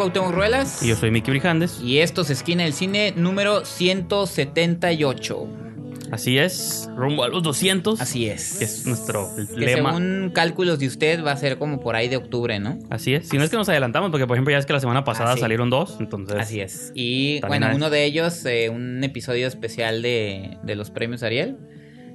Cuauhtémoc Ruelas. Y yo soy Mickey Brijandes. Y esto es Esquina del Cine número 178. Así es, rumbo a los 200. Así es. Que es nuestro Que lema. según cálculos de usted va a ser como por ahí de octubre, ¿no? Así es. Si no es que nos adelantamos, porque por ejemplo ya es que la semana pasada Ah, salieron dos, entonces. Así es. Y bueno, hay- uno de ellos, eh, un episodio especial de, de los premios Ariel.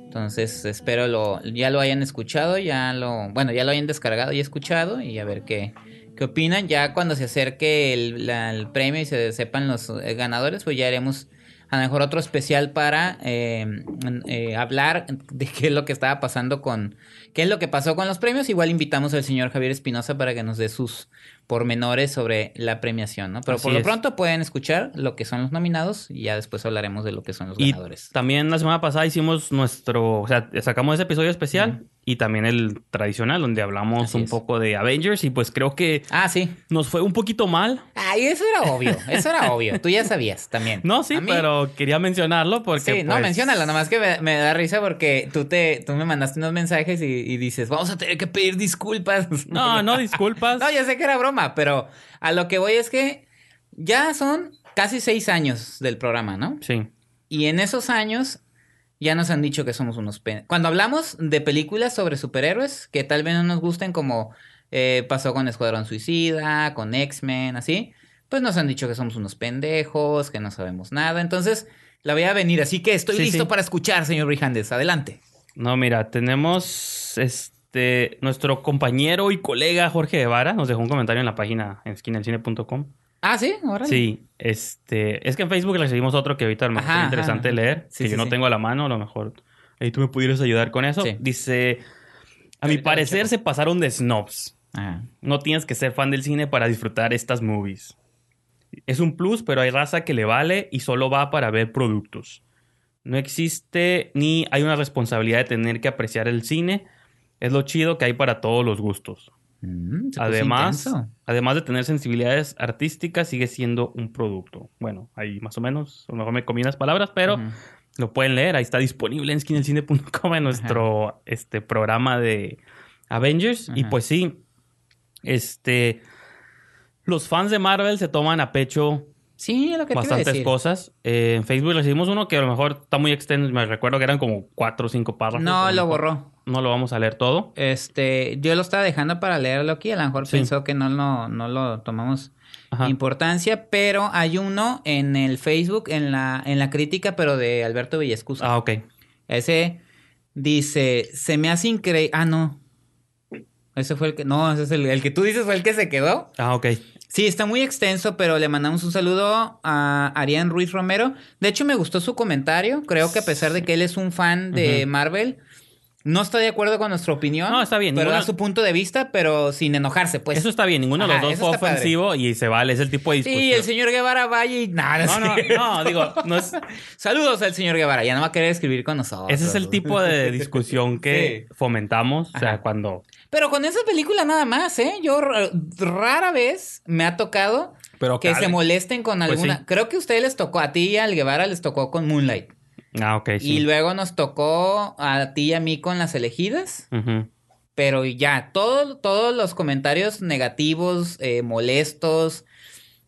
Entonces espero lo, ya lo hayan escuchado, ya lo, bueno, ya lo hayan descargado y escuchado y a ver qué, qué opinan. Ya cuando se acerque el, premio y se sepan los eh, ganadores, pues ya haremos a lo mejor otro especial para eh, eh, hablar de qué es lo que estaba pasando con, qué es lo que pasó con los premios. Igual invitamos al señor Javier Espinosa para que nos dé sus pormenores sobre la premiación, ¿no? Pero Así por lo es. pronto pueden escuchar lo que son los nominados y ya después hablaremos de lo que son los Y ganadores. también la semana pasada hicimos nuestro, o sea, sacamos ese episodio especial y también el tradicional donde hablamos Así un es. poco de Avengers y pues creo que Ah, sí. nos fue un poquito mal. Ay, eso era obvio, eso era obvio. Tú ya sabías también. No, sí, mí- pero quería mencionarlo porque Sí, no, pues, menciónalo, nomás que me, me da risa porque tú te, tú me mandaste unos mensajes y, y dices, vamos a tener que pedir disculpas. No, no, disculpas. No, ya sé que era broma, pero a lo que voy es que ya son casi seis años del programa, ¿no? Sí. Y en esos años ya nos han dicho que somos unos pendejos. Cuando hablamos de películas sobre superhéroes que tal vez no nos gusten, como eh, pasó con Escuadrón Suicida, con X-Men, así, pues nos han dicho que somos unos pendejos, que no sabemos nada. Entonces, la voy a venir. Así que estoy Sí, listo sí. para escuchar, señor Brijandes. Adelante. No, mira, tenemos este nuestro compañero y colega Jorge Guevara nos dejó un comentario en la página en esquinaelcine.com. Ah, sí, órale. Sí, este, es que en Facebook le seguimos otro que ahorita a lo mejor Ajá, es interesante ajá. leer, Sí, que sí, yo no sí. tengo a la mano, a lo mejor ahí tú me pudieras ayudar con eso. Dice, a mi parecer se pasaron de snobs. Ajá. No tienes que ser fan del cine para disfrutar estas movies. Es un plus, pero hay raza que le vale y solo va para ver productos. No existe ni hay una responsabilidad de tener que apreciar el cine. Es lo chido que hay para todos los gustos. Mm, Además, además de tener sensibilidades artísticas, sigue siendo un producto. Bueno, ahí más o menos, a lo mejor me comí las palabras, pero lo pueden leer. Ahí está disponible en skinelcine.com en nuestro este, programa de Avengers. Y pues sí, este, los fans de Marvel se toman a pecho Sí, lo que te iba a bastantes decir. cosas. Eh, en Facebook recibimos uno que a lo mejor está muy extenso. Me recuerdo que eran como cuatro o cinco párrafos. No, lo mejor borró. No lo vamos a leer todo. Este, yo lo estaba dejando para leerlo aquí, a lo mejor Sí. pensó que no lo, no lo tomamos Ajá. importancia, pero hay uno en el Facebook, en la, en la crítica, pero de Alberto Villescusa. Ah, ok. Ese dice, se me hace increíble. Ah, no. Ese fue el que. No, ese es el, el que tú dices fue el que se quedó. Ah, ok. Sí, está muy extenso, pero le mandamos un saludo a Arián Ruiz Romero. De hecho, me gustó su comentario. Creo que a pesar de que él es un fan de. Marvel, no está de acuerdo con nuestra opinión. No, está bien, Pero da su punto de vista, pero sin enojarse, pues. eso está bien. Ninguno de los dos fue padre. ofensivo y se vale. Es el tipo de discusión. Sí, el señor Guevara vaya y nada. No, no, no, digo, no es... Saludos al señor Guevara. Ya no va a querer escribir con nosotros. Ese es el tipo de discusión que fomentamos. O sea, cuando... Pero con esa película nada más, ¿eh? Yo rara vez me ha tocado Pero que se molesten con Pues alguna. sí. Creo que a ustedes les tocó, a ti y al Guevara les tocó con Moonlight. Ah, ok, sí. Y luego nos tocó a ti y a mí con las elegidas. Pero ya, todo- todos los comentarios negativos, eh, molestos,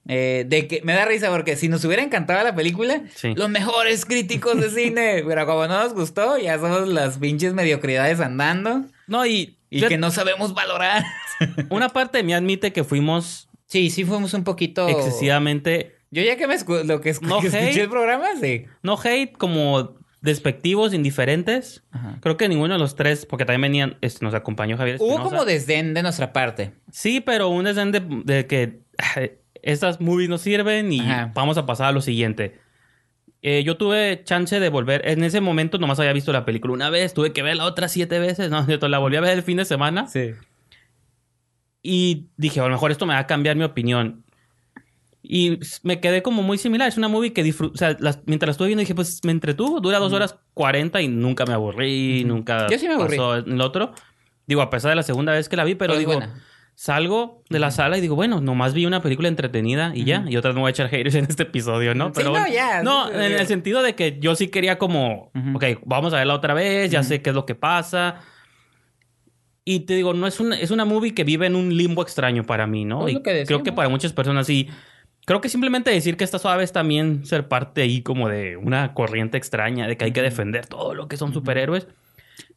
eh, de que me da risa porque si nos hubiera encantado la película, Sí. los mejores críticos de cine, pero como no nos gustó, ya somos las pinches mediocridades andando No, y, y que no sabemos valorar. una parte de mí admite que fuimos Sí, sí fuimos un poquito... excesivamente, Yo ya que me escu- lo que, escu- No que escuché el programa, sí. no hate, como despectivos, indiferentes. Ajá. Creo que ninguno de los tres, porque también venían, este, nos acompañó Javier Hubo como desdén de nuestra parte. Sí, pero un desdén de, de que estas movies no sirven y Ajá. vamos a pasar a lo siguiente. Eh, yo tuve chance de volver. En ese momento nomás había visto la película una vez. Tuve que verla otras siete veces. No, yo la volví a ver el fin de semana. Sí. Y dije, a lo mejor esto me va a cambiar mi opinión. Y me quedé como muy similar. Es una movie que disfruto. O sea, las- mientras la estuve viendo dije, pues me entretuvo. Dura dos horas cuarenta y nunca me aburrí. Ujú. Nunca Yo sí me aburrí. pasó el otro. Digo, a pesar de la segunda vez que la vi, pero es digo, buena. salgo de la sala y digo, bueno, nomás vi una película entretenida y ya. Ujú. Y otras no voy a echar haters en este episodio, ¿no? Sí, Pero no, bueno. ya. No, Sí, en sí. el sentido de que yo sí quería como, Ujú. ok, vamos a verla otra vez, ya sé qué es lo que pasa. Y te digo, no es una, es una movie que vive en un limbo extraño para mí, ¿no? Pues y que creo que para muchas personas sí. Creo que simplemente decir que está suave es también ser parte ahí como de una corriente extraña, de que hay que defender todo lo que son superhéroes.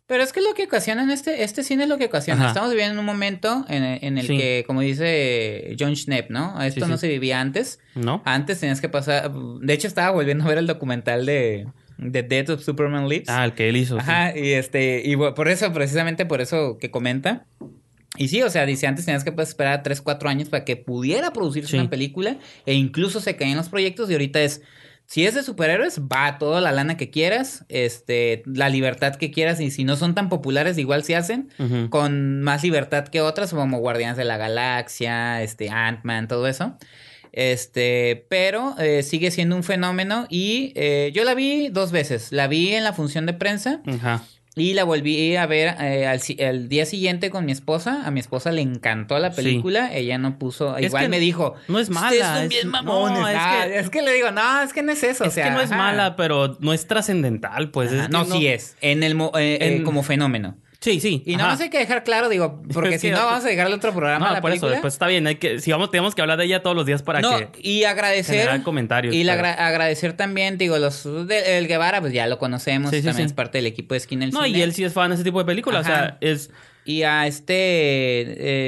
Pero es que lo que ocasiona en este, este cine es lo que ocasiona. Ajá. Estamos viviendo en un momento en, en el Sí. que, como dice John Schnepp, ¿no? Esto Sí, no sí. se vivía antes. ¿No? Antes tenías que pasar. De hecho, estaba volviendo a ver el documental de, de Death of Superman Lives. Ah, el que él hizo. Ajá, y este, y por eso, precisamente por eso que comenta. Y sí, o sea, dice antes tenías que pues, esperar 3, 4 años para que pudiera producirse Sí. una película e incluso se caían los proyectos y ahorita es, si es de superhéroes, va toda la lana que quieras, este, la libertad que quieras y si no son tan populares igual se hacen con más libertad que otras como Guardianes de la Galaxia, este, Ant-Man, todo eso. Este, pero eh, sigue siendo un fenómeno y eh, yo la vi dos veces. La vi en la función de prensa Ajá. Y la volví a ver eh, al, al día siguiente con mi esposa. A mi esposa le encantó la Sí. película. Ella no puso. Es igual que me dijo. no es "Ustedes mala, son es- bien no, mamones. es Ah, que- es que le digo, no, es que no es eso. o es sea, que no es ajá. mala, pero no es trascendental, pues. Es no, sí es. En el eh, eh, En- como fenómeno. Sí, sí. Y nada más hay que dejar claro, digo, porque si no vamos a dejarle otro programa a No, la por eso, pues está bien. Hay que, si vamos, tenemos que hablar de ella todos los días para no, que y agradecer. comentarios. Y agra- agradecer también, digo, los de- el Guevara, pues ya lo conocemos, Sí, sí, también es parte del equipo de Esquina del No, Cine. y él sí es fan de ese tipo de películas. O sea, es. Y a este,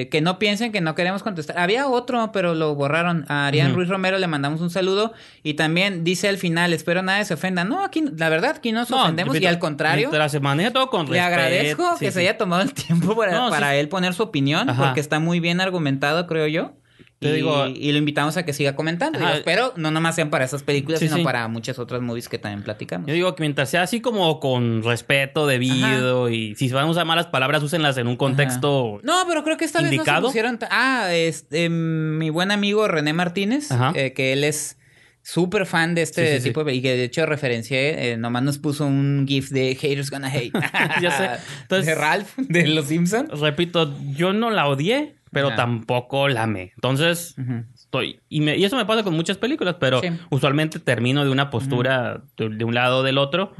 eh, que no piensen que no queremos contestar. Había otro, pero lo borraron. A Arián. Ruiz Romero le mandamos un saludo. Y también dice al final, espero nadie se ofenda. No, aquí, la verdad, aquí no nos ofendemos. Y al contrario, se maneja todo con le agradezco sí, que sí. se haya tomado el tiempo para, No, sí. para él poner su opinión, Ajá. porque está muy bien argumentado, creo yo. Te y, digo- y lo invitamos a que siga comentando. Ajá. Espero no nomás sean para esas películas, Sí, sino sí. para muchas otras movies que también platicamos. Yo digo que mientras sea así como con respeto debido y si se van a usar malas palabras, úsenlas en un contexto. No, pero creo que esta vez no ¿Indicado? se pusieron... Ah, este, mi buen amigo René Martínez, Ajá. eh, que él es súper fan de este Sí, sí, sí. tipo de... Y que de hecho referencié, eh, nomás nos puso un gif de Haters Gonna Hate. Ya sé. Entonces- de Ralph, de Los Simpsons. Repito, yo no la odié, pero Ajá. tampoco la amé. Entonces, estoy. Y, me- y eso me pasa con muchas películas, pero Sí. usualmente termino de una postura de, de un lado o del otro.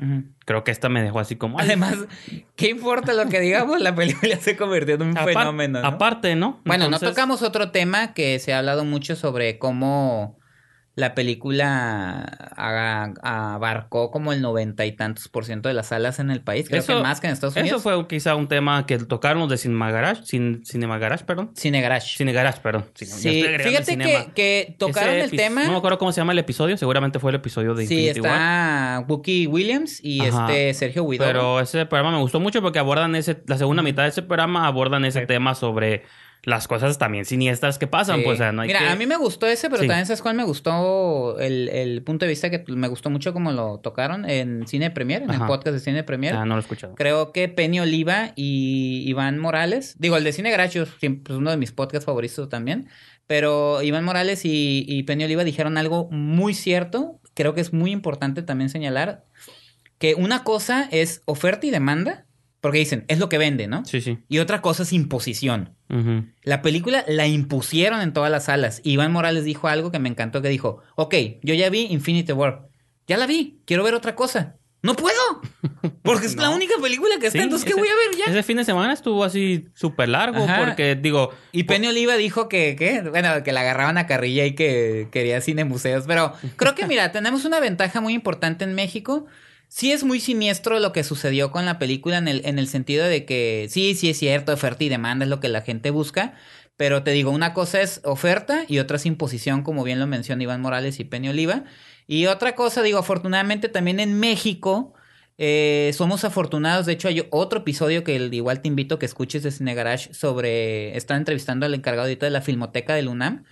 Creo que esta me dejó así como. Además, ¿qué importa lo que digamos? La película se convirtió en un apar- fenómeno. ¿no? Aparte, ¿no? Bueno, Entonces, no tocamos otro tema que se ha hablado mucho sobre cómo la película abarcó como el noventa y tantos por ciento de las salas en el país. Creo Eso- que más que en Estados Unidos. Eso fue quizá un tema que tocaron de Cinema Garage, Cin- Cinema Garage, perdón. Cine Garage. Cine Garage, perdón. Cine- Sí, fíjate que, que tocaron Ese el tema. No me acuerdo cómo se llama el episodio, seguramente fue el episodio de sí, Infinity War. está Wookie Williams y Ajá. este Sergio Huidobro. Pero ese programa me gustó mucho porque abordan ese, la segunda mitad de ese programa abordan ese Sí. tema sobre las cosas también siniestras que pasan, Sí. pues, o sea, no hay Mira, que... a mí me gustó ese, pero Sí. también sabes cuál me gustó el, el punto de vista que me gustó mucho como lo tocaron en Cine Premier, en el podcast de Cine Premier. Ah, no lo he escuchado. Creo que Penny Oliva y Iván Morales, digo, el de Cine siempre es uno de mis podcasts favoritos también, pero Iván Morales y, y Penny Oliva dijeron algo muy cierto, creo que es muy importante también señalar, que una cosa es oferta y demanda, porque dicen, es lo que vende, ¿no? Sí, sí. Y otra cosa es imposición. La película la impusieron en todas las salas. Iván Morales dijo algo que me encantó, que dijo, ok, yo ya vi Infinity War. Ya la vi, quiero ver otra cosa. No puedo. Porque es la única película que está, Sí, entonces ¿qué ese- voy a ver ya? Ese fin de semana estuvo así súper largo Ajá. porque, digo... Y Penny Oliva dijo que, ¿qué? Bueno, que la agarraban a carrilla y que quería cine museos. Pero creo que, mira, tenemos una ventaja muy importante en México. Sí es muy siniestro lo que sucedió con la película en el, en el sentido de que sí, sí es cierto, oferta y demanda es lo que la gente busca. Pero te digo, una cosa es oferta y otra es imposición, como bien lo menciona Iván Morales y Penny Oliva. Y otra cosa, digo, afortunadamente también en México eh, somos afortunados. De hecho, hay otro episodio que igual te invito a que escuches de Cine Garage sobre. Están entrevistando al encargado de la Filmoteca del UNAM.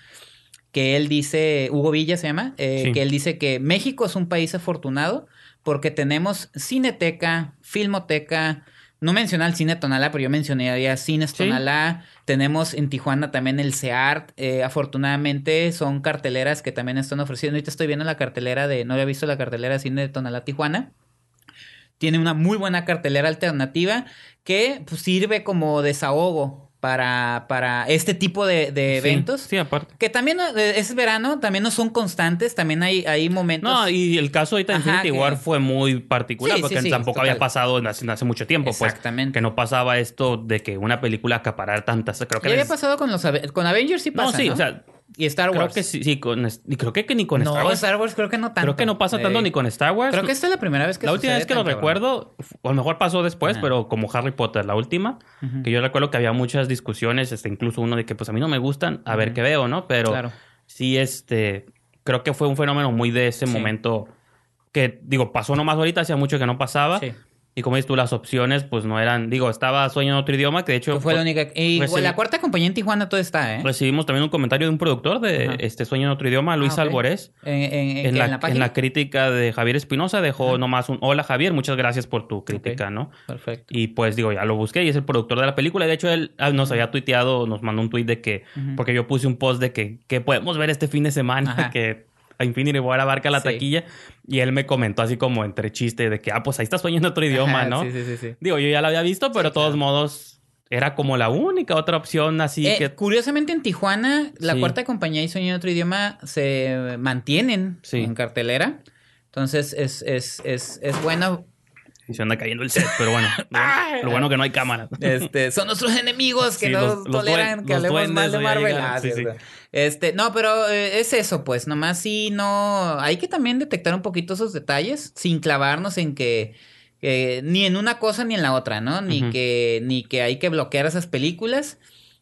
Que él dice, Hugo Villa se llama, eh, Sí. que él dice que México es un país afortunado porque tenemos cineteca, filmoteca. No mencioné el cine Tonalá, pero yo mencionaría cines Sí. Tonalá. Tenemos en Tijuana también el CEART. Eh, afortunadamente son carteleras que también están ofreciendo. Ahorita estoy viendo la cartelera de. No había visto la cartelera de cine de Tonalá Tijuana. Tiene una muy buena cartelera alternativa que pues, sirve como desahogo para, para este tipo de, de Sí, eventos. Sí, aparte. Que también eh, es verano, también no son constantes, también hay, hay momentos. No, y el caso de Infinity que- War fue muy particular Sí, sí, porque sí, tampoco total. había pasado en hace, hace mucho tiempo, pues. Exactamente. Que no pasaba esto de que una película acaparara tantas. Creo que Ya había les- pasado con los con Avengers sí No, pasa. sí, ¿no? o sea, y Star creo Wars. que sí, sí, con, y creo que, que ni con no, Star Wars. Star Wars creo que no tanto. Creo que no pasa tanto ni con Star Wars. Creo que esta es la primera vez que la última vez que lo recuerdo, o a lo mejor pasó después, Ajá. pero como Harry Potter, la última, que yo recuerdo que había muchas discusiones, este, incluso uno de que pues a mí no me gustan, a ver qué veo, ¿no? Pero Claro. sí, este, creo que fue un fenómeno muy de ese Sí. momento que, digo, pasó nomás ahorita, hacía mucho que no pasaba. Sí. Y como dices tú, las opciones, pues no eran, digo, estaba Sueño en otro idioma, que de hecho fue la única. Y recibí- la cuarta compañía en Tijuana todo está, ¿eh? recibimos también un comentario de un productor de Ajá. este Sueño en otro idioma, Luis Ah. En, en- en- la, ¿En la en la crítica de Javier Espinosa dejó Ajá. nomás un hola Javier, muchas gracias por tu crítica, ¿no? Perfecto. Y pues digo, ya lo busqué y es el productor de la película. De hecho, él ah, nos había tuiteado, nos mandó un tuit de que, porque yo puse un post de que, que podemos ver este fin de semana, que a Infinity War abarca la Sí. taquilla. Y él me comentó así como entre chiste de que, ah, pues ahí estás oyendo otro idioma, Ajá, ¿no? Sí, sí, sí. Digo, yo ya lo había visto, pero de todos modos era como la única otra opción así Eh, que... Curiosamente en Tijuana, la Sí. cuarta compañía y Sueño en otro idioma se mantienen Sí. en cartelera. Entonces es, es, es, es bueno. Y se anda cayendo el set, pero bueno. lo, bueno- lo bueno que no hay cámaras. Este, son nuestros enemigos que Sí, no los- toleran que hablemos mal de Marvel. Ah, sí, sí. Este, no, pero eh, es eso, pues, nomás sí no. Hay que también detectar un poquito esos detalles sin clavarnos en que. eh, ni en una cosa ni en la otra, ¿no? Ni que ni que hay que bloquear esas películas,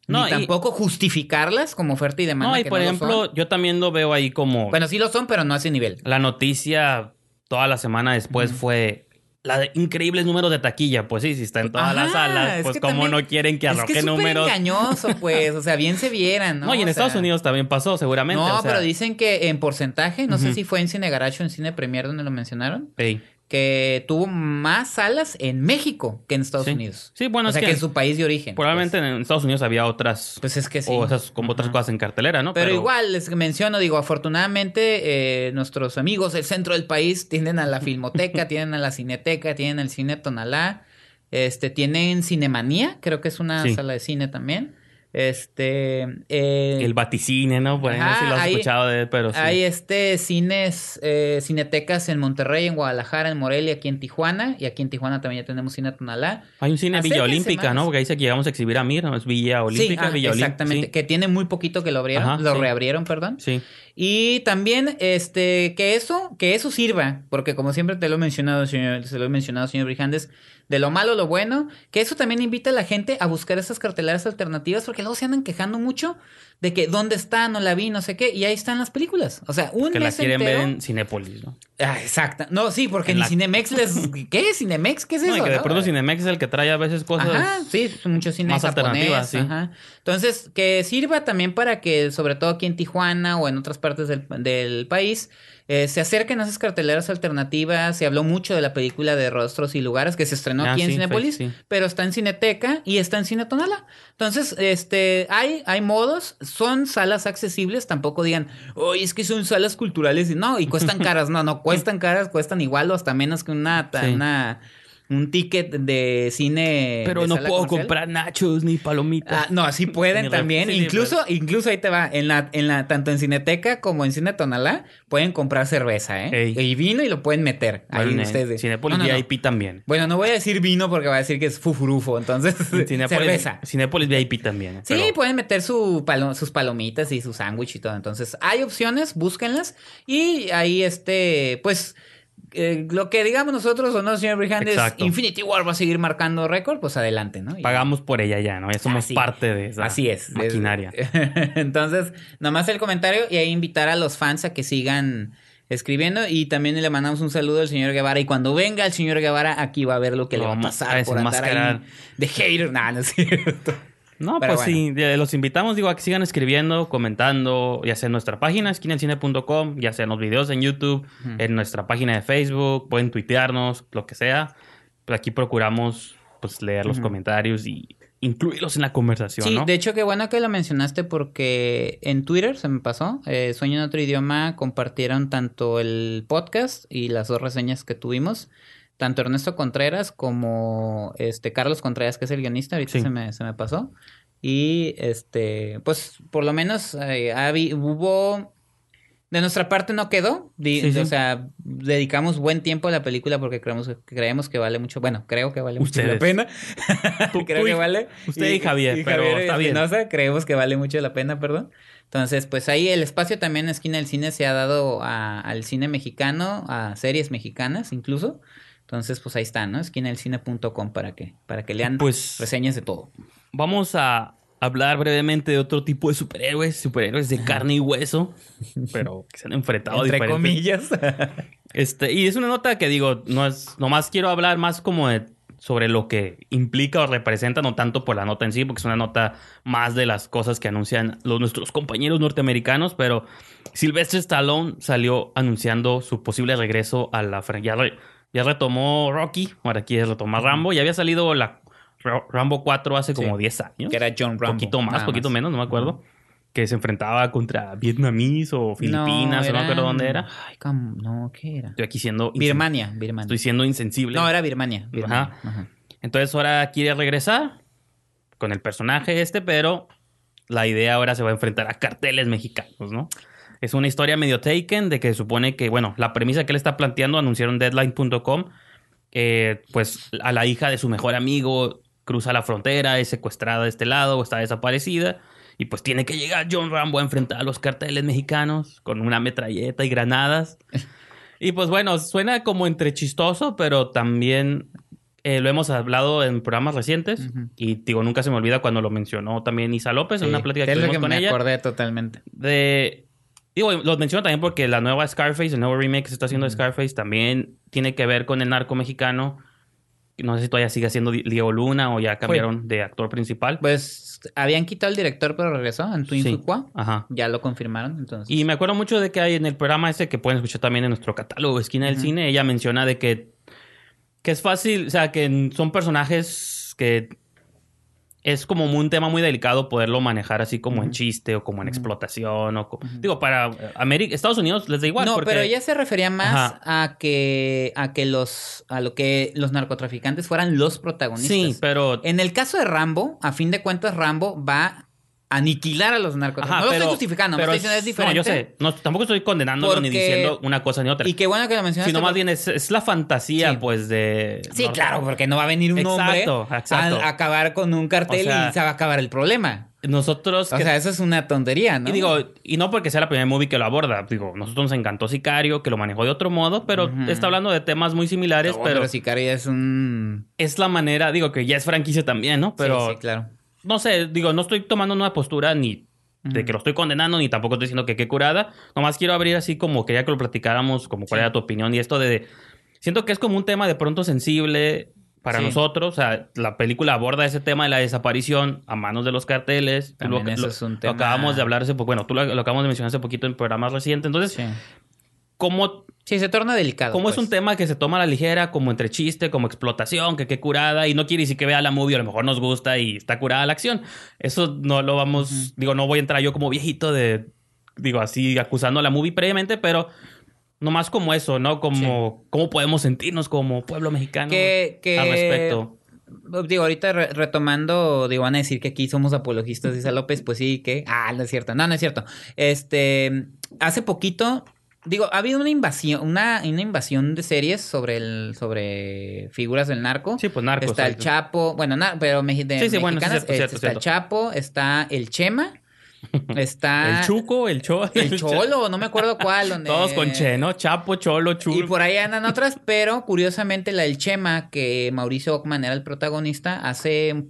No, ni y- tampoco justificarlas como oferta y demanda. No, y que por no ejemplo, yo también lo veo ahí como... Bueno, sí lo son, pero no a ese nivel. La noticia toda la semana después fue la de increíbles números de taquilla. Pues sí, si está en todas las salas, es pues también- no quieren que es arroje que es súper números. engañoso, pues. O sea, bien se vieran, ¿no? No, y en O Estados sea, Unidos también pasó, seguramente. No, o sea, pero dicen que en porcentaje, no sé si fue en Cine Garage o en Cine Premier donde lo mencionaron, que tuvo más salas en México que en Estados Sí. Unidos. Sí, bueno, o es sea, que que en su país de origen. probablemente en Estados Unidos había otras... Pues, Pues es que sí. O esas, como otras cosas en cartelera, ¿no? Pero, igual, les menciono, digo, afortunadamente eh, nuestros amigos del centro del país tienen a la Filmoteca, tienen a la Cineteca, tienen el Cine Tonalá, este, tienen Cinemanía, creo que es una Sí. sala de cine también. Este, eh, El vaticine, ¿no? Bueno, no sé si lo has hay- escuchado de él, pero sí. Hay este cines, eh, cinetecas en Monterrey, en Guadalajara, en Morelia, aquí en Tijuana. Y aquí en Tijuana también ya tenemos cine Tonalá. Hay un cine Villa Olímpica. ¿no? Porque dice que llegamos a exhibir a Mir, ¿no? Es Villa Olímpica, sí, ah, Villa Olímpica. exactamente. Sí. Que tiene muy poquito que lo abrieron, Ajá, lo sí. reabrieron, perdón. sí. Y también, este, que eso, que eso sirva, porque como siempre te lo he mencionado, señor, se lo he mencionado, señor Brijandes, de lo malo lo bueno, que eso también invita a la gente a buscar esas carteleras alternativas, porque luego se andan quejando mucho de que dónde está, no la vi, no sé qué, y ahí están las películas. O sea, un Que la mes quieren entero- ver en Cinépolis, ¿no? Ah, exacto. No, sí, porque En ni la- Cinemex les. ¿Qué? ¿Cinemex? ¿Qué es No, eso? y que de no? pronto Cinemex es el que trae a veces cosas... Ajá, sí, muchos cines más alternativas, sí. Ajá. Entonces, que sirva también para que, sobre todo aquí en Tijuana o en otras partes del, del país, eh, se acerquen a esas carteleras alternativas. Se habló mucho de la película de Rostros y Lugares que se estrenó Ah, aquí en Cinepolis, sí. pero está en Cineteca y está en Cine Tonala. Entonces, este, hay, hay modos, son salas accesibles, tampoco digan, oye, es que son salas culturales y no, y cuestan caras, no, no, cuestan caras, cuestan igual o hasta menos que una, Sí. una un ticket de cine. Pero de no puedo comercial. comprar nachos ni palomitas. Ah, no, sí pueden también. sí, incluso, incluso ahí te va. En la, en la, tanto en Cineteca como en Cine Tonalá, pueden comprar cerveza, ¿eh? Ey. Y vino y lo pueden meter. Bueno, ahí en ustedes. Cinépolis No, no, no. VIP también. Bueno, no voy a decir vino porque va a decir que es fufurufo, entonces En Cinépolis, cerveza. Cinépolis VIP también. Sí, pero- pueden meter su palo- sus palomitas y su sándwich y todo. Entonces, hay opciones, búsquenlas. Y ahí, este, pues, eh, lo que digamos nosotros o no, señor Brijandes, Exacto. Infinity War va a seguir marcando récord, pues adelante, ¿no? Y- Pagamos por ella ya, ¿no? Ya somos Así- parte de esa Así es. maquinaria. Es- Entonces, nomás el comentario y ahí invitar a los fans a que sigan escribiendo y también le mandamos un saludo al señor Guevara y cuando venga el señor Guevara aquí va a ver lo que le va a pasar por andar ahí de hater. Nah, no es cierto. No, Pero pues sí, los invitamos, digo, a que sigan escribiendo, comentando, ya sea en nuestra página, esquinaelcine.com, ya sea en los videos en YouTube, en nuestra página de Facebook, pueden tuitearnos, lo que sea. Pero aquí procuramos, pues, leer los comentarios y incluirlos en la conversación, Sí, ¿no? de hecho, qué bueno que lo mencionaste porque en Twitter se me pasó. eh, Sueño en otro idioma compartieron tanto el podcast y las dos reseñas que tuvimos. Tanto Ernesto Contreras como este Carlos Contreras, que es el guionista, ahorita Sí. se, me, se me pasó. Y este, pues por lo menos eh, hubo. De nuestra parte no quedó. di- Sí, sí. O sea, dedicamos buen tiempo a la película porque creemos, creemos que vale mucho. Bueno, creo que vale mucho la Ustedes. pena. Tú- creo tú y- que vale. usted y Javier, pero está bien. Creemos que vale mucho la pena, perdón. Entonces, pues ahí el espacio también en Esquina del Cine se ha dado a- al cine mexicano, a series mexicanas incluso. Entonces, pues ahí está, ¿no? Esquinadelcine.com para que, para que lean Pues- reseñas de todo. Vamos a hablar brevemente de otro tipo de superhéroes, superhéroes de carne y hueso, pero que se han enfrentado Entre diferentes comillas. Este, y es una nota que digo, no es, nomás quiero hablar más como de, sobre lo que implica o representa, no tanto por la nota en sí, porque es una nota más de las cosas que anuncian los, nuestros compañeros norteamericanos, pero Sylvester Stallone salió anunciando su posible regreso a la franquicia. Ya, re- ya retomó Rocky, ahora quiere retomar Rambo, ya había salido la Ra- Rambo 4 hace como Sí. 10 años. que era John Rambo. poquito más, poquito menos, no me acuerdo. Que se enfrentaba contra vietnamís o filipinas, o no me acuerdo dónde era. Ay, no, ¿qué era? Estoy aquí siendo... Birmania, Birmania. Estoy siendo insensible. No, era Birmania. Birmania. Ajá. Ajá. Entonces ahora quiere regresar con el personaje este, pero la idea ahora se va a enfrentar a carteles mexicanos, ¿no? Es una historia medio taken de que supone que, bueno, la premisa que él está planteando, anunciaron deadline.com, eh, pues a la hija de su mejor amigo cruza la frontera, es secuestrada de este lado o está desaparecida. Y pues tiene que llegar John Rambo a enfrentar a los carteles mexicanos con una metralleta y granadas. Y pues bueno, suena como entre chistoso, pero también eh, lo hemos hablado en programas recientes. Y digo, nunca se me olvida cuando lo mencionó también Isa López en Sí, una plática que es lo que con me ella. acordé totalmente. De. Digo, lo menciono también porque la nueva Scarface, el nuevo remake que se está haciendo de Scarface, también tiene que ver con el narco mexicano. No sé si todavía sigue siendo Di- Diego Luna o ya cambiaron de actor principal. Pues habían quitado al director, pero regresó. Antoine Sí. Fuqua. Ajá. Ya lo confirmaron, entonces. Y me acuerdo mucho de que hay en el programa ese que pueden escuchar también en nuestro catálogo Esquina del. Cine, ella menciona de que, que es fácil, o sea, que son personajes que es como un tema muy delicado poderlo manejar así como en chiste o como en explotación o digo para América, Estados Unidos les da igual no, porque pero ella se refería más Ajá. a que a que los a lo que los narcotraficantes fueran los protagonistas. sí, pero En el caso de Rambo, a fin de cuentas Rambo va aniquilar a los narcotraficantes. No lo estoy justificando, me pero estoy diciendo es diferente. No, yo sé, no, tampoco estoy condenándolo ni diciendo una cosa ni otra. Y qué bueno que lo mencionaste. sino más porque- bien es, es la fantasía Sí. pues de Sí, claro, porque no va a venir un Exacto, hombre exacto. a acabar con un cartel O sea, y se va a acabar el problema. Nosotros O que- sea, eso es una tontería, ¿no? Y digo, y no porque sea la primera movie que lo aborda. Digo, nosotros nos encantó Sicario, que lo manejó de otro modo, pero está hablando de temas muy similares, No, pero, pero Sicario es un... es la manera, digo, que ya es franquicia también, ¿no? Pero, sí, sí, claro. No sé, digo, no estoy tomando una postura ni de que lo estoy condenando, ni tampoco estoy diciendo que qué curada. Nomás quiero abrir así como quería que lo platicáramos, como cuál Sí. era tu opinión. Y esto de, siento que es como un tema de pronto sensible para Sí. nosotros. O sea, la película aborda ese tema de la desaparición a manos de los carteles. También lo, lo- es un lo tema- acabamos de hablar hace poco. Bueno, tú lo, lo acabamos de mencionar hace poquito en programas recientes. Entonces, Sí. ¿Cómo, Sí, se torna delicado. cómo es pues. un tema que se toma a la ligera, como entre chiste, como explotación, que qué curada? Y no quiere decir que vea la movie, a lo mejor nos gusta y está curada la acción. Eso no lo vamos, digo, no voy a entrar yo como viejito de, digo, así acusando a la movie previamente, pero Nomás como eso, ¿no? Como cómo podemos sentirnos como pueblo mexicano Que, que al respecto. Digo, ahorita re- retomando, digo, van a decir que aquí somos apologistas de Isa López, pues sí, que. Ah, no es cierto. No, no es cierto. Este. Hace poquito. Digo, ha habido una invasión, una, una invasión de series sobre el, sobre figuras del narco. Sí, pues narcos. Está el. Chapo, bueno, na- pero de Sí, sí, bueno, sí, mexicanas, cierto, cierto, está el. Chapo, está el Chema, está El Chuco, el Cho. Ah, el Cholo, no me acuerdo cuál. Donde, Todos con Che, ¿no? Chapo, Cholo, y Chulo. por ahí andan otras, pero curiosamente la del Chema, que Mauricio Ockman era el protagonista, hace,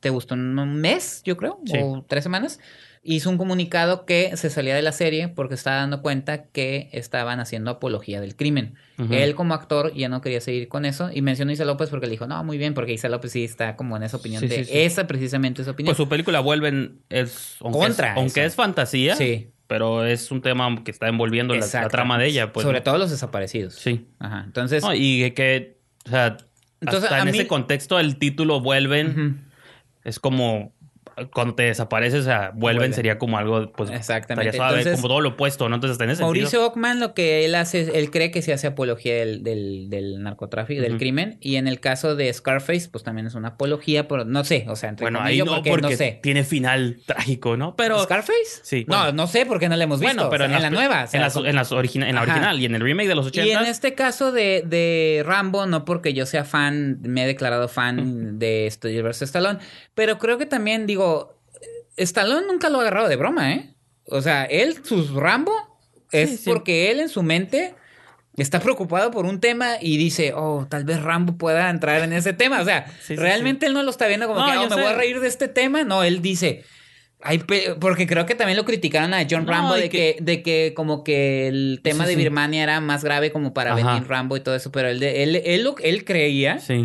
¿te gustó? Un mes, yo creo, Sí. o tres semanas, hizo un comunicado que se salía de la serie porque estaba dando cuenta que estaban haciendo apología del crimen. Él como actor ya no quería seguir con eso y mencionó a Isa López porque le dijo, no, muy bien, porque Isa López sí está como en esa opinión Sí, de sí, sí. esa precisamente esa opinión. Pues su película Vuelven es... Aunque Contra es, aunque es fantasía, Sí. pero es un tema que está envolviendo la, trama de ella. Pues, Sobre ¿no? todo los desaparecidos. Sí. Ajá. Entonces, No, y que, o sea, Entonces, hasta en mí- ese contexto el título Vuelven es como... Cuando te desapareces, o sea, vuelven, Vuelven. sería como algo, pues, Exactamente. suave, Entonces- como todo lo opuesto, ¿no? Entonces, en ese Mauricio. Ockman lo que él hace, él cree que se hace apología del, del, del narcotráfico, del crimen, y en el caso de Scarface, pues también es una apología, pero no sé, o sea, entre Bueno, ahí comillas, no, porque, porque, no sé. tiene final trágico, ¿no? Pero... ¿Scarface? Sí, No, bueno. no sé porque no la hemos visto. Bueno, pero o sea, en, la nueva. o sea, en, las, en, las origina- en la original y en el remake de los 80 Y en este caso de, de Rambo, no porque yo sea fan, me he declarado fan de Sylvester Stallone, pero creo que también, digo, Stallone nunca lo ha agarrado de broma, ¿eh? O sea, él, sus Rambo, es Sí, sí. porque él en su mente está preocupado por un tema y dice, oh, tal vez Rambo pueda entrar en ese tema. O sea, Sí, realmente él no lo está viendo como No, que, oh, me sé. voy a reír de este tema. No, él dice... Ay, porque creo que también lo criticaron a John No, Rambo de que- que, de que como que el tema Sí, de sí. Birmania era más grave como para Ajá. venir Rambo y todo eso, pero él, él, él, lo- él creía Sí.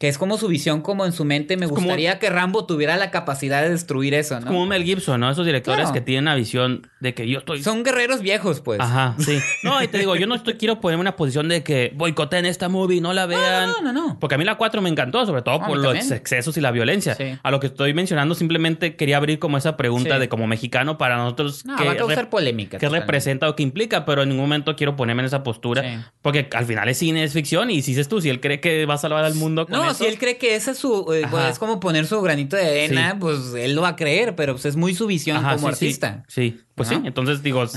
Que es como su visión, como en su mente, me Es como- gustaría que Rambo tuviera la capacidad de destruir eso, ¿no? Como Mel Gibson, ¿no? Esos directores Claro. que tienen una visión de que yo estoy... Son guerreros viejos, pues. Ajá, sí. No, y te digo, yo no estoy, quiero ponerme en una posición de que boicoteen esta movie, no la vean. No, no, no. Porque a mí la 4 me encantó, sobre todo por los también. excesos y la violencia. Sí. A lo que estoy mencionando, simplemente quería abrir como esa pregunta Sí. de como mexicano para nosotros No, qué va a causar polémica. qué representa o qué implica, pero en ningún momento quiero ponerme en esa postura. Sí. Porque al final es cine, es ficción, y si dices tú, si él cree que va a salvar al mundo con No, eso, si él cree que ese es su, eh, pues, es como poner su granito de arena, Sí. pues él lo va a creer, pero pues es muy su visión Ajá, como sí, artista. Sí, pues Ajá. sí. Entonces digo, es,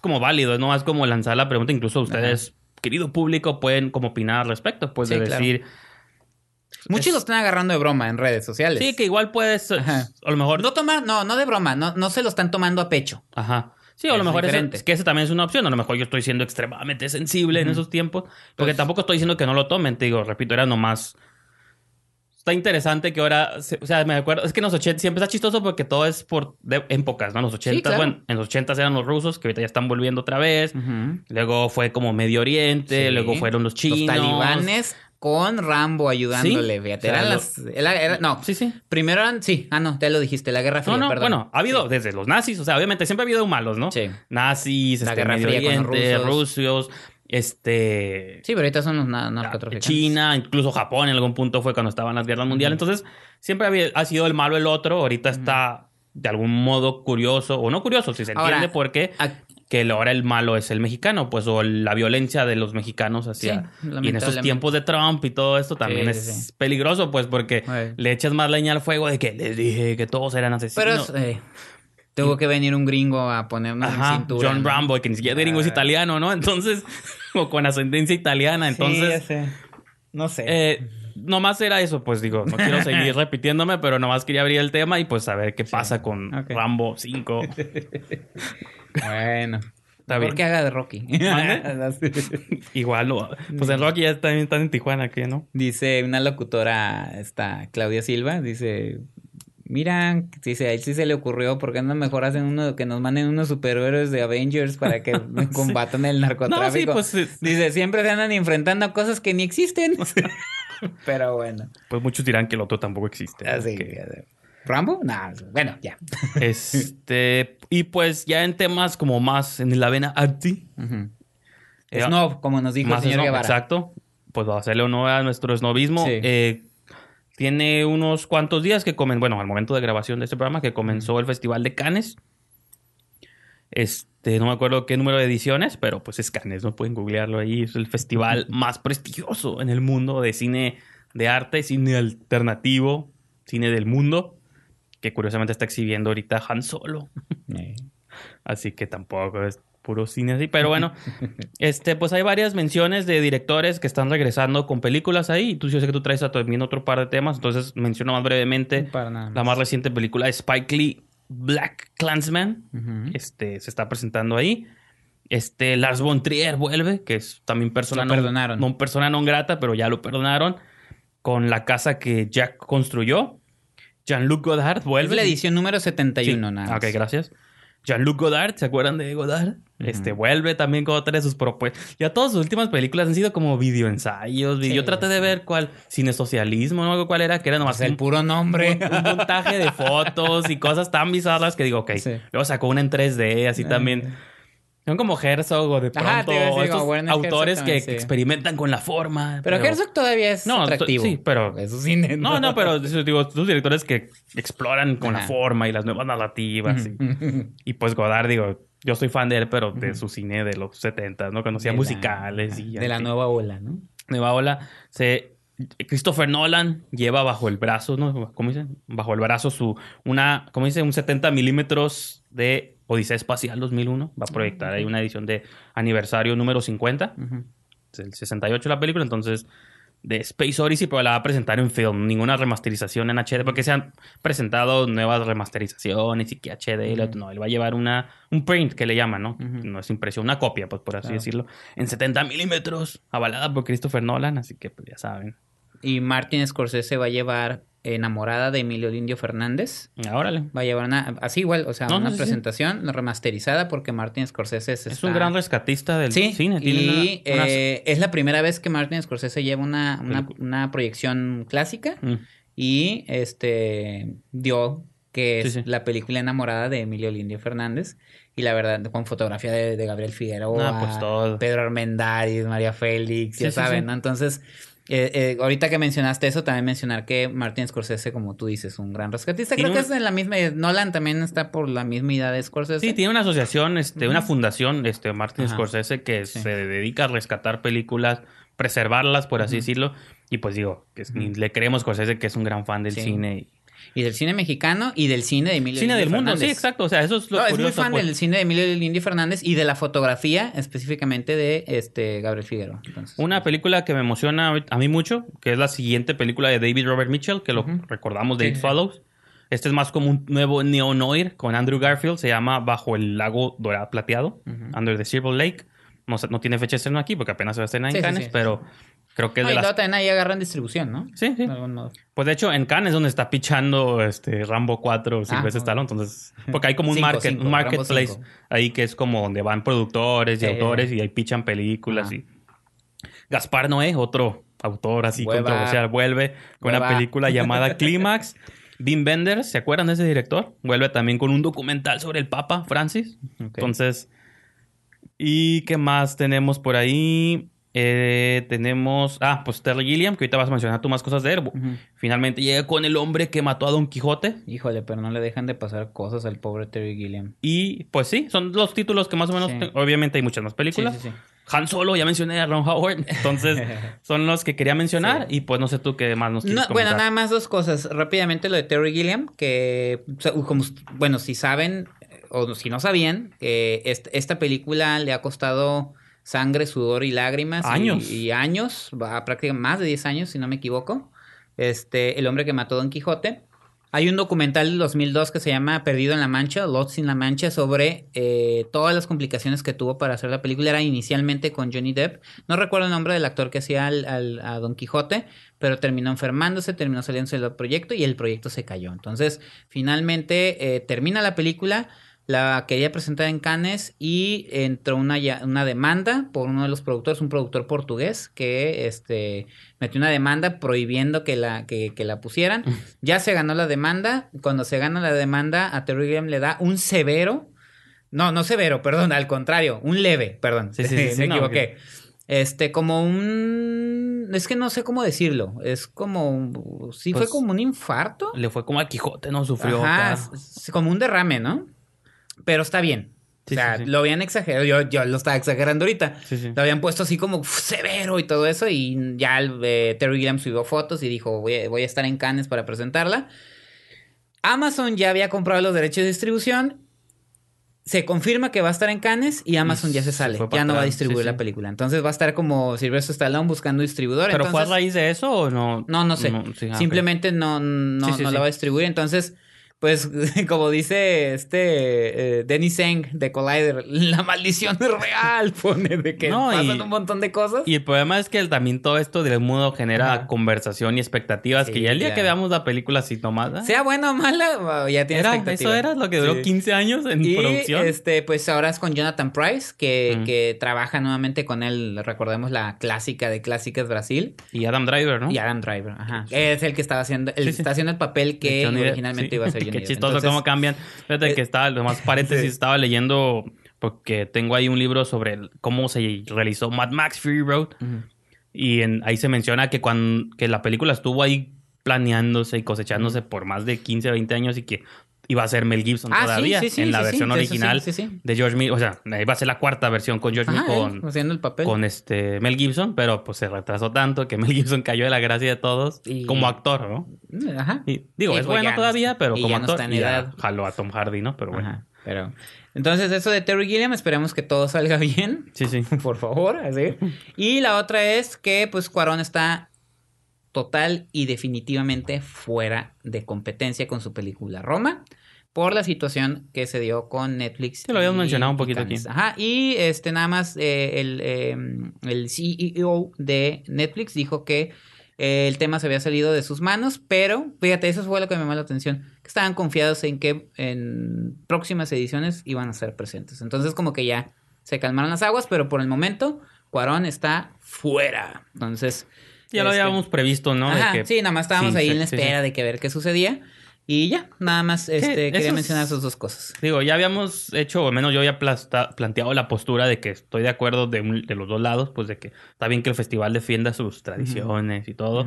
como válido, no es como lanzar la pregunta. Incluso ustedes, querido público, pueden como opinar al respecto. Pues de claro. decir, Muchos Es- lo están agarrando de broma en redes sociales. sí, que igual puedes, Ajá. a lo mejor, No tomar, no, no de broma, no, no se lo están tomando a pecho. ajá. Sí, o a lo mejor es que ese también es una opción. A lo mejor yo estoy siendo extremadamente sensible en esos tiempos. Porque Pues- tampoco estoy diciendo que no lo tomen. Te digo, repito, era nomás. Está interesante que ahora. se- O sea, me acuerdo. Es que en los 80 siempre está chistoso porque todo es por de- épocas, ¿no? En los 80, claro. bueno, en los 80 eran los rusos que ahorita ya están volviendo otra vez. Luego fue como Medio Oriente, Sí. luego fueron los chinos. Los talibanes con Rambo ayudándole. Sí. Fíjate, O sea, eran lo- las. era- era- no, Sí, sí. primero eran. Sí, ah, no, ya lo dijiste, la Guerra Fría. No, no, perdón. bueno, ha habido desde los nazis, o sea, obviamente siempre ha habido malos, ¿no? Sí. Nazis, La este, Guerra Medio Fría con rusos. rusos, este... Sí, pero ahorita son los na- narcotraficantes. China, incluso Japón en algún punto fue cuando estaban las guerras mundiales. Entonces, siempre había- ha sido el malo el otro. Ahorita está de algún modo curioso, o no curioso, si se Ahora, entiende por qué, que ahora el malo es el mexicano, pues, o la violencia de los mexicanos hacia... Sí, y en estos lamentablemente. tiempos de Trump y todo esto también Sí, es sí, peligroso, pues, porque le echas más leña al fuego de que les dije que todos eran Pero asesinos. es, eh, tuvo que venir un gringo a ponernos en Ajá, cintura. John ¿no? Rambo, que ni siquiera gringo es Ah. italiano, ¿no? Entonces, o con ascendencia italiana, entonces... Sí, ya sé. No sé. Eh, nomás era eso, pues digo, no quiero seguir repitiéndome, pero nomás quería abrir el tema y pues saber qué pasa con. Rambo 5. Bueno. Está ¿Por bien. qué haga de Rocky? Igual, no, pues en Rocky ya también están en Tijuana, ¿qué no? dice una locutora, esta Claudia Silva, dice, mira, dice, a él sí se le ocurrió, ¿por qué no mejor hacen uno, que nos manden unos superhéroes de Avengers para que combatan el narcotráfico? No, sí, pues, es- Dice, siempre se andan enfrentando a cosas que ni existen. Pero bueno. Pues muchos dirán que el otro tampoco existe. Así, Que- ¿Rambo? No, bueno, ya. este, y pues ya en temas como más en la vena arty. Eh, Snob, como nos dijo el señor snob, Guevara. Exacto. Pues va a hacerle honor a nuestro snobismo. Sí. Eh, tiene unos cuantos días que comen, bueno, al momento de grabación de este programa, que comenzó el Festival de Cannes. Este, no me acuerdo qué número de ediciones, pero pues es Cannes, no pueden googlearlo ahí. Es el festival más prestigioso en el mundo de cine de arte, cine alternativo, cine del mundo, que curiosamente está exhibiendo ahorita Han Solo. Eh, Así que tampoco es puro cine así. Pero bueno, este, pues hay varias menciones de directores que están regresando con películas ahí. Tú yo sé que tú traes a también otro par de temas, entonces menciono más brevemente Para nada la más reciente película de Spike Lee, Black Clansman. Este, se está presentando ahí. Este, Lars von Trier vuelve, que es también persona Lo no, perdonaron. no persona non grata, pero ya lo perdonaron. Con la casa que Jack construyó. Jean-Luc Godard Es vuelve. la edición número 71, Sí. nada. Ok, más. gracias. Jean-Luc Godard, ¿se acuerdan de Godard? Este vuelve también con otra de sus propuestas. Ya todas sus últimas películas han sido como videoensayos. Sí, Yo traté de ver cuál, cine socialismo, no algo cuál era, que era nomás Pues el un, puro nombre. un- un montaje de fotos y cosas tan bizarras que digo, ok. Sí. Luego sacó una en 3D, así Ah. también. Son como Herzog o de pronto Ajá, te iba a decir, estos como autores que, sí. experimentan con la forma. Pero Herzog todavía es No, atractivo. sí, pero- Es su cine. No, no, pero eso digo, directores que exploran con la forma y las nuevas narrativas. y- Y pues Godard, digo, yo soy fan de él, pero de su cine de los 70, ¿no? Conocía De la- musicales y De la nueva ola, ¿no? nueva ola. Se Christopher Nolan lleva bajo el brazo, ¿no? ¿Cómo dice? Bajo el brazo su una, ¿cómo dice? Un 70 milímetros de Odisea Espacial 2001. Va a proyectar ahí una edición de aniversario número 50. Ujú. Es el 68 la película, entonces de Space Odyssey, pero la va a presentar en film, ninguna remasterización en HD, porque se han presentado nuevas remasterizaciones y que HD, lo- Ujú. no, él va a llevar una, un print que le llaman, ¿no? No es impresión, una copia, pues por así Claro. decirlo, en 70 milímetros, avalada por Christopher Nolan, así que pues ya saben. Y Martin Scorsese va a llevar enamorada de Emilio Lindio Fernández. Ah, Órale. Va a llevar una, así igual, o sea, No, no, una sí, sí. presentación remasterizada porque Martin Scorsese se Es está- un gran rescatista del Sí, cine. Tiene y una- unas- eh, es la primera vez que Martin Scorsese lleva una, una, una proyección clásica Mm. y este dio que es la película enamorada de Emilio Lindio Fernández y la verdad con fotografía de, de Gabriel Figueroa, Ah, pues todo. Pedro Armendáriz, María Félix, ya saben. ¿no? Entonces, eh, eh, ahorita que mencionaste eso, también mencionar que Martin Scorsese, como tú dices, un gran rescatista. Creo que es de la misma, Nolan también está por la misma idea de Scorsese. Sí, tiene una asociación, este, una fundación, este, Martin Ajá. Scorsese, que Sí. se dedica a rescatar películas, preservarlas, por así decirlo. Y pues digo, que es- Ujú. le creemos a Scorsese que es un gran fan del Sí. cine. Y del cine mexicano y del cine de Emilio Cine del mundo, sí, exacto. O sea, eso es lo No, es curioso. muy fan pues. del cine de Emilio Lindy Fernández y de la fotografía específicamente de este Gabriel Figueroa. Entonces, Una película que me emociona a mí mucho, que es la siguiente película de David Robert Mitchell, que lo recordamos de Sí, It sí. Follows. Este es más como un nuevo neo-noir con Andrew Garfield. Se llama Bajo el lago dorado plateado. Under the Silver Lake. No, no tiene fecha de estreno aquí porque apenas se va a estrenar en sí, Cannes, pero creo que es No, de y las luego también ahí agarran distribución, ¿no? Sí, sí. De algún modo. Pues de hecho, en Cannes es donde está pichando este Rambo 4 Silvestre ok. Stallone. Entonces, porque hay como un Cinco, market, cinco, un marketplace ahí que es como donde van productores y Sí. autores y ahí pichan películas y Gaspar Noé, otro autor así Hueva. controversial, vuelve con una película llamada Clímax. Wim Wenders, ¿se acuerdan de ese director? Vuelve también con un documental sobre el Papa Francis. Entonces, ¿y qué más tenemos por ahí? Eh, tenemos, ah, pues Terry Gilliam, que ahorita vas a mencionar tú más cosas de él. Finalmente llega con el hombre que mató a Don Quijote. Híjole, pero no le dejan de pasar cosas al pobre Terry Gilliam. Y pues sí, son los títulos que más o menos. Sí. Obviamente hay muchas más películas. Sí, sí, sí. Han Solo, ya mencioné a Ron Howard. Entonces, son los que quería mencionar. Y pues no sé tú qué más nos quieres No, bueno, nada más dos cosas. Rápidamente lo de Terry Gilliam, que, como, bueno, si saben eh, o si no sabían, eh, est- esta película le ha costado sangre, sudor y lágrimas. y- Años. Y, años, va prácticamente más de 10 años, si no me equivoco. Este, El hombre que mató a Don Quijote. Hay un documental del 2002 que se llama Perdido en la Mancha, Lost in la Mancha, sobre eh, todas las complicaciones que tuvo para hacer la película. Era inicialmente con Johnny Depp. No recuerdo el nombre del actor que hacía al- al- a Don Quijote, pero terminó enfermándose, terminó saliéndose del proyecto y el proyecto se cayó. Entonces, finalmente eh, termina la película. La quería presentar en Cannes y entró una, una demanda por uno de los productores, un productor portugués, que este, metió una demanda prohibiendo que la, que, que la pusieran. Ya se ganó la demanda. Cuando se gana la demanda, a Terry Gilliam le da un severo. No, no severo, perdón, al contrario, un leve, perdón. Sí, sí, sí, sí, me no, equivoqué. Este, como un. Es que no sé cómo decirlo. Es como. Sí, fue Pues, como un infarto. Le fue como al Quijote, ¿no? Sufrió Ajá, como un derrame, ¿no? Pero está bien. Sí, o sea, sí, sí. lo habían exagerado. Yo, yo lo estaba exagerando ahorita. Lo habían puesto así como uf, severo y todo eso. Y ya el, eh, Terry Gilliam subió fotos y dijo: voy a, voy a estar en Cannes para presentarla. Amazon ya había comprado los derechos de distribución. Se confirma que va a estar en Cannes y Amazon Y ya se sale. Ya no va a distribuir sí, la sí. película. Entonces va a estar como Sylvester Stallone buscando distribuidor. ¿Pero fue a raíz de eso o no? no, no sé. sí, ah. Simplemente no, no, no la va a distribuir. Entonces, pues, como dice este eh, Denny de Collider, la maldición es real, pone de que No, pasan y- un montón de cosas. Y el problema es que el- también todo esto del mundo genera Ajá. conversación y expectativas Sí, que ya el día claro. que veamos la película así nomás... ah, Sea buena o mala, ya tiene era, expectativa. eso era lo que duró Sí. 15 años en Y producción. este, pues ahora es con Jonathan Price, que, Mm. que trabaja nuevamente con él, recordemos la clásica de Clásicas Brasil. Y Adam Driver, ¿no? Y Adam Driver, ajá. Es el que estaba haciendo, el, está haciendo el papel que originalmente iba a ser Qué chistoso Entonces, cómo cambian. Fíjate eh, que estaba, nomás paréntesis, sí. estaba leyendo porque tengo ahí un libro sobre el- cómo se realizó Mad Max Fury Road y en- ahí se menciona que cuando que la película estuvo ahí planeándose y cosechándose por más de 15 o 20 años y que iba a ser Mel Gibson Ah, todavía sí, sí, en la sí, versión original de George Miller, o sea, iba a ser la cuarta versión con George Ajá, Miller él con, haciendo el papel. con este Mel Gibson, pero pues se retrasó tanto que Mel Gibson cayó de la gracia de todos Y- como actor, ¿no? Ajá. Y, digo, es pues bueno no todavía, pero y como no actor está en y ya edad. jaló a Tom Hardy, ¿no? Pero bueno. Ajá, pero entonces eso de Terry Gilliam, esperemos que todo salga bien, Sí, sí. por favor, así. Y la otra es que pues Cuarón está total y definitivamente fuera de competencia con su película Roma por la situación que se dio con Netflix. Sí, lo habíamos mencionado un poquito aquí. Ajá, y este nada más eh, el, eh, el CEO de Netflix dijo que eh, el tema se había salido de sus manos, pero fíjate, eso fue lo que me llamó la atención, que estaban confiados en que en próximas ediciones iban a ser presentes. Entonces como que ya se calmaron las aguas, pero por el momento Cuarón está fuera. Entonces... Ya lo este, habíamos previsto, ¿no? De Ajá, que- sí, nada más estábamos sí, ahí sí, en la espera sí. de que ver qué sucedía. Y ya, nada más este, quería es- mencionar esas dos cosas. Digo, ya habíamos hecho, o al menos yo ya plasta- planteado la postura de que estoy de acuerdo de, un- de los dos lados, pues de que está bien que el festival defienda sus tradiciones y todo,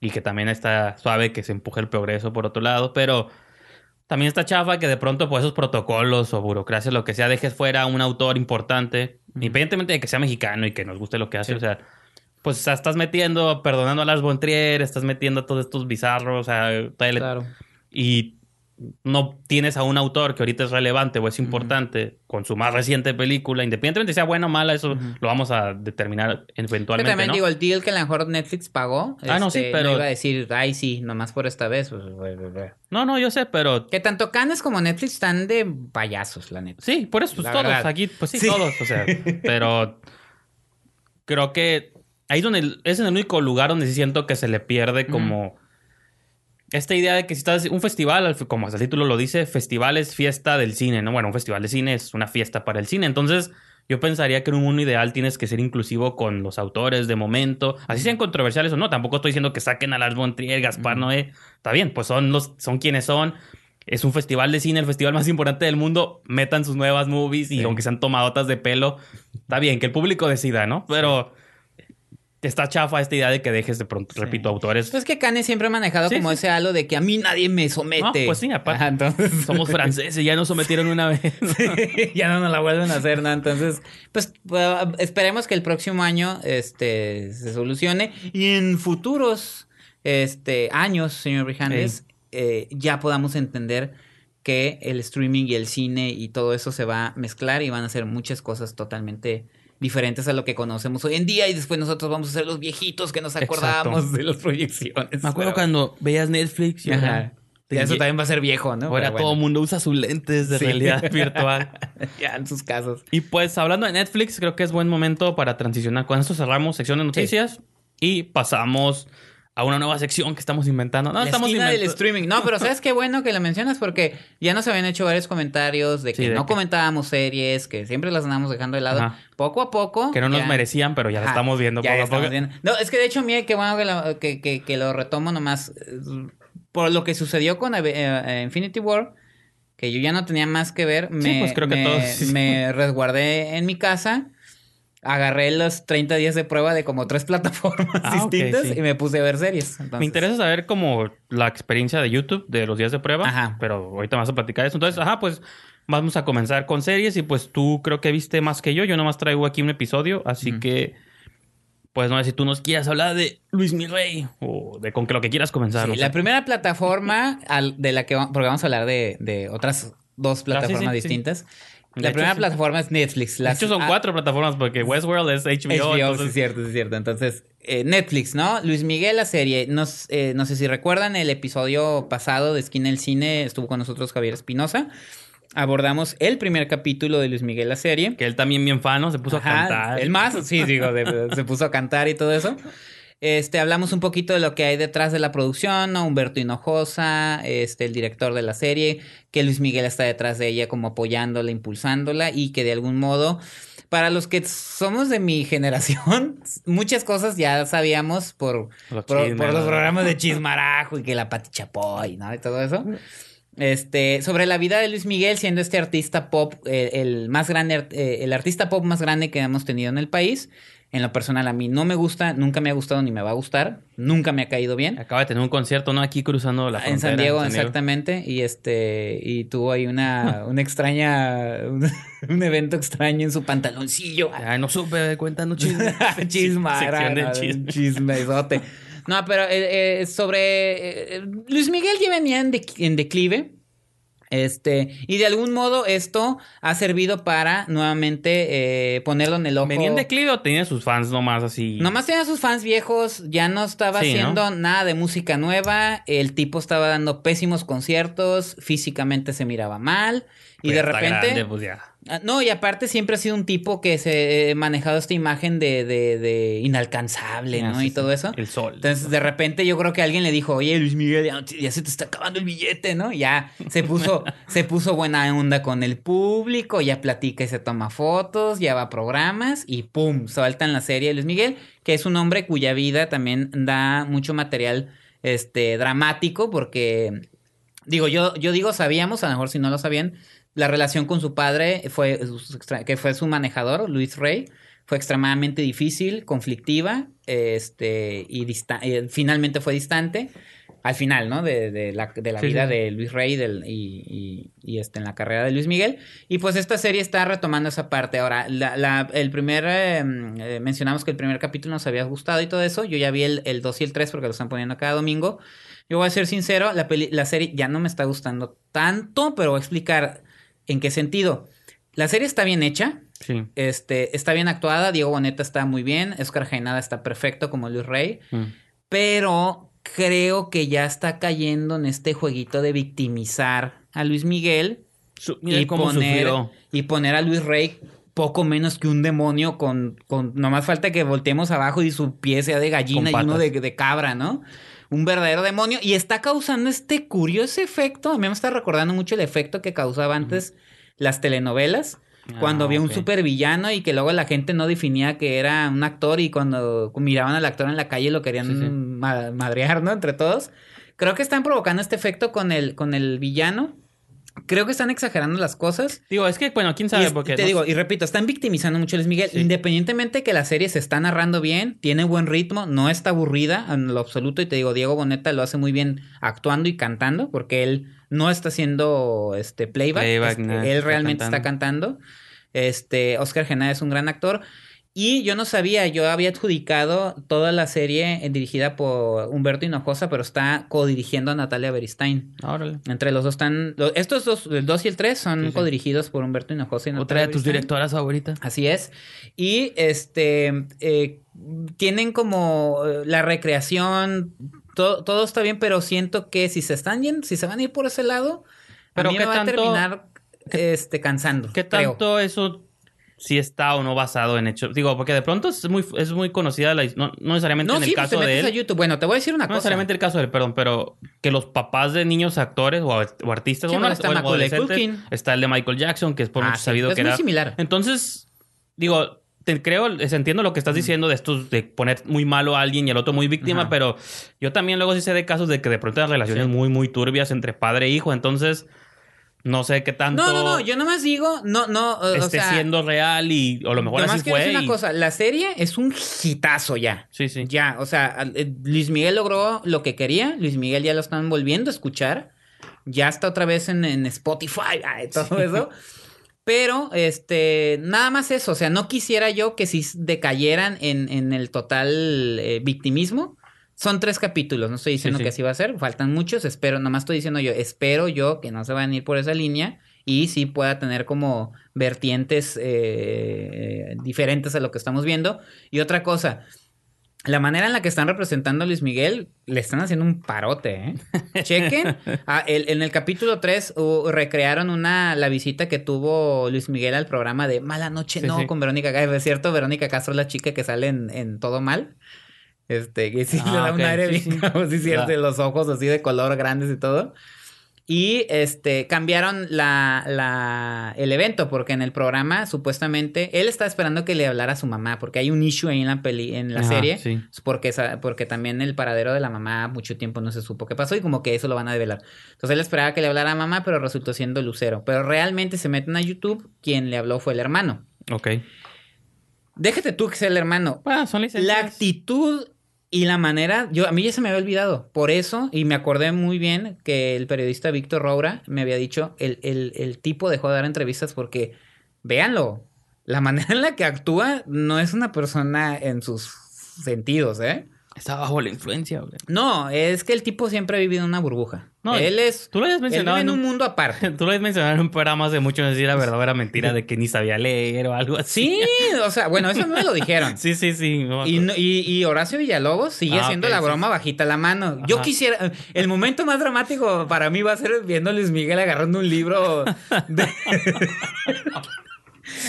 y que también está suave que se empuje el progreso por otro lado, pero también está chafa que de pronto por esos protocolos o burocracia, lo que sea, dejes fuera a un autor importante, independientemente de que sea mexicano y que nos guste lo que hace, Sí. o sea, pues o sea, estás metiendo, perdonando a Lars von Trier, estás metiendo a todos estos bizarros, o sea, todavía le- Claro. Y no tienes a un autor que ahorita es relevante o es importante con su más reciente película, independientemente de sea buena o mala, eso lo vamos a determinar Pero eventualmente. también ¿no? digo, el deal que a lo mejor Netflix pagó, Ah, no, sí, este, pero- iba a decir, ay, sí, nomás por esta vez. pues. No, no, yo sé, pero Que tanto Cannes como Netflix están de payasos, la neta. sí, por eso pues, La todos verdad. aquí, pues sí, Sí. todos, o sea, pero creo que ahí es donde es en el único lugar donde sí siento que se le pierde como esta idea de que si estás un festival, al- como hasta el título lo dice, festival es fiesta del cine, ¿no? Bueno, un festival de cine es una fiesta para el cine. Entonces, yo pensaría que en un mundo ideal tienes que ser inclusivo con los autores de momento, así sean controversiales o no. Tampoco estoy diciendo que saquen a Lars von Trier, Gaspar Noé. Está bien, pues son los son quienes son. Es un festival de cine, el festival más importante del mundo. Metan sus nuevas movies y Sí. aunque sean tomadotas de pelo, está bien, que el público decida, ¿no? Pero está chafa esta idea de que dejes de pronto, Sí. repito, autores Pues es que Cannes siempre ha manejado Sí, como sí. ese halo de que a mí nadie me somete. No, pues sí, aparte. Ajá, entonces... Somos franceses, ya nos sometieron una vez. ya no nos la vuelven a hacer, ¿no? Entonces, pues uh, esperemos que el próximo año este, se solucione y en futuros este, años, señor Brijandes, eh, ya podamos entender que el streaming y el cine y todo eso se va a mezclar y van a hacer muchas cosas totalmente diferentes a lo que conocemos hoy en día y después nosotros vamos a ser los viejitos que nos acordamos Exacto. de las proyecciones. Me acuerdo Pero- cuando veías Netflix y Ajá. ahora, Ya eso también va a ser viejo, ¿no? ahora todo el mundo usa sus lentes de Sí. realidad virtual. ya en sus casos. Y pues hablando de Netflix, creo que es buen momento para transicionar. Con esto cerramos sección de noticias y pasamos a una nueva sección que estamos inventando. No, la estamos esquina del inventando. streaming. No, pero ¿sabes qué bueno que lo mencionas? Porque ya nos habían hecho varios comentarios de que Sí, de no que- comentábamos series, que siempre las andamos dejando de lado. Ajá. Poco a poco. Que no nos merecían, pero ya Ajá, estamos viendo ya poco a estamos poco. viendo. No, es que de hecho, mire, qué bueno que lo, que, que- que lo retomo nomás. eh, Por lo que sucedió con eh, eh, Infinity War, que yo ya no tenía más que ver, me, pues creo que me- todos. me resguardé en mi casa. Agarré los 30 días de prueba de como tres plataformas Ah, distintas sí. y me puse a ver series. Entonces- Me interesa saber como la experiencia de YouTube de los días de prueba, Ajá. pero ahorita vas a platicar eso. Entonces, ajá, pues vamos a comenzar con series y pues tú creo que viste más que yo. Yo nomás traigo aquí un episodio, así que pues no sé si tú nos quieras hablar de Luis Mirrey o de con que lo que quieras comenzar. Sí, la primera plataforma al- de la que porque vamos a hablar de, de otras dos plataformas Ah, sí. distintas. De La primera sí. plataforma es Netflix. De Las- hecho, son ah, cuatro plataformas porque Westworld es HBO. HBO, sí, entonces- es cierto, sí, es cierto. Entonces, eh, Netflix, ¿no? Luis Miguel, la serie. Nos, eh, no sé si recuerdan el episodio pasado de Esquina del Cine, estuvo con nosotros Javier Espinosa. Abordamos el primer capítulo de Luis Miguel, la serie. Que él también bien fan, ¿no? Se puso Ajá, a cantar. El más, sí, digo, de- se puso a cantar y todo eso. Este, hablamos un poquito de lo que hay detrás de la producción, ¿no? Humberto Hinojosa, este, el director de la serie, que Luis Miguel está detrás de ella como apoyándola, impulsándola y que de algún modo, para los que somos de mi generación, muchas cosas ya sabíamos por, Los por, los programas de Chismarajo y que la Pati Chapoy, ¿no? Y todo eso. Este, sobre la vida de Luis Miguel, siendo este artista pop, eh, el más grande, eh, el artista pop más grande que hemos tenido en el país. En lo personal, a mí no me gusta, nunca me ha gustado ni me va a gustar, nunca me ha caído bien. Acaba de tener un concierto, ¿no? Aquí cruzando la frontera. En San Diego, exactamente, y este, y tuvo ahí una, una extraña, un, un evento extraño en su pantaloncillo. Ay, no supe, cuéntanos chisme. Chisma, era- chisme. chismesote. No, pero eh, eh, sobre eh, Luis Miguel ya venía en, dec- en declive. Este, y de algún modo esto ha servido para nuevamente eh, ponerlo en el ojo. ¿Venía en declive o tenía sus fans nomás así? Nomás tenía sus fans viejos, ya no estaba Sí, ¿no? haciendo nada de música nueva, el tipo estaba dando pésimos conciertos, físicamente se miraba mal y Pues de repente... grande, pues ya. Ah, No, y aparte siempre ha sido un tipo que se ha manejado esta imagen de, de, de inalcanzable, Ah, ¿no? sí, y todo eso. El sol. Entonces, de repente yo creo que alguien le dijo, oye, Luis Miguel, ya, ya se te está acabando el billete, ¿no? Ya se puso, se puso buena onda con el público, ya platica y se toma fotos, ya va a programas y pum, suelta en la serie de Luis Miguel, que es un hombre cuya vida también da mucho material este, dramático, porque Digo, yo, yo digo, sabíamos, a lo mejor si no lo sabían, la relación con su padre fue, que fue su manejador, Luis Rey, fue extremadamente difícil, conflictiva, este, y eh, finalmente fue distante. Al final, ¿no? De, de la, de la Sí, vida sí. de Luis Rey del- y, y- y, este, en la carrera de Luis Miguel. Y pues esta serie está retomando esa parte. Ahora, la, la- el primer, eh, eh, mencionamos que el primer capítulo nos había gustado y todo eso. Yo ya vi el, el 2 y el 3 porque lo están poniendo cada domingo. Yo voy a ser sincero, la, peli- la serie ya no me está gustando tanto, pero voy a explicar en qué sentido. La serie está bien hecha, Sí. este, está bien actuada, Diego Boneta está muy bien, Oscar Jaenada está perfecto como Luis Rey, Mm. pero creo que ya está cayendo en este jueguito de victimizar a Luis Miguel Su- y poner, sufrió. y poner a Luis Rey poco menos que un demonio con, con nomás falta que volteemos abajo y su pie sea de gallina y uno de, de cabra, ¿no? Un verdadero demonio y está causando este curioso efecto. A mí me está recordando mucho el efecto que causaba antes las telenovelas. Cuando Ah, había un ok. supervillano y que luego la gente no definía que era un actor y cuando miraban al actor en la calle lo querían Sí, sí. ma- madrear, ¿no? Entre todos. Creo que están provocando este efecto con el, con el villano. Creo que están exagerando las cosas. Digo, es que, bueno, quién sabe, es- porque te no- digo, y repito, están victimizando mucho a Luis Miguel. Sí. Independientemente que la serie se está narrando bien, tiene buen ritmo, no está aburrida en lo absoluto. Y te digo, Diego Boneta lo hace muy bien actuando y cantando, porque él no está haciendo este playback. Playback, este, nada, él está realmente está cantando. Este, Oscar Genada es un gran actor. Y yo no sabía, yo había adjudicado toda la serie eh, dirigida por Humberto Hinojosa, pero está codirigiendo a Natalia Beristain. Órale. Entre los dos están. estos dos, el 2 y el 3, son Sí, sí. codirigidos por Humberto Hinojosa y Otra Natalia de tus Beristain. directoras favoritas. Así es. Y este. eh, tienen como eh, la recreación. to- todo está bien, pero siento que si se están yendo, si se van a ir por ese lado, Pero a mí ¿qué me va tanto- a terminar este, cansando. ¿Qué creo. tanto eso sí está o no basado en hechos? Digo, porque de pronto es muy, es muy conocida la no, no necesariamente No, en el pues te caso de metes él. a YouTube. Bueno, te voy a decir una No cosa. necesariamente el caso de él, perdón, pero que los papás de niños actores o, o artistas Sí, bueno, está o está el de Michael Jackson, que es por Ah, mucho sí, sabido es que muy era. similar. Entonces, digo, te creo, entiendo lo que estás diciendo de estos, de poner muy malo a alguien y al otro muy víctima, Ajá. pero yo también luego sí sé de casos de que de pronto hay relaciones muy, muy turbias entre padre e hijo, entonces no sé qué tanto No, no, no. Yo nomás digo, no, no. o esté sea, siendo real y o a lo mejor nomás así quiero fue. decir una cosa. La serie es un hitazo ya. Sí, sí. Ya, o sea, eh, Luis Miguel logró lo que quería. Luis Miguel ya lo están volviendo a escuchar. Ya está otra vez en, en Spotify, ay, todo eso. Pero, este, nada más eso. O sea, no quisiera yo que si decayeran en, en el total eh, victimismo. Son tres capítulos, no estoy diciendo Sí, sí. que así va a ser, faltan muchos, espero, nomás estoy diciendo yo, espero yo que no se van a ir por esa línea y sí pueda tener como vertientes eh, diferentes a lo que estamos viendo. Y otra cosa, la manera en la que están representando a Luis Miguel, le están haciendo un parote, ¿eh? Chequen. Ah, el- en el capítulo 3 recrearon una, la visita que tuvo Luis Miguel al programa de Mala Noche Sí, No sí. con Verónica Castro. Es cierto, Verónica Castro es la chica que sale en, en Todo Mal. Este, que sí Ah, le da un ok, aire sí, bien, sí. como sí, cierto, Ya. los ojos así de color grandes y todo. Y este cambiaron la, la, el evento porque en el programa supuestamente él está esperando que le hablara a su mamá porque hay un issue ahí en la peli en la Ajá, serie sí. porque porque también el paradero de la mamá mucho tiempo no se supo qué pasó y como que eso lo van a develar. Entonces él esperaba que le hablara a mamá pero resultó siendo Lucero. Pero realmente se meten a YouTube quien le habló fue el hermano. Ok. Déjate tú que sea el hermano. Bueno, son licencias. La actitud y la manera, yo a mí ya se me había olvidado. Por eso, y me acordé muy bien que el periodista Víctor Roura me había dicho, el, el, el tipo dejó de dar entrevistas porque, véanlo, la manera en la que actúa no es una persona en sus sentidos, ¿eh? Está bajo la influencia, güey. No, es que el tipo siempre ha vivido en una burbuja. No, él es... Tú lo habías Él mencionado vive en un un... mundo aparte. Tú lo habías mencionado en un programa hace mucho, no sé si era verdad o era mentira, de que ni sabía leer o algo así. Sí, o sea, bueno, eso no me lo dijeron. Sí, sí, sí. no Y, no- y- y Horacio Villalobos sigue Ah, haciendo ok, la sí, broma bajita la mano. Yo quisiera. El momento más dramático para mí va a ser viendo a Luis Miguel agarrando un libro. de-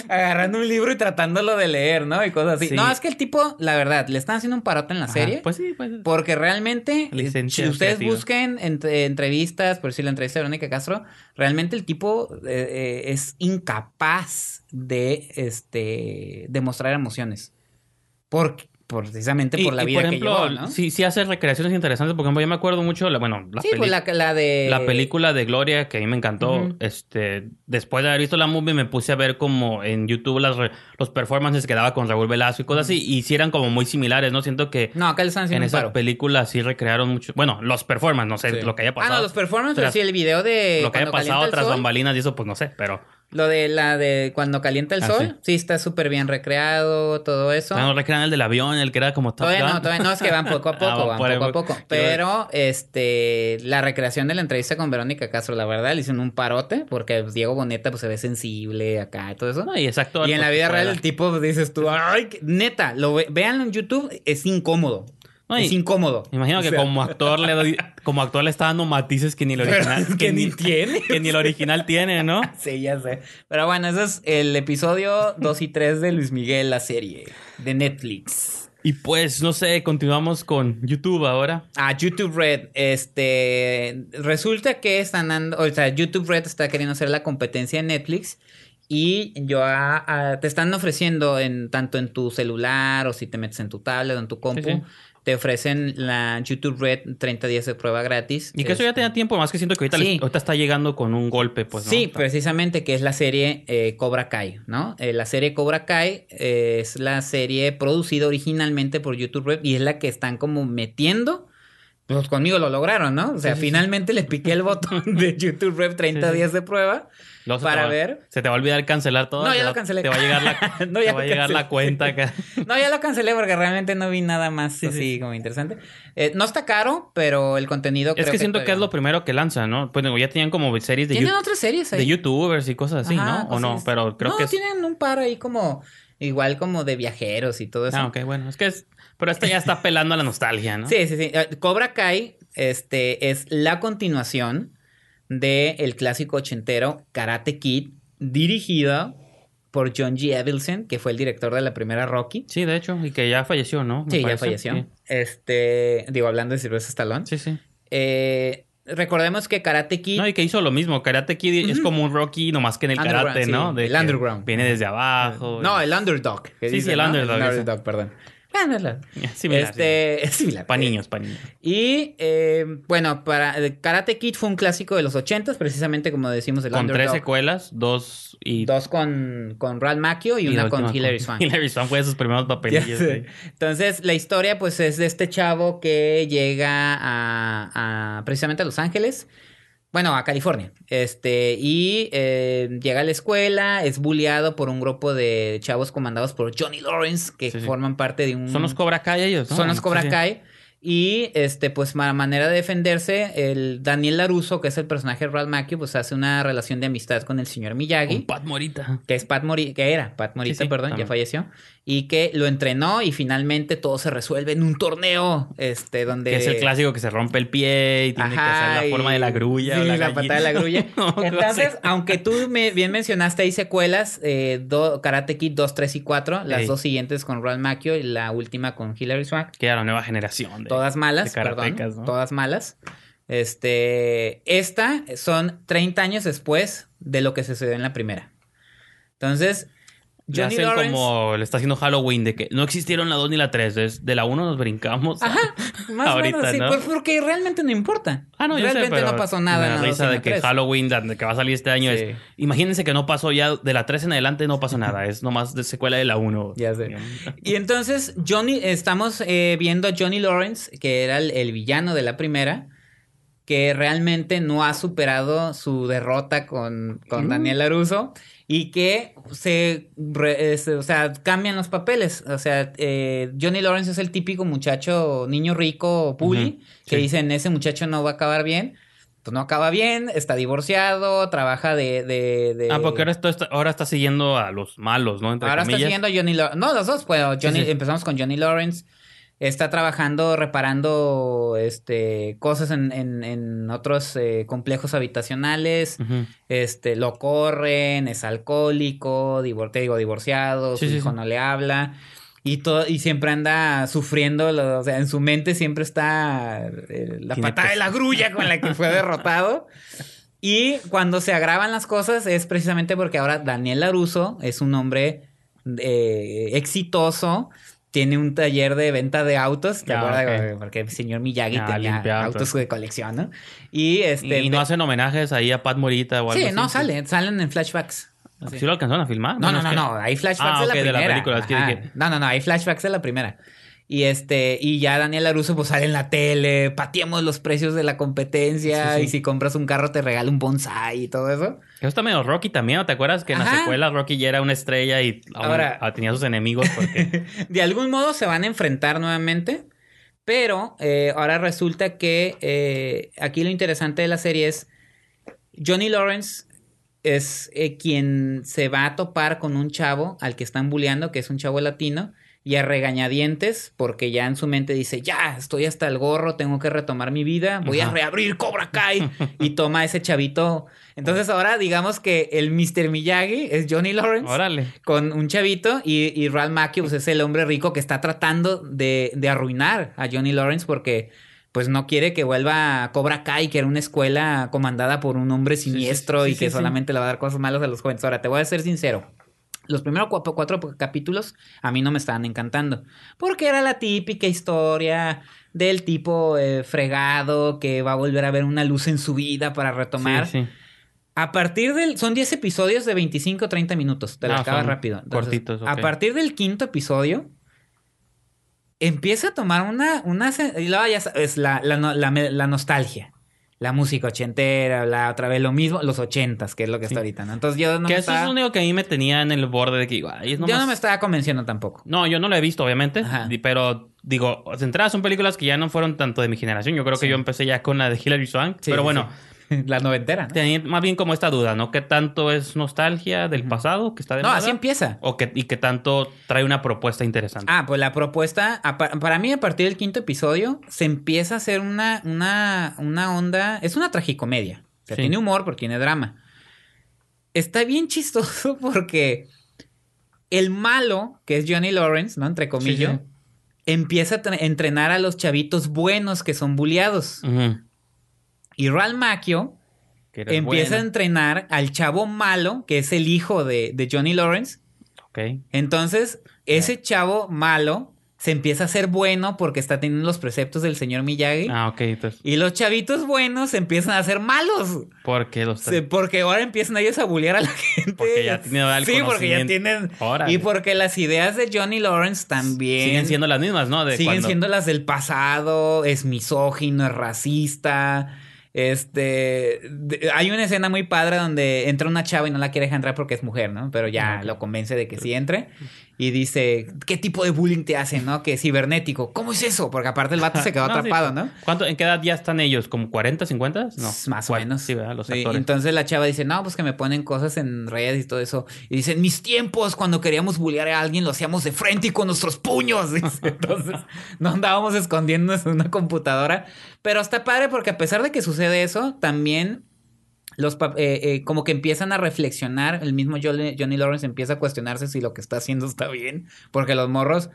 agarrando un libro y tratándolo de leer, ¿no? Y cosas así. Sí. No, es que el tipo, la verdad, le están haciendo un parote en la Ajá, serie. Pues sí, pues. Porque realmente, Licencia si ustedes creativa. busquen entre- entrevistas, por si la entrevista de Verónica Castro, realmente el tipo eh, eh, es incapaz de este demostrar emociones. Por- precisamente Y- por la y, vida por ejemplo, que llevó, ¿no? sí, sí hace recreaciones interesantes. Por ejemplo, yo me acuerdo mucho, la, bueno, la, sí, peli- pues la, la de... la película de Gloria, que a mí me encantó. Este, después de haber visto la movie, me puse a ver como en YouTube las re- los performances que daba con Raúl Velasco y cosas así. Y sí eran como muy similares, ¿no? Siento que No, acá en esa paro. película sí recrearon mucho. Bueno, los performances, no sé Sí. lo que haya Ah, pasado. no, los performances, Tras- sí, el video de... lo que haya pasado tras bambalinas y eso, pues no sé, pero. Lo de la de cuando calienta el Ah, sol, sí. sí, está súper bien recreado, todo eso. No, recrean el del avión, el que era como Top Todavía Gun. no, todavía no, es que van poco a poco, Ah, van por- poco a poco. Pero, este, la recreación de la entrevista con Verónica Castro, la verdad, le hicieron un parote, porque pues, Diego Boneta, pues, se ve sensible acá y todo eso. No, y exacto. y en la vida real, el tipo, pues, dices tú, ay, neta, lo ve- véanlo en YouTube, es incómodo. No, es incómodo. Me imagino O que sea, como actor le doy, como actor le está dando matices que ni el original que ni tiene. que ni el original tiene, ¿no? Sí, ya sé. Pero bueno, ese es el episodio 2 y 3 de Luis Miguel, la serie de Netflix. Y pues no sé, continuamos con YouTube ahora. Ah, YouTube Red, este, resulta que están dando, o sea, YouTube Red está queriendo hacer la competencia de Netflix y yo ah, ah, te están ofreciendo en tanto en tu celular o si te metes en tu tablet o en tu compu, Sí, sí. Te ofrecen la YouTube Red 30 días de prueba gratis. Y que eso ya tenía tiempo, más que siento que ahorita, Sí. les- ahorita está llegando con un golpe, pues, ¿no? Sí, precisamente que es la serie eh, Cobra Kai, ¿no? Eh, la serie Cobra Kai eh, es la serie producida originalmente por YouTube Red y es la que están como metiendo. Pues conmigo lo lograron, ¿no? O sea, Sí, sí, sí. finalmente le piqué el botón de YouTube Red 30 Sí, sí. días de prueba luego para va- ver. Se te va a olvidar cancelar todo. No, ya lo cancelé. Te va a llegar la, No, te ya va a lo llegar la cancelé. cuenta acá. No, ya lo cancelé porque realmente no vi nada más Sí, así sí. como interesante. Eh, no está caro, pero el contenido Es creo que siento que es lo primero que lanzan, ¿no? Pues digo, ya tenían como series de, Tienen otras series ahí. de youtubers y cosas así, Ajá, ¿no? O no, cosas- pero creo no, que es... tienen un par ahí como igual como de viajeros y todo eso. Ah, ok, bueno, es que es... Pero esta ya está apelando a la nostalgia, ¿no? Sí, sí, sí. Eh, Cobra Kai este, es la continuación del el clásico ochentero Karate Kid, dirigido por John G. Evelson, que fue el director de la primera Rocky. Sí, de hecho, y que ya falleció, ¿no? Me Sí, ya falleció. Sí. Este, digo, hablando de Sylvester Stallone. Sí, sí. Eh, recordemos que Karate Kid No, y que hizo lo mismo. Karate Kid es como un Rocky, nomás que en el karate, sí, ¿no? De el underground. Viene desde abajo. No, el underdog. que Sí, dice, sí, el ¿no? underdog, El ese. underdog, perdón. Ah. Similar, este, es similar. Para niños, para niños. Y eh, bueno, para eh, Karate Kid fue un clásico de los ochentas, precisamente como decimos el Con tres secuelas, dos y... Dos con, con Ralph Macchio y, una con Hilary Swank. Hilary Swank fue de sus primeros sí. Entonces, la historia, pues, es de este chavo que llega a, a- precisamente a Los Ángeles Bueno, a California. Este, y eh, llega a la escuela, es bulleado por un grupo de chavos comandados por Johnny Lawrence, que Sí, sí. forman parte de un... Son los Cobra Kai ellos, ¿no? Son los Cobra Sí. Kai. Y este, pues, manera de defenderse, el Daniel Laruso, que es el personaje de Ralph Macchio, pues hace una relación de amistad con el señor Miyagi. Con Pat Morita. que es Pat Morita, que era Pat Morita, Sí, sí, perdón, también. ya falleció, y que lo entrenó y finalmente todo se resuelve en un torneo, este, donde... Que es el clásico que se rompe el pie y tiene que hacer la y- forma de la grulla. Sí, o la, la, patada de la grulla. No, Entonces, aunque tú me, bien mencionaste, hay secuelas, eh, do- Karate Kid 2, 3 y 4, las dos siguientes con Ralph Macchio y la última con Hilary Swank. Que era la nueva generación. de- Todas malas, perdón. Todas malas. Este, esta son 30 años después de lo que sucedió en la primera. Entonces, Johnny hacen Lawrence... como le está haciendo Halloween de que no existieron la 2 ni la 3. es de la 1 nos brincamos. a- Ajá, más o Ahorita, menos, sí, ¿no? pues porque realmente no importa. Ah, no, yo sé, realmente pero no pasó nada en la risa de la que. Halloween, la que va a salir este año, Sí. es... Imagínense que no pasó ya de la 3 en adelante, no pasó nada. Es nomás de secuela de la 1. Ya sé. Y entonces, Johnny, estamos eh, viendo a Johnny Lawrence, que era el, el villano de la primera, que realmente no ha superado su derrota con, con Mm. Daniel LaRusso y que se, re- o sea, cambian los papeles. O sea, eh, Johnny Lawrence es el típico muchacho, niño rico, bully, Ujú, que sí. dicen, ese muchacho no va a acabar bien. Pues no acaba bien, está divorciado, trabaja de... de, de- Ah, porque ahora, esto está, ahora está siguiendo a los malos, ¿no? Entre Ahora está siguiendo a Johnny Lawrence. No, los dos, pues Johnny, sí. empezamos con Johnny Lawrence. Está trabajando, reparando este, cosas en, en- en otros eh, complejos habitacionales. Este, lo corren, es alcohólico, divor- te digo, divorciado, Sí, su sí, hijo sí. no le habla. Y, todo, y siempre anda sufriendo, lo- o sea, en su mente siempre está eh, la patada de la grulla con la que fue derrotado. Y cuando se agravan las cosas es precisamente porque ahora Daniel Laruso es un hombre eh, exitoso, tiene un taller de venta de autos, ¿te Ah, acuerdas? Porque el señor Miyagi Ah, tenía limpia autos de colección, ¿no? Y este... Y no hacen homenajes ahí a Pat Morita o algo Sí, así. no, salen, salen en flashbacks. ¿Sí, Sí. lo alcanzaron a filmar? No, no, no, que- no, hay flashbacks Ah, de la ok, de la primera. película, es que Ajá. dije- No, no, no, hay flashbacks de la primera. Y este, y ya Daniel Laruso pues sale en la tele, pateamos los precios de la competencia Sí, sí. y si compras un carro te regala un bonsai y todo eso. Eso está medio Rocky también, ¿no? ¿Te acuerdas que en la secuela Rocky ya era una estrella y Ahora- ah, tenía sus enemigos porque... De algún modo se van a enfrentar nuevamente, pero eh, ahora resulta que eh, aquí lo interesante de la serie es Johnny Lawrence es eh, quien se va a topar con un chavo al que están bulleando, que es un chavo latino, y a regañadientes, porque ya en su mente dice, ya, estoy hasta el gorro, tengo que retomar mi vida, voy a reabrir Cobra Kai, y toma a ese chavito. Entonces ahora digamos que el Mr. Miyagi es Johnny Lawrence Órale. con un chavito y, y Ralph Macchio pues, es el hombre rico que está tratando de, de arruinar a Johnny Lawrence porque pues no quiere que vuelva a Cobra Kai, que era una escuela comandada por un hombre sí, siniestro sí, y que solamente le va a dar cosas malas a los jóvenes. Ahora, te voy a ser sincero. Los primeros cuatro, cuatro capítulos a mí no me estaban encantando. Porque era la típica historia del tipo eh, fregado que va a volver a ver una luz en su vida para retomar. Sí, sí. A partir del. Son 10 episodios de 25 o 30 minutos. Te lo Ah, acabas rápido. Entonces, cortitos, A partir del quinto episodio. Empieza a tomar una. una y luego ya sabes, la, la, la, la nostalgia. La música ochentera, la otra vez lo mismo, los ochentas, que es lo que Sí. está ahorita, ¿no? Entonces yo no que me eso estaba, es lo único que a mí me tenía en el borde de que es yo no me estaba convenciendo tampoco. No, yo no lo he visto, obviamente. Ajá. Pero digo, de entrada son películas que ya no fueron tanto de mi generación. Yo creo que yo empecé ya con la de Hilary Swank. Sí, pero bueno. la noventera, ¿no? tenía más bien como esta duda, ¿no? ¿Qué tanto es nostalgia del pasado que está de No, moda? así empieza. O que, y qué tanto trae una propuesta interesante. Ah, pues la propuesta, a pa- para mí a partir del quinto episodio se empieza a hacer una, una, una onda, es una tragicomedia. O sea, Sí. tiene humor, pero tiene drama. Está bien chistoso porque el malo, que es Johnny Lawrence, ¿no? Entre comillas, Sí, sí. empieza a tra- entrenar a los chavitos buenos que son bulleados. Ujú. Y Ralph Macchio empieza a entrenar al chavo malo, que es el hijo de, de Johnny Lawrence. Ok. Entonces, ese chavo malo se empieza a hacer bueno porque está teniendo los preceptos del señor Miyagi. Ah, ok. Entonces, Y los chavitos buenos se empiezan a ser malos. porque los Se- porque ahora empiezan ellos a bullear a la gente. Porque ya tienen el Sí, porque ya tienen. Órale. Y porque las ideas de Johnny Lawrence también. siguen siendo las mismas, ¿no? De siguen cuando- siendo las del pasado. Es misógino, es racista. Este, de- hay una escena muy padre donde entra una chava y no la quiere dejar entrar porque es mujer, ¿no? Pero ya lo convence de que sí entre y dice, ¿qué tipo de bullying te hacen, no? Que cibernético. ¿Cómo es eso? Porque aparte el vato se quedó No, sí. atrapado, ¿no? ¿Cuánto, ¿En qué edad ya están ellos? ¿Como 40, 50? No. Más o menos. Sí, ¿verdad? Los Sí, actores. entonces la chava dice, no, pues que me ponen cosas en redes y todo eso. Y dice, en mis tiempos, cuando queríamos bullear a alguien, lo hacíamos de frente y con nuestros puños. Dice, Entonces, no andábamos escondiéndonos en una computadora. Pero está padre porque a pesar de que sucede eso, también los eh, eh, como que empiezan a reflexionar. El mismo Johnny, Johnny Lawrence empieza a cuestionarse si lo que está haciendo está bien. Porque los morros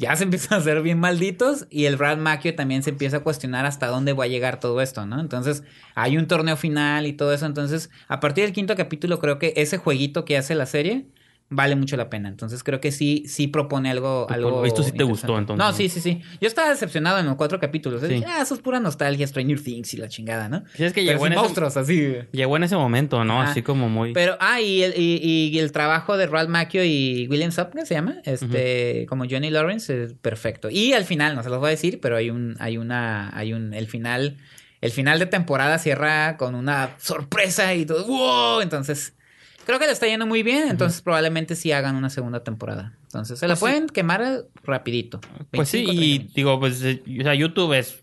ya se empiezan a hacer bien malditos y el Brad Macchio también se empieza a cuestionar hasta dónde va a llegar todo esto, ¿no? Entonces hay un torneo final y todo eso, entonces a partir del quinto capítulo creo que ese jueguito que hace la serie vale mucho la pena, entonces creo que sí, sí propone algo... Por algo visto sí te gustó, entonces, No, sí, sí, sí. Yo estaba decepcionado en los cuatro capítulos. Sí. Dije, ah, eso es pura nostalgia, Stranger Things y la chingada, ¿no? Sí, es que llegó en, ese, monstruos, así. llegó en ese momento, ¿no? Ajá. Así como muy... Pero, ah, y el, y, y el trabajo de Ralph Macchio y William Sapka se llama, este, como Johnny Lawrence, es perfecto. Y al final, no se los voy a decir, pero hay un, hay una, hay un, el final, el final de temporada cierra con una sorpresa y todo, wow, entonces, creo que le está yendo muy bien, entonces probablemente sí hagan una segunda temporada. Entonces, se la Pues sí. pueden quemar rapidito. Pues sí, 25, y 30 minutos. digo, pues, eh, o sea, YouTube es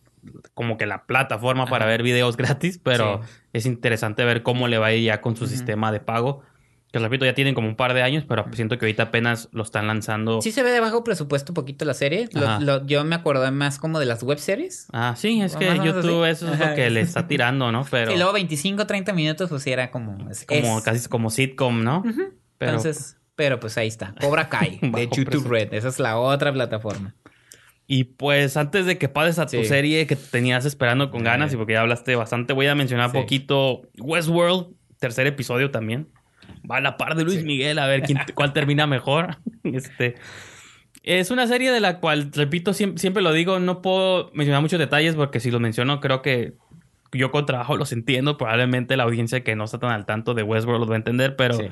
como que la plataforma para ver videos gratis, pero Sí. es interesante ver cómo le va a ir ya con su sistema de pago. Que repito, ya tienen como un par de años, pero siento que ahorita apenas lo están lanzando. Sí se ve de bajo presupuesto un poquito la serie. Lo- Ajá. lo- yo me acordé más como de las web series. Ah, sí, es O que YouTube así. eso es lo que le está tirando, ¿no? Pero Y luego 25, 30 minutos, pues era como... Es, como es- casi como sitcom, ¿no? Pero Entonces, pero pues ahí está. Cobra Kai de YouTube presupuesto. Red. Esa es la otra plataforma. Y pues antes de que pases a tu Sí. serie que tenías esperando con ganas, y porque ya hablaste bastante, voy a mencionar Sí. poquito Westworld, tercer episodio también. Va a la par de Luis Sí. Miguel, a ver quién, cuál termina mejor. Este. Es una serie de la cual, repito, siempre, siempre lo digo, no puedo mencionar muchos detalles porque si los menciono creo que yo con trabajo los entiendo. Probablemente la audiencia que no está tan al tanto de Westworld los va a entender, pero... Sí.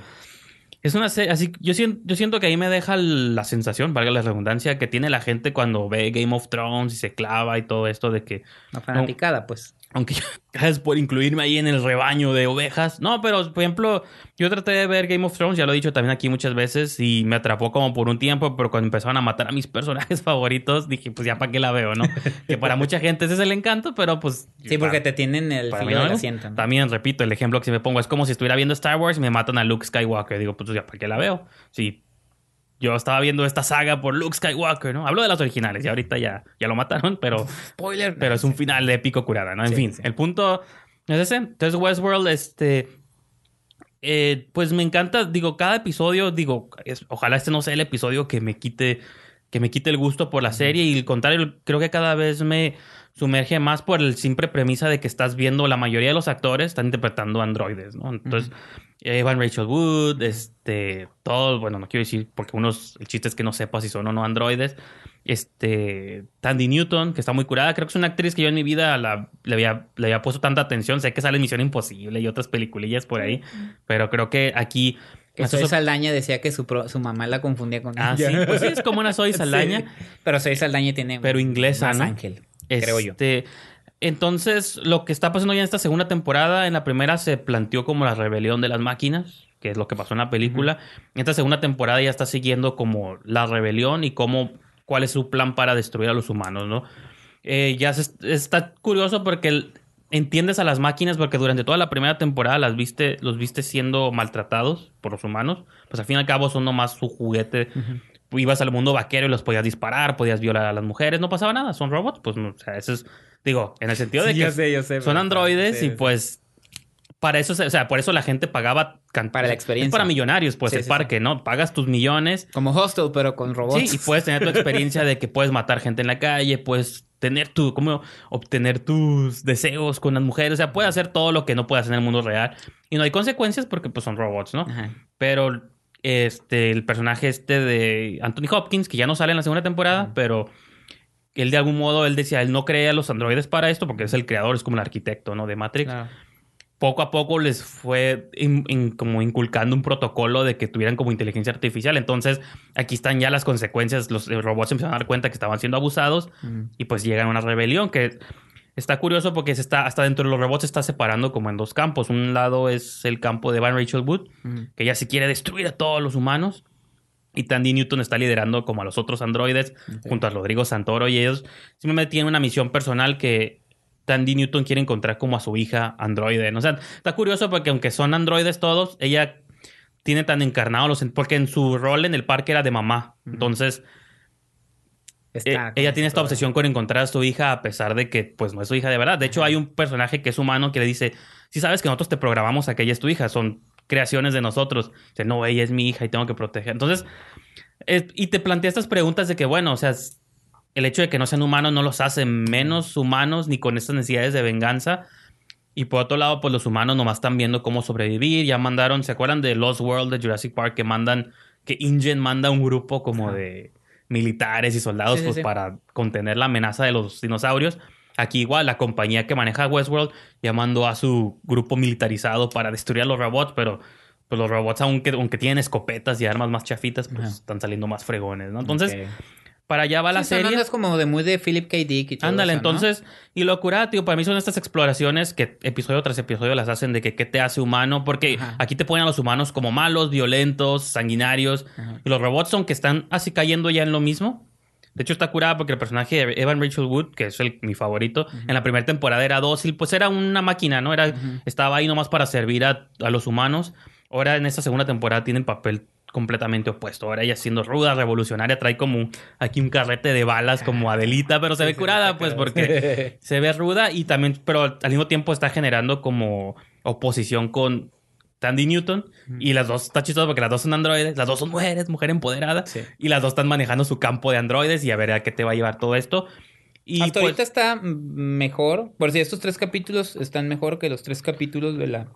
Es una serie, así, yo siento, yo siento que ahí me deja la sensación, valga la redundancia, que tiene la gente cuando ve Game of Thrones y se clava y todo esto de que, Una fanaticada, pues. Aunque yo- gracias por incluirme ahí en el rebaño de ovejas. No, pero por ejemplo, yo traté de ver Game of Thrones, ya lo he dicho también aquí muchas veces, y me atrapó como por un tiempo, pero cuando empezaron a matar a mis personajes favoritos, dije, pues ya para qué la veo, ¿no? que para mucha gente ese es el encanto, pero pues... Sí, porque te tienen el filo no. del asiento. ¿no? También, repito, el ejemplo que si me pongo es como si estuviera viendo Star Wars y me matan a Luke Skywalker. Digo, pues ya, ¿para qué la veo? Sí. Yo estaba viendo esta saga por Luke Skywalker, ¿no? Hablo de las originales y ahorita ya, ya lo mataron, pero, Spoiler. pero es un final épico curada, ¿no? En Sí, fin, sí. el punto es ese. Entonces, Westworld, este. eh, pues me encanta, digo, cada episodio, digo, es- ojalá este no sea el episodio que me quite, que me quite el gusto por la serie y al contrario, creo que cada vez me sumerge más por el simple premisa de que estás viendo la mayoría de los actores están interpretando androides, ¿no? Entonces, Evan Rachel Wood, este, todos, bueno, no quiero decir porque unos, el chiste es que no sepa si son o no androides, este, Tandy Newton, que está muy curada, creo que es una actriz que yo en mi vida la- le, había, le había puesto tanta atención, sé que sale Misión Imposible y otras peliculillas por ahí, pero creo que aquí... Que Soy Saldaña decía que su, pro- su mamá la confundía con Ah, sí, pues sí, es como una Zoe Saldaña. Sí. Pero Soy Saldaña tiene... Pero inglesa, más ¿no? ángel, creo yo. Este, Entonces, lo que está pasando ya en esta segunda temporada, en la primera se planteó como la rebelión de las máquinas, que es lo que pasó en la película. En esta segunda temporada ya está siguiendo como la rebelión y cómo, cuál es su plan para destruir a los humanos, ¿no? Eh, ya se- está curioso porque el- entiendes a las máquinas porque durante toda la primera temporada las viste, los viste siendo maltratados por los humanos. Pues al fin y al cabo son nomás su juguete. Ibas al mundo vaquero y los podías disparar, podías violar a las mujeres, no pasaba nada, son robots, pues no, o sea, eso es, digo, en el sentido de Sí, que yo sé, yo sé, son androides sí, y pues para eso, se- o sea, por eso la gente pagaba Para la experiencia. Es para millonarios, pues Sí, el sí, parque, ¿no? Pagas tus millones Como Hostel, pero con robots. Sí, y puedes tener tu experiencia de que puedes matar gente en la calle, puedes tener tu, como obtener tus deseos con las mujeres, o sea, puedes hacer todo lo que no puedes hacer en el mundo real. Y no hay consecuencias porque pues son robots, ¿no? Ajá. Pero este, el personaje este de Anthony Hopkins, que ya no sale en la segunda temporada, pero él de algún modo, él decía, él no crea a los androides para esto porque es el creador, es como el arquitecto, ¿no? De Matrix Claro. poco a poco les fue in- in- como inculcando un protocolo de que tuvieran como inteligencia artificial. Entonces, aquí están ya las consecuencias. Los eh, robots empezaron a dar cuenta que estaban siendo abusados y pues llegan a una rebelión que está curioso porque se está, hasta dentro de los robots se está separando como en dos campos. Un lado es el campo de Van Rachel Wood, que ella se quiere destruir a todos los humanos. Y Tandy Newton está liderando como a los otros androides, junto a Rodrigo Santoro y ellos. Simplemente tienen una misión personal que Tandy Newton quiere encontrar como a su hija androide. O sea, está curioso porque aunque son androides todos, ella tiene tan encarnado los... Porque en su rol en el parque era de mamá. Entonces, Está eh, ella tiene esta obsesión con encontrar a su hija a pesar de que pues no es su hija de verdad. De hecho, hay un personaje que es humano que le dice, si sabes que nosotros te programamos a que ella es tu hija, son creaciones de nosotros. Dice, no, ella es mi hija y tengo que proteger. Entonces, y te plantea estas preguntas de que, bueno, o sea, el hecho de que no sean humanos no los hace menos humanos ni con estas necesidades de venganza. Y por otro lado, pues los humanos nomás están viendo cómo sobrevivir. Ya mandaron, ¿se acuerdan de Lost World de Jurassic Park? Que mandan, que InGen manda un grupo como de militares y soldados Sí, pues sí. para contener la amenaza de los dinosaurios. Aquí igual la compañía que maneja Westworld ya mandó a su grupo militarizado para destruir a los robots, pero pues los robots aunque, aunque tienen escopetas y armas más chafitas, pues están saliendo más fregones, ¿no? Entonces. Para allá va la Sí, serie. ondas como de muy de Philip K. Dick y todo Ándale, eso, ¿no? entonces, y lo curado, tío, para mí son estas exploraciones que episodio tras episodio las hacen de que qué te hace humano, porque Ajá. aquí te ponen a los humanos como malos, violentos, sanguinarios, Ajá. y los robots son que están así cayendo ya en lo mismo. De hecho, está curada porque el personaje de Evan Rachel Wood, que es el, mi favorito, en la primera temporada era dócil, pues era una máquina, ¿no? Era. Estaba ahí nomás para servir a, a los humanos. Ahora en esta segunda temporada tiene el papel completamente opuesto. Ahora ella siendo ruda, revolucionaria, trae como aquí un carrete de balas como Adelita, pero se Sí, ve curada, pues porque se ve ruda y también, pero al mismo tiempo está generando como oposición con Tandy Newton y las dos, está chistoso porque las dos son androides, las dos son mujeres, mujer empoderada Sí. y las dos están manejando su campo de androides y a ver a qué te va a llevar todo esto. Y Hasta pues, ahorita está mejor. Por si estos tres capítulos están mejor que los tres capítulos de la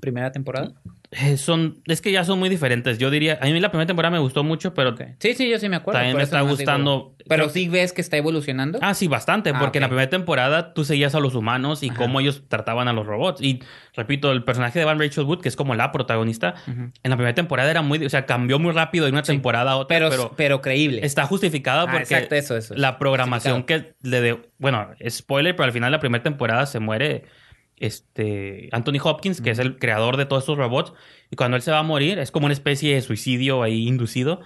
primera temporada. eh, son, es que ya son muy diferentes. Yo diría, a mí la primera temporada me gustó mucho, pero. Sí, sí, yo sí me acuerdo. También me está digo- gustando- Pero sí ves que está evolucionando. Ah, sí, bastante, Ah, porque en la primera temporada tú seguías a los humanos y Ajá. cómo ellos trataban a los robots. Y repito, el personaje de Van Rachel Wood, que es como la protagonista, en la primera temporada era muy, o sea, cambió muy rápido de una Sí. temporada a otra, pero, pero, pero, creíble. está justificado Ah, porque exacto, eso, eso. la programación que le de, bueno, spoiler, pero al final la primera temporada se muere este Anthony Hopkins, que es el creador de todos estos robots, y cuando él se va a morir, es como una especie de suicidio ahí inducido.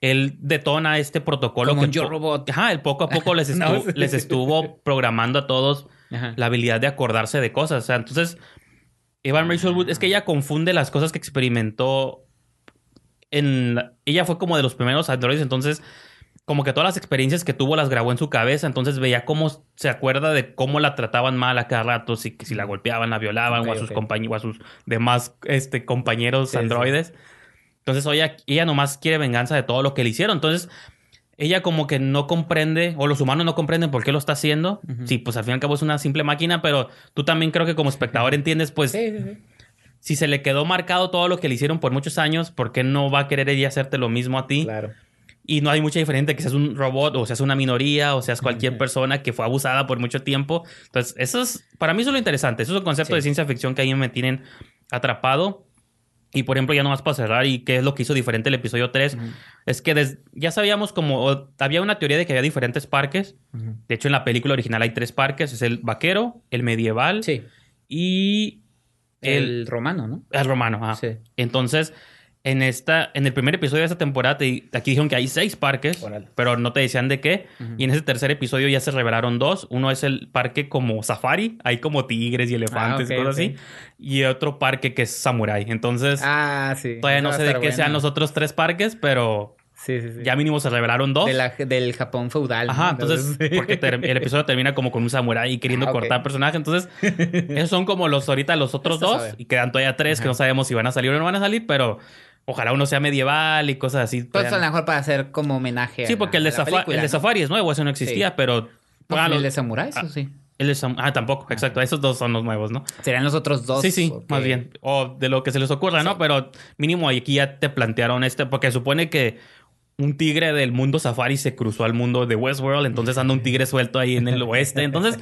Él detona este protocolo Como que Yo Robot. Ajá, él poco a poco les No, estuvo, sí. les estuvo programando a todos Ajá. la habilidad de acordarse de cosas. O sea, entonces, Evan Rachel Wood, es que ella confunde las cosas que experimentó en... la- ella fue como de los primeros androides, entonces como que todas las experiencias que tuvo las grabó en su cabeza, entonces veía cómo se acuerda de cómo la trataban mal a cada rato, si, si la golpeaban, la violaban, o a sus ok. compañeros, o a sus demás este, compañeros Sí, sí. androides. Entonces, ella, ella nomás quiere venganza de todo lo que le hicieron. Entonces, ella como que no comprende, o los humanos no comprenden por qué lo está haciendo. Ujú. Sí, pues al fin y al cabo es una simple máquina, pero tú también creo que como espectador entiendes, pues, sí. si se le quedó marcado todo lo que le hicieron por muchos años, ¿por qué no va a querer ella hacerte lo mismo a ti? Claro. Y no hay mucha diferencia que seas un robot o seas una minoría o seas cualquier persona que fue abusada por mucho tiempo. Entonces, eso es, para mí eso es lo interesante. Eso es un concepto Sí. de ciencia ficción que a mí me tienen atrapado. Y por ejemplo, ya nomás para cerrar, y qué es lo que hizo diferente el episodio 3, Ujú. es que des- ya sabíamos como, había una teoría de que había diferentes parques. Ujú. De hecho, en la película original hay tres parques. Es el vaquero, el medieval Sí. y El, el, romano, ¿no? el romano. ajá. Sí. Entonces, en esta, en el primer episodio de esta temporada, te- aquí dijeron que hay seis parques, pero no te decían de qué. Ujú. Y en ese tercer episodio ya se revelaron dos. Uno es el parque como safari, hay como tigres y elefantes Ah, y ok, cosas así. Y otro parque que es samurai. Entonces, Ah, sí. todavía no sé de qué bueno. sean los otros tres parques, pero Sí, sí, sí. ya mínimo se revelaron dos. De la- del Japón feudal. ¿no? Ajá, entonces, porque el episodio termina como con un samurái queriendo Ah, ok. cortar personaje. Entonces, esos son como los ahorita los otros dos. Y quedan todavía tres que no sabemos si van a salir o no van a salir, pero ojalá uno sea medieval y cosas así. Pues a lo mejor para hacer como homenaje. Sí, a porque el de, la película, el de ¿no? Safari es nuevo, ese no existía, Sí. pero. Ah, el los- de Samurai, eso ah, sí. el de Sam- ah, tampoco, exacto. Esos dos son los nuevos, ¿no? Serían los otros dos. sí, sí, más bien. O de lo que se les ocurra, ¿no? Pero mínimo aquí ya te plantearon este, porque supone que un tigre del mundo safari se cruzó al mundo de Westworld, entonces anda un tigre suelto ahí en el oeste. Entonces,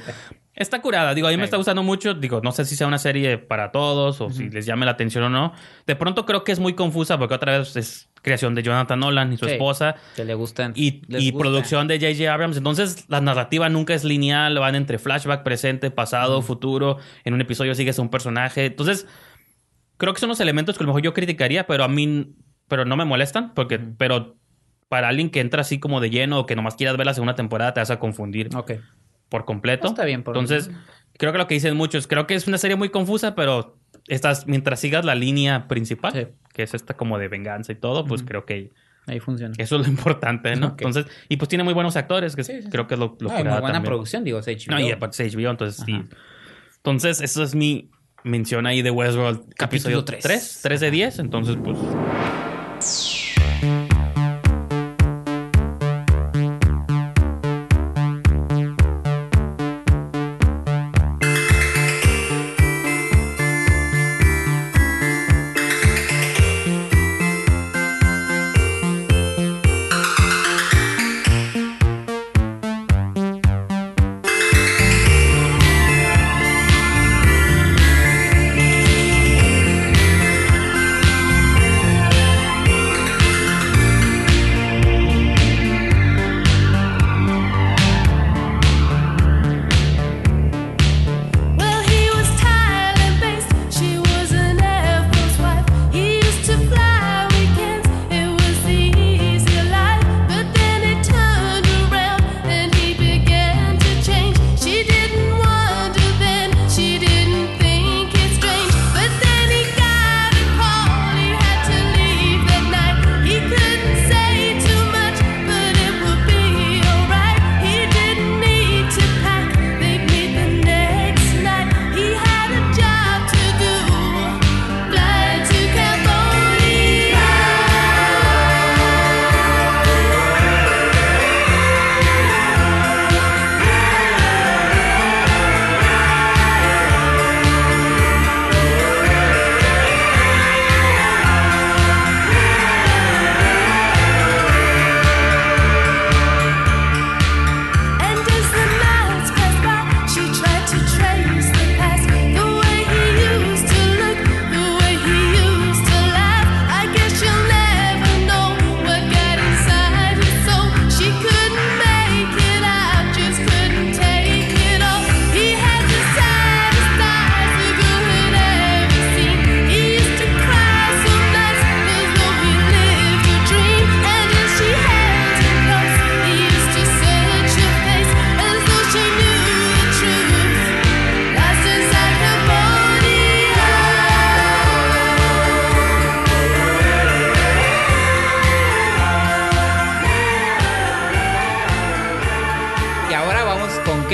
está curada. Digo, a mí me está gustando mucho. Digo, no sé si sea una serie para todos o si les llame la atención o no. De pronto creo que es muy confusa porque otra vez es creación de Jonathan Nolan y su Sí. esposa. Que le gustan. Y, y gusta. producción de J.J. Abrams. Entonces, la narrativa nunca es lineal. Van entre flashback, presente, pasado, futuro. En un episodio sigues a un personaje. Entonces, creo que son los elementos que a lo mejor yo criticaría, pero a mí pero no me molestan. Porque, pero para alguien que entra así como de lleno o que nomás quieras ver la segunda temporada, te vas a confundir Ok. por completo. Está bien, por- Entonces, creo que lo que dicen muchos, creo que es una serie muy confusa, pero estás, mientras sigas la línea principal, Sí. que es esta como de venganza y todo, pues creo que Ahí funciona. eso es lo importante, ¿no? Entonces, y pues tiene muy buenos actores, que Sí, sí, sí. creo que es lo, lo No, curada muy buena también. producción, digo, es HBO. No, y aparte es HBO, entonces sí. Entonces, eso es mi mención ahí de Westworld. Capítulo episodio tres. 3. 3 de 10, entonces pues...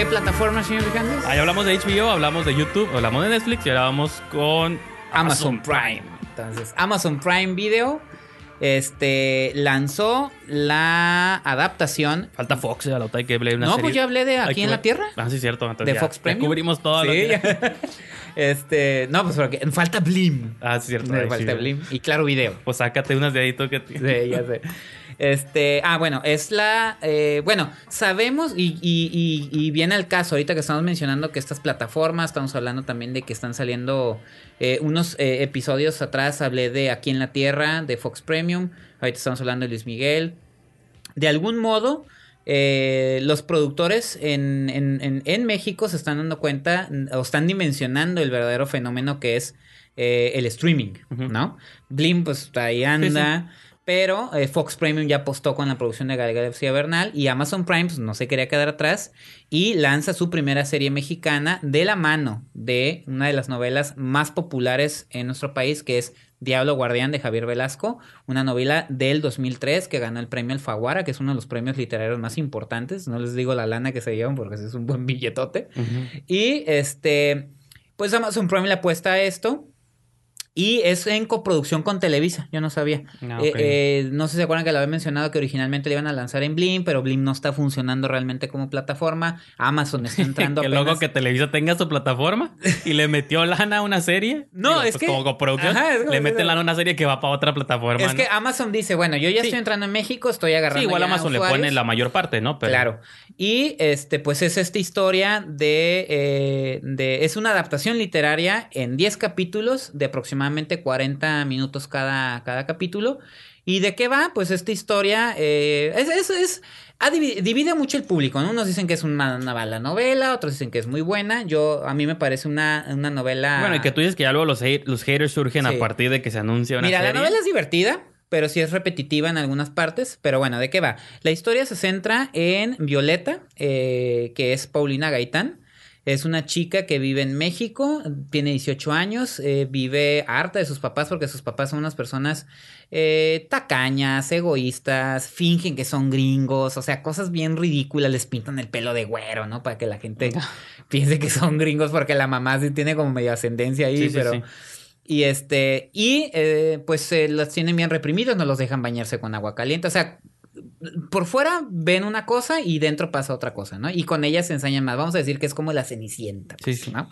plataforma, señor Vicandes? Ahí hablamos de HBO, hablamos de YouTube, hablamos de Netflix y ahora vamos con Amazon Prime. Entonces, Amazon Prime Video este lanzó la adaptación Falta Fox, ya otra hay que ver una No, serie. pues ya hablé de Aquí en la Tierra. Ah, sí, cierto. entonces de ya- Fox ya Premium. cubrimos todo. lo Sí, ya. Este, no, pues porque falta Blim. Ah, sí, cierto. Falta sí. Blim y claro video. Pues sácate unas de ahí que... Sí, ya sé. Este, ah, bueno, es la. eh, bueno, sabemos, y, y- y- y viene al caso, ahorita que estamos mencionando que estas plataformas, estamos hablando también de que están saliendo eh, unos eh, episodios atrás, hablé de Aquí en la Tierra, de Fox Premium, ahorita estamos hablando de Luis Miguel. De algún modo, eh, los productores en, en- en- en México se están dando cuenta o están dimensionando el verdadero fenómeno que es eh, el streaming. ¿no? Blim, pues ahí anda. Pero eh, Fox Premium ya apostó con la producción de Gal García Bernal y Amazon Prime pues, no se quería quedar atrás y lanza su primera serie mexicana de la mano de una de las novelas más populares en nuestro país que es Diablo Guardián de Javier Velasco, una novela del 2003 que ganó el premio Alfaguara, que es uno de los premios literarios más importantes. No les digo la lana que se llevan porque es un buen billetote. Y este, pues Amazon Prime le apuesta a esto. Y es en coproducción con Televisa, yo no sabía. Ah, Eh, eh, no sé si se acuerdan que lo había mencionado que originalmente le iban a lanzar en Blim, pero Blim no está funcionando realmente como plataforma. Amazon está entrando loco que Televisa tenga su plataforma y le metió lana a una serie. No, es que- Como coproducción, Ajá, es como le meten lana a una serie que va para otra plataforma. Es que. Amazon dice, bueno, yo ya Sí. estoy entrando en México, estoy agarrando Sí, igual Amazon le pone la mayor parte, ¿no? Pero- Claro. Y este, pues es esta historia de, eh, de. Es una adaptación literaria en 10 capítulos de aproximadamente 40 minutos cada, cada capítulo. ¿Y de qué va? Pues esta historia eh, es, es, es- divide mucho el público, ¿no? Unos dicen que es una, una mala novela, otros dicen que es muy buena. Yo, a mí me parece una, una novela. Bueno, y que tú dices que ya luego los, hate- los haters surgen Sí. a partir de que se anuncia una Mira, serie. la novela es divertida, pero sí es repetitiva en algunas partes. Pero bueno, ¿de qué va? La historia se centra en Violeta, eh, que es Paulina Gaitán. Es una chica que vive en México, tiene 18 años, eh, vive harta de sus papás porque sus papás son unas personas eh, tacañas, egoístas, fingen que son gringos, o sea, cosas bien ridículas, les pintan el pelo de güero, ¿no? Para que la gente piense que son gringos porque la mamá sí tiene como medio ascendencia ahí, Sí, sí, pero... sí. Y este, y eh, pues eh, los tienen bien reprimidos, no los dejan bañarse con agua caliente. O sea, por fuera ven una cosa y dentro pasa otra cosa, ¿no? Y con ellas se ensañan más. Vamos a decir que es como la cenicienta. Sí, pues, sí. ¿no?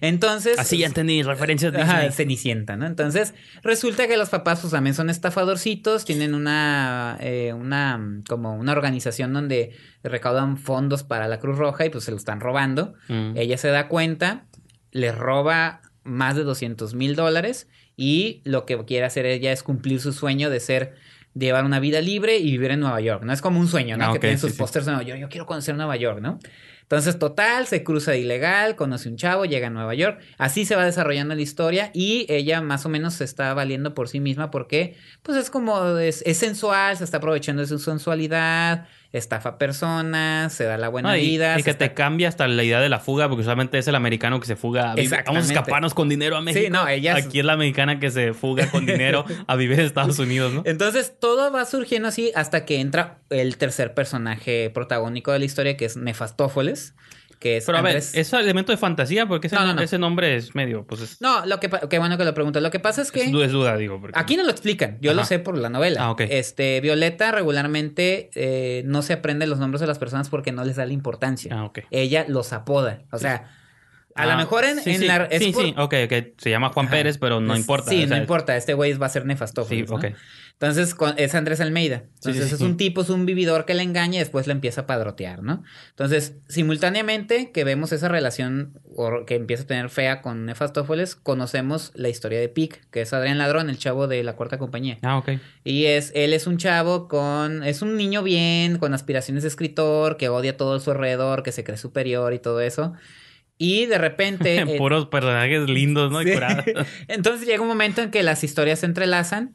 Entonces. Así ya entendí referencias de Ajá. Cenicienta, ¿no? Entonces, resulta que los papás, pues también son estafadorcitos, tienen una, eh, una, como una organización donde recaudan fondos para la Cruz Roja y pues se lo están robando. Mm. Ella se da cuenta, le roba más de 200 mil dólares y lo que quiere hacer ella es cumplir su sueño de ser, de llevar una vida libre y vivir en Nueva York, ¿no? Es como un sueño, ¿no? Ah, que tienen sus sí. pósters de Nueva York, yo quiero conocer Nueva York, ¿no? Entonces, total, se cruza de ilegal, conoce un chavo, llega a Nueva York. Así se va desarrollando la historia y ella más o menos se está valiendo por sí misma porque, pues es como, es, es sensual, se está aprovechando de su sensualidad, estafa personas, se da la buena No, y, vida. y que está- te cambia hasta la idea de la fuga, porque usualmente es el americano que se fuga. a. Vamos a escaparnos con dinero a México. Sí, no, ella es- Aquí es la mexicana que se fuga con dinero a vivir en Estados Unidos, ¿no? Entonces todo va surgiendo así hasta que entra el tercer personaje protagónico de la historia, que es Nefastófoles, que es Pero a ver, ¿es elemento de fantasía? Porque ese, No, no, nom- no. ese nombre es medio, pues es, No, lo que qué bueno que lo preguntas. Lo que pasa es que es, es duda, digo. porque- aquí no lo explican. Yo lo sé por la novela. Ah, ok. Este Violeta regularmente eh, no se aprende los nombres de las personas porque no les da la importancia. Ah, ok. Ella los apoda. O sea, a lo Ah, mejor en, sí, en sí, la es sí, por- sí, ok, ok. Se llama Juan Ajá. Pérez, pero no Es- importa. Sí, o sea, no importa. Este güey va a ser Nefastófeles. Sí, ¿no? ok. Entonces es Andrés Almeida. Entonces sí, es sí. un tipo, es un vividor que le engaña y después le empieza a padrotear, ¿no? Entonces, simultáneamente que vemos esa relación que empieza a tener fea con Nefastófeles, conocemos la historia de Pic, que es Adrián Ladrón, el chavo de la cuarta compañía. Ah, ok. Y es, él es un chavo con, es un niño bien, con aspiraciones de escritor, que odia todo a su alrededor, que se cree superior y todo eso. Y de repente... eh, Puros personajes lindos, ¿no? Y curados. Entonces llega un momento en que las historias se entrelazan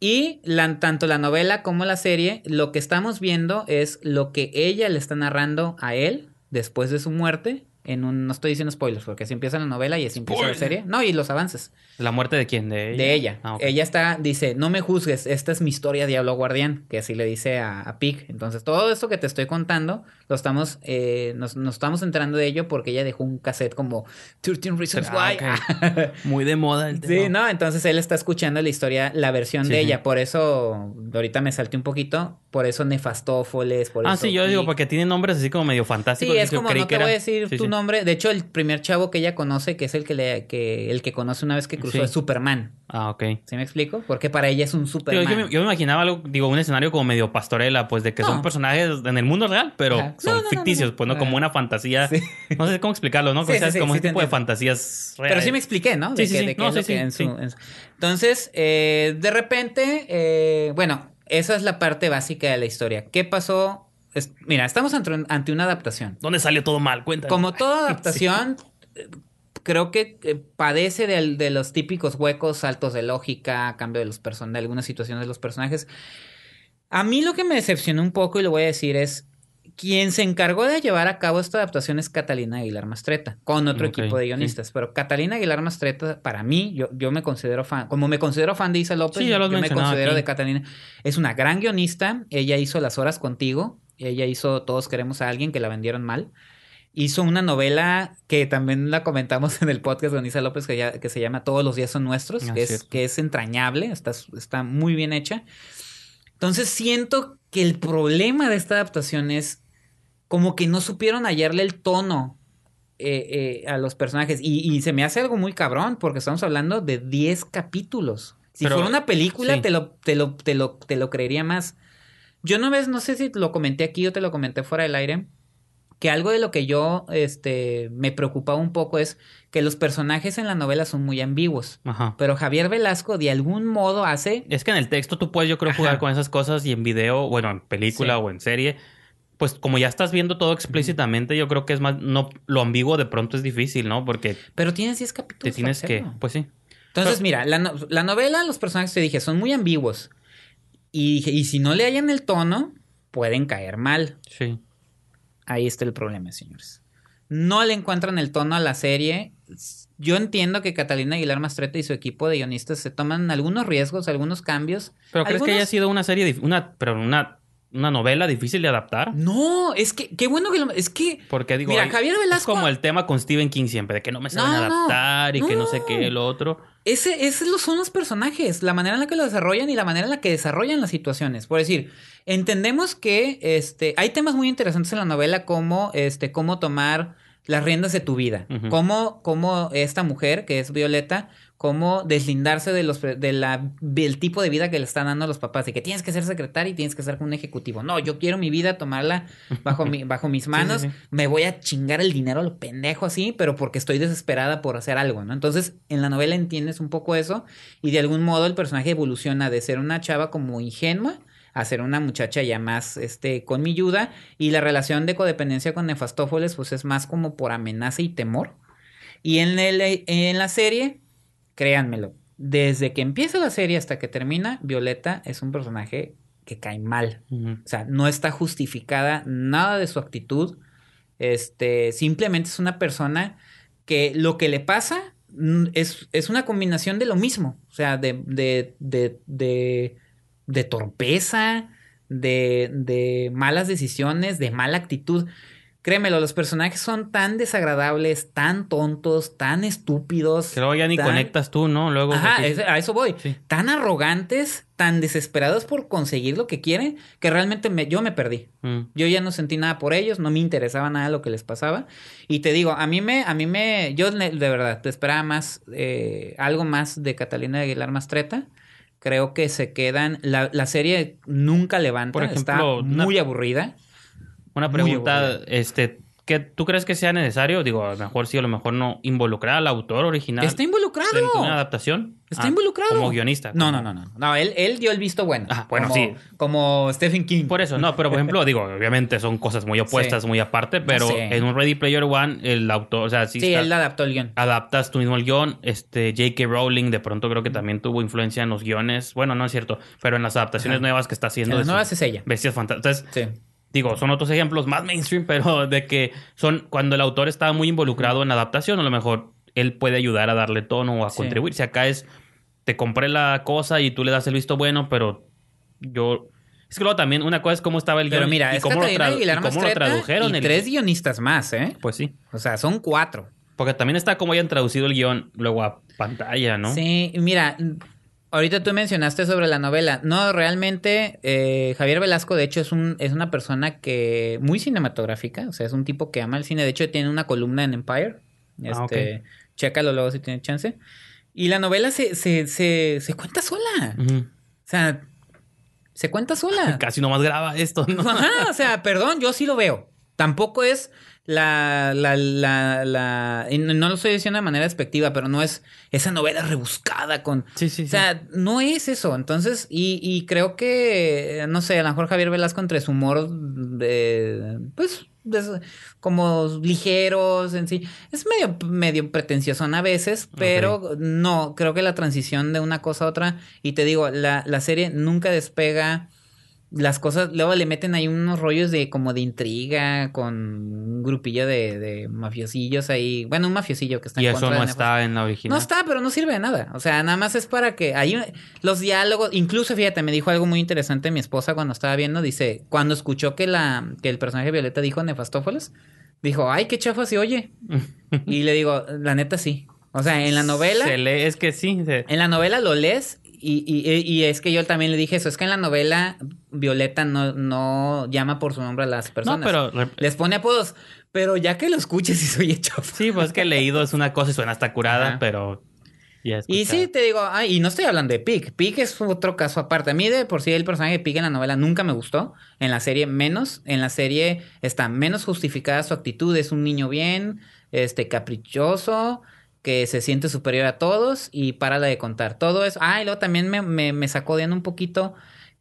y la- tanto la novela como la serie, lo que estamos viendo es lo que ella le está narrando a él después de su muerte. En un, no estoy diciendo spoilers, porque así empieza la novela y así empieza la Spoiler. serie. No, y los avances ¿La muerte de quién? De ella. de ella. Ah. Ella está, dice, no me juzgues, esta es mi historia, Diablo Guardián, que así le dice a, a Pig. Entonces, todo esto que te estoy contando, lo estamos, eh, nos, nos estamos enterando de ello porque ella dejó un cassette como 13 Reasons Ah, Why. Muy de moda el tema. Sí, no, entonces él está escuchando la historia, la versión Sí, de sí. ella, por eso, ahorita me salté un poquito, por eso Nefastófoles, por Ah, eso sí, yo digo, porque tiene nombres así como medio fantásticos. Sí, es como, no te voy a era- decir Sí, tu nombre, de hecho, el primer chavo que ella conoce, que es el que, le, que, el que conoce una vez que cruzó, es Superman. Ah, ok. ¿Sí me explico? Porque para ella es un Superman. yo, me, yo me imaginaba algo, digo, un escenario como medio pastorela, pues de que No. son personajes en el mundo real, pero Ajá. son No, no, no, ficticios, pues no como una fantasía. Sí. No sé cómo explicarlo, ¿no? Sí, O sea, sí, es como ese tipo de fantasías Pero reales. sí me expliqué, ¿no? De Sí, sí, sí. Entonces, eh, de repente, eh, bueno, esa es la parte básica de la historia. ¿Qué pasó? Es- mira, estamos ante, ante una adaptación. ¿Dónde salió todo mal? Cuéntame. Como toda adaptación, creo que eh, padece de, los típicos huecos, saltos de lógica, cambio de los person de algunas situaciones de los personajes. A mí lo que me decepcionó un poco, y lo voy a decir, es quien se encargó de llevar a cabo esta adaptación es Catalina Aguilar Mastreta, con otro equipo de sí. guionistas. Pero Catalina Aguilar Mastreta, para mí, yo, yo me considero fan, como me considero fan de Isa López, Sí, ya lo has yo me considero aquí. de Catalina. Es una gran guionista, ella hizo Las Horas Contigo, ella hizo Todos Queremos a Alguien, que la vendieron mal. Hizo una novela que también la comentamos en el podcast de Anisa López que, ya- que se llama Todos los días son nuestros, Ah, que, es, cierto. que es entrañable, está, está muy bien hecha. Entonces siento que el problema de esta adaptación es como que no supieron hallarle el tono eh, eh, a los personajes. Y, y se me hace algo muy cabrón, porque estamos hablando de 10 capítulos. Si Pero, fuera una película, sí. te, lo, te, lo, te, lo, te lo creería más. Yo no ves, no sé si lo comenté aquí o te lo comenté fuera del aire. Que algo de lo que yo este, me preocupaba un poco es que los personajes en la novela son muy ambiguos. Ajá. Pero Javier Velasco de algún modo hace Es que en el texto tú puedes, yo creo, Ajá. jugar con esas cosas y en video, bueno, en película Sí. o en serie, pues como ya estás viendo todo explícitamente, yo creo que es más, no, lo ambiguo de pronto es difícil, ¿no? Porque Pero tienes 10 te capítulos. tienes para que, pues sí. Entonces, mira, la, no- la novela, los personajes te dije, son muy ambiguos. Y, y si no le hallan el tono, pueden caer mal. Sí. Ahí está el problema, señores. No le encuentran el tono a la serie. Yo entiendo que Catalina Aguilar Mastreta y su equipo de guionistas se toman algunos riesgos, algunos cambios. Pero ¿crees que haya sido una serie, una, pero una, una novela difícil de adaptar? No, es que, qué bueno que lo... Es que... Porque digo, Mira, hay- Javier Velasco- es como el tema con Stephen King siempre, de que no me saben No, no, adaptar y que no sé no. qué, lo otro. Ese, lo son los personajes, la manera en la que lo desarrollan y la manera en la que desarrollan las situaciones. Por decir, entendemos que este, hay temas muy interesantes en la novela como este, cómo tomar las riendas de tu vida. Cómo, cómo esta mujer, que es Violeta, cómo deslindarse de los de la, del tipo de vida que le están dando los papás. De que tienes que ser secretaria y tienes que ser un ejecutivo. No, yo quiero mi vida tomarla bajo, mi, bajo mis manos. sí. Me voy a chingar el dinero a lo pendejo así, pero porque estoy desesperada por hacer algo, ¿no? Entonces, en la novela entiendes un poco eso y de algún modo el personaje evoluciona de ser una chava como ingenua a ser una muchacha ya más este con mi ayuda y la relación de codependencia con Nefastófeles pues es más como por amenaza y temor. Y en, el, en la serie, créanmelo, desde que empieza la serie hasta que termina, Violeta es un personaje que cae mal. O sea, no está justificada nada de su actitud. Este, simplemente es una persona que lo que le pasa mm, es, es una combinación de lo mismo. O sea, de, de, de, de, de torpeza, de, de malas decisiones, de mala actitud. Créemelo, los personajes son tan desagradables, tan tontos, tan estúpidos. Que luego ya ni tan- conectas tú, ¿no? Luego. Ajá, a eso voy. Sí. Tan arrogantes, tan desesperados por conseguir lo que quieren, que realmente me- yo me perdí. Mm. Yo ya no sentí nada por ellos, no me interesaba nada lo que les pasaba. Y te digo, a mí me, a mí me, yo de verdad, te esperaba más, eh, algo más de Catalina de Aguilar Mastreta. Creo que se quedan, la, la serie nunca levanta, Por ejemplo, está una- muy aburrida. Una pregunta, este, ¿qué, ¿tú crees que sea necesario? Digo, a lo mejor sí, a lo mejor no, involucrar al autor original Está involucrado. en una adaptación. Está Ah, involucrado. Como guionista. No, no, no, no. No, él, él dio el visto bueno. Ah, bueno, como, sí. Como Stephen King. Por eso, no, pero por ejemplo, digo, obviamente son cosas muy opuestas, muy aparte, pero en un Ready Player One, el autor, o sea, sí, Sí, está- él adaptó el guion. adaptas tú mismo el guion. Este, J.K. Rowling de pronto creo que también tuvo influencia en los guiones. Bueno, no es cierto, pero en las adaptaciones Ajá. nuevas que está haciendo. En las nuevas es ella. Bestias fantásticas. Entonces, Sí. Digo, son otros ejemplos más mainstream, pero de que son cuando el autor está muy involucrado en adaptación, a lo mejor él puede ayudar a darle tono o a Sí. contribuir. Si acá es, te compré la cosa y tú le das el visto bueno, pero yo... Es que luego también una cosa es cómo estaba el guion mira, y cómo, lo, y cómo lo tradujeron. y el- tres guionistas más, ¿eh? Pues sí. O sea, son cuatro. Porque también está cómo hayan traducido el guion luego a pantalla, ¿no? Sí, mira, ahorita tú mencionaste sobre la novela. No, realmente eh, Javier Velasco, de hecho, es, un, es una persona que muy cinematográfica. O sea, es un tipo que ama el cine. De hecho, tiene una columna en Empire. Ah, Este, Chécalo luego si tiene chance. Y la novela se, se, se, se cuenta sola. O sea, se cuenta sola. Casi nomás graba esto, ¿no? Ajá, o sea, perdón, yo sí lo veo. Tampoco es la, la, la, la, y no lo estoy diciendo de manera despectiva, pero no es esa novela rebuscada con... Sí, sí, O sea, no es eso. Entonces, y, y creo que, no sé, a lo mejor Javier Velasco entre su humor de, pues, de- como ligeros en sí, es medio, medio pretencioso a veces, pero no, creo que la transición de una cosa a otra, y te digo, la, la serie nunca despega las cosas, luego le meten ahí unos rollos de como de intriga con un grupillo de, de mafiosillos ahí, bueno, un mafiosillo que está y en eso contra no de Nefas- está en la original. no está, pero no sirve de nada. O sea, nada más es para que hay los diálogos. Incluso, fíjate, me dijo algo muy interesante mi esposa cuando estaba viendo. Dice, cuando escuchó que la que el personaje Violeta dijo Nefastófeles, dijo, ay, qué chafa se oye. y le digo, la neta sí. O sea, en la novela, Se lee, es que sí. se- en la novela lo lees y, y- y es que yo también le dije eso, es que en la novela Violeta no, no llama por su nombre a las No, personas. pero. re- Les pone apodos, pero ya que lo escuches y se oye chafa. Sí, pues es que leído es una cosa y suena hasta curada, Ajá. pero. ya Y sí, te digo, ay, y no estoy hablando de Pig. Pig es otro caso aparte. A mí, de por sí, el personaje de Pig en la novela nunca me gustó. En la serie, menos. En la serie está menos justificada su actitud. Es un niño bien, este, caprichoso, que se siente superior a todos y para de contar todo eso. Ah, y luego también me, me, me sacó de un poquito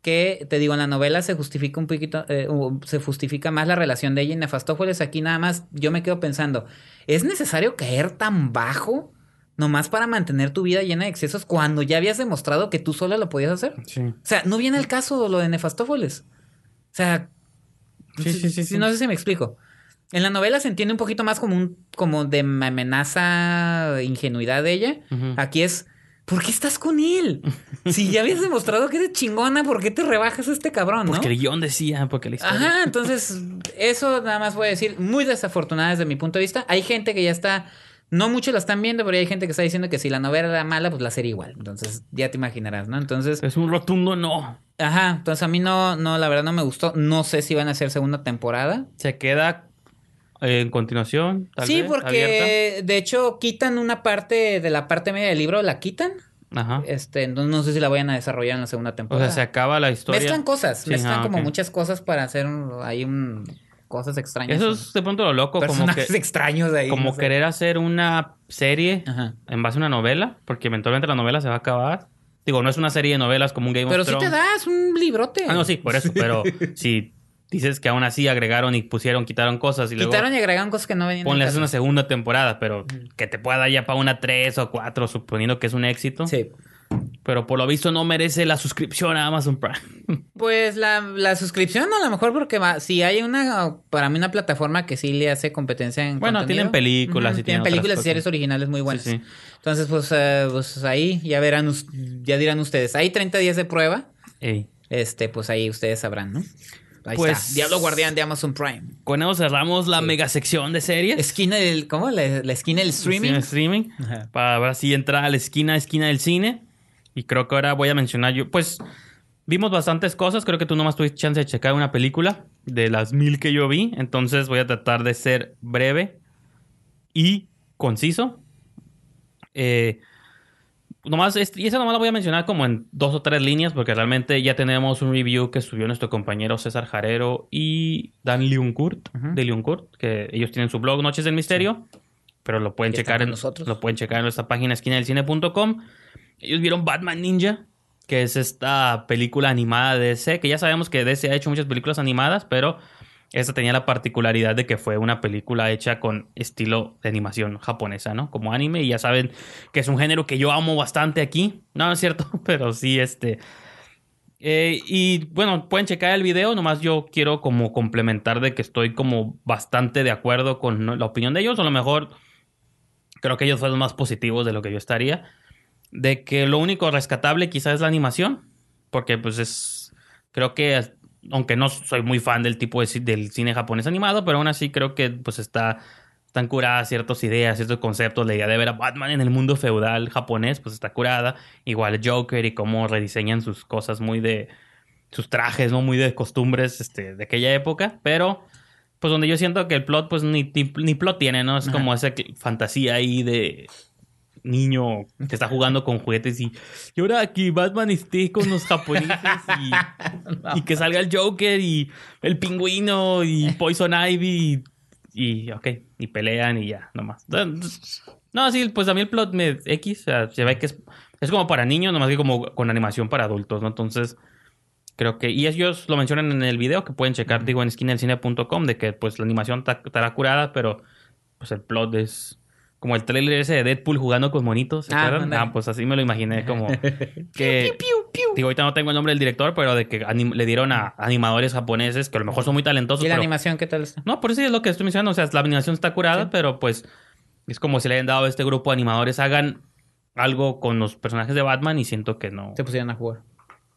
que, te digo, en la novela se justifica un poquito, eh, se justifica más la relación de ella y Nefastófeles. Aquí nada más yo me quedo pensando, ¿es necesario caer tan bajo? Nomás para mantener tu vida llena de excesos cuando ya habías demostrado que tú sola lo podías hacer. Sí. O sea, no viene al caso lo de Nefastófeles. O sea, Sí, sí, sí, sí. no sé si me explico. En la novela se entiende un poquito más como un como de amenaza, ingenuidad de ella. Aquí es, ¿por qué estás con él? Si ya habías demostrado que eres chingona, ¿por qué te rebajas a este cabrón, no? Porque el guion decía, porque la historia. Ajá, entonces eso nada más voy a decir, muy desafortunada desde mi punto de vista. Hay gente que ya está, no mucho la están viendo, pero hay gente que está diciendo que si la novela era mala, pues la serie igual. Entonces ya te imaginarás, ¿no? Entonces, Es un rotundo no. ajá, entonces a mí no, no, la verdad no me gustó. No sé si van a hacer segunda temporada. Se queda en continuación. tal sí, vez, porque de hecho quitan una parte de la parte media del libro, la quitan. Ajá. Este, entonces no sé si la vayan a desarrollar en la segunda O temporada. sea, se acaba la historia. Mezclan cosas, Sí, mezclan ah, como muchas cosas para hacer un- ahí un, cosas extrañas. Eso es de pronto lo loco, como personajes que extraños ahí. como no sé. querer hacer una serie Ajá. en base a una novela, porque eventualmente la novela se va a acabar. Digo, no es una serie de novelas como un Game Pero of sí te Thrones. das un librote. Ah, no, sí, por eso, pero si dices que aún así agregaron y pusieron, quitaron cosas y luego Quitaron y agregaron cosas que no venían. ponle una segunda temporada, pero que te pueda dar ya para una 3 o 4, suponiendo que es un éxito. Sí. Pero por lo visto no merece la suscripción a Amazon Prime. Pues la, la suscripción a lo mejor porque va, si hay una, para mí una plataforma que sí le hace competencia en Bueno, contenido. tienen películas y tienen tienen otras películas y series originales muy buenas. Sí, sí. Entonces, pues, eh, pues ahí ya verán, ya dirán ustedes. Hay 30 días de prueba. Ey. Este, pues ahí ustedes sabrán, ¿no? Ahí Pues- está. Diablo Guardián de Amazon Prime. Con eso cerramos la mega sección de series. Esquina del, ¿cómo? La, la esquina del streaming. Sí, streaming. Ajá. Para ahora sí entrar a la esquina, esquina del cine. Y creo que ahora voy a mencionar yo. Pues vimos bastantes cosas. Creo que tú nomás tuviste chance de checar una película de las mil que yo vi. Entonces voy a tratar de ser breve y conciso. Eh, nomás, y esa nomás la voy a mencionar como en dos o tres líneas, porque realmente ya tenemos un review que subió nuestro compañero César Jarero y Dan Leoncourt, Ujú. de Leoncourt, que ellos tienen su blog Noches del Misterio, pero lo pueden checar en nosotros. lo pueden checar en nuestra página esquinadelcine.com. Ellos vieron Batman Ninja, que es esta película animada de DC, que ya sabemos que DC ha hecho muchas películas animadas, pero esta tenía la particularidad de que fue una película hecha con estilo de animación japonesa, ¿no? Como anime, y ya saben que es un género que yo amo bastante aquí. No, es cierto, pero sí, este... Eh, y bueno, pueden checar el video, nomás yo quiero como complementar de que estoy como bastante de acuerdo con la opinión de ellos, o a lo mejor creo que ellos fueron más positivos de lo que yo estaría, de que lo único rescatable quizás es la animación, porque pues es, creo que aunque no soy muy fan del tipo de, del cine japonés animado, pero aún así creo que pues está están curadas ciertas ideas, ciertos conceptos, la idea de ver a Batman en el mundo feudal japonés, pues está curada, igual Joker y cómo rediseñan sus cosas muy de sus trajes, no muy de costumbres este, de aquella época, pero pues donde yo siento que el plot pues ni, ni, ni plot tiene, ¿no? Es Ajá. como esa fantasía ahí de niño que está jugando con juguetes y, y ahora aquí Batman esté con los japoneses y, y que salga el Joker y el pingüino y Poison Ivy y, y ok, y pelean y ya, nomás. No, sí, pues a mí el plot me X, o sea, se ve que es, es como para niños, nomás que como con animación para adultos, ¿no? Entonces, creo que, y ellos lo mencionan en el video que pueden checar, digo, en esquinadelcine.com, de que pues la animación ta- estará curada, pero pues el plot es como el trailer ese de Deadpool jugando con monitos, ¿se Ah, acuerdan? Ah, pues así me lo imaginé, como que... Digo, ahorita no tengo el nombre del director, pero de que le dieron a animadores japoneses que a lo mejor son muy talentosos, ¿Y la pero... animación qué tal está? No, por eso es lo que estoy mencionando. O sea, la animación está curada, Sí. pero pues es como si le hayan dado a este grupo de animadores, hagan algo con los personajes de Batman y siento que no. Se pusieron a jugar.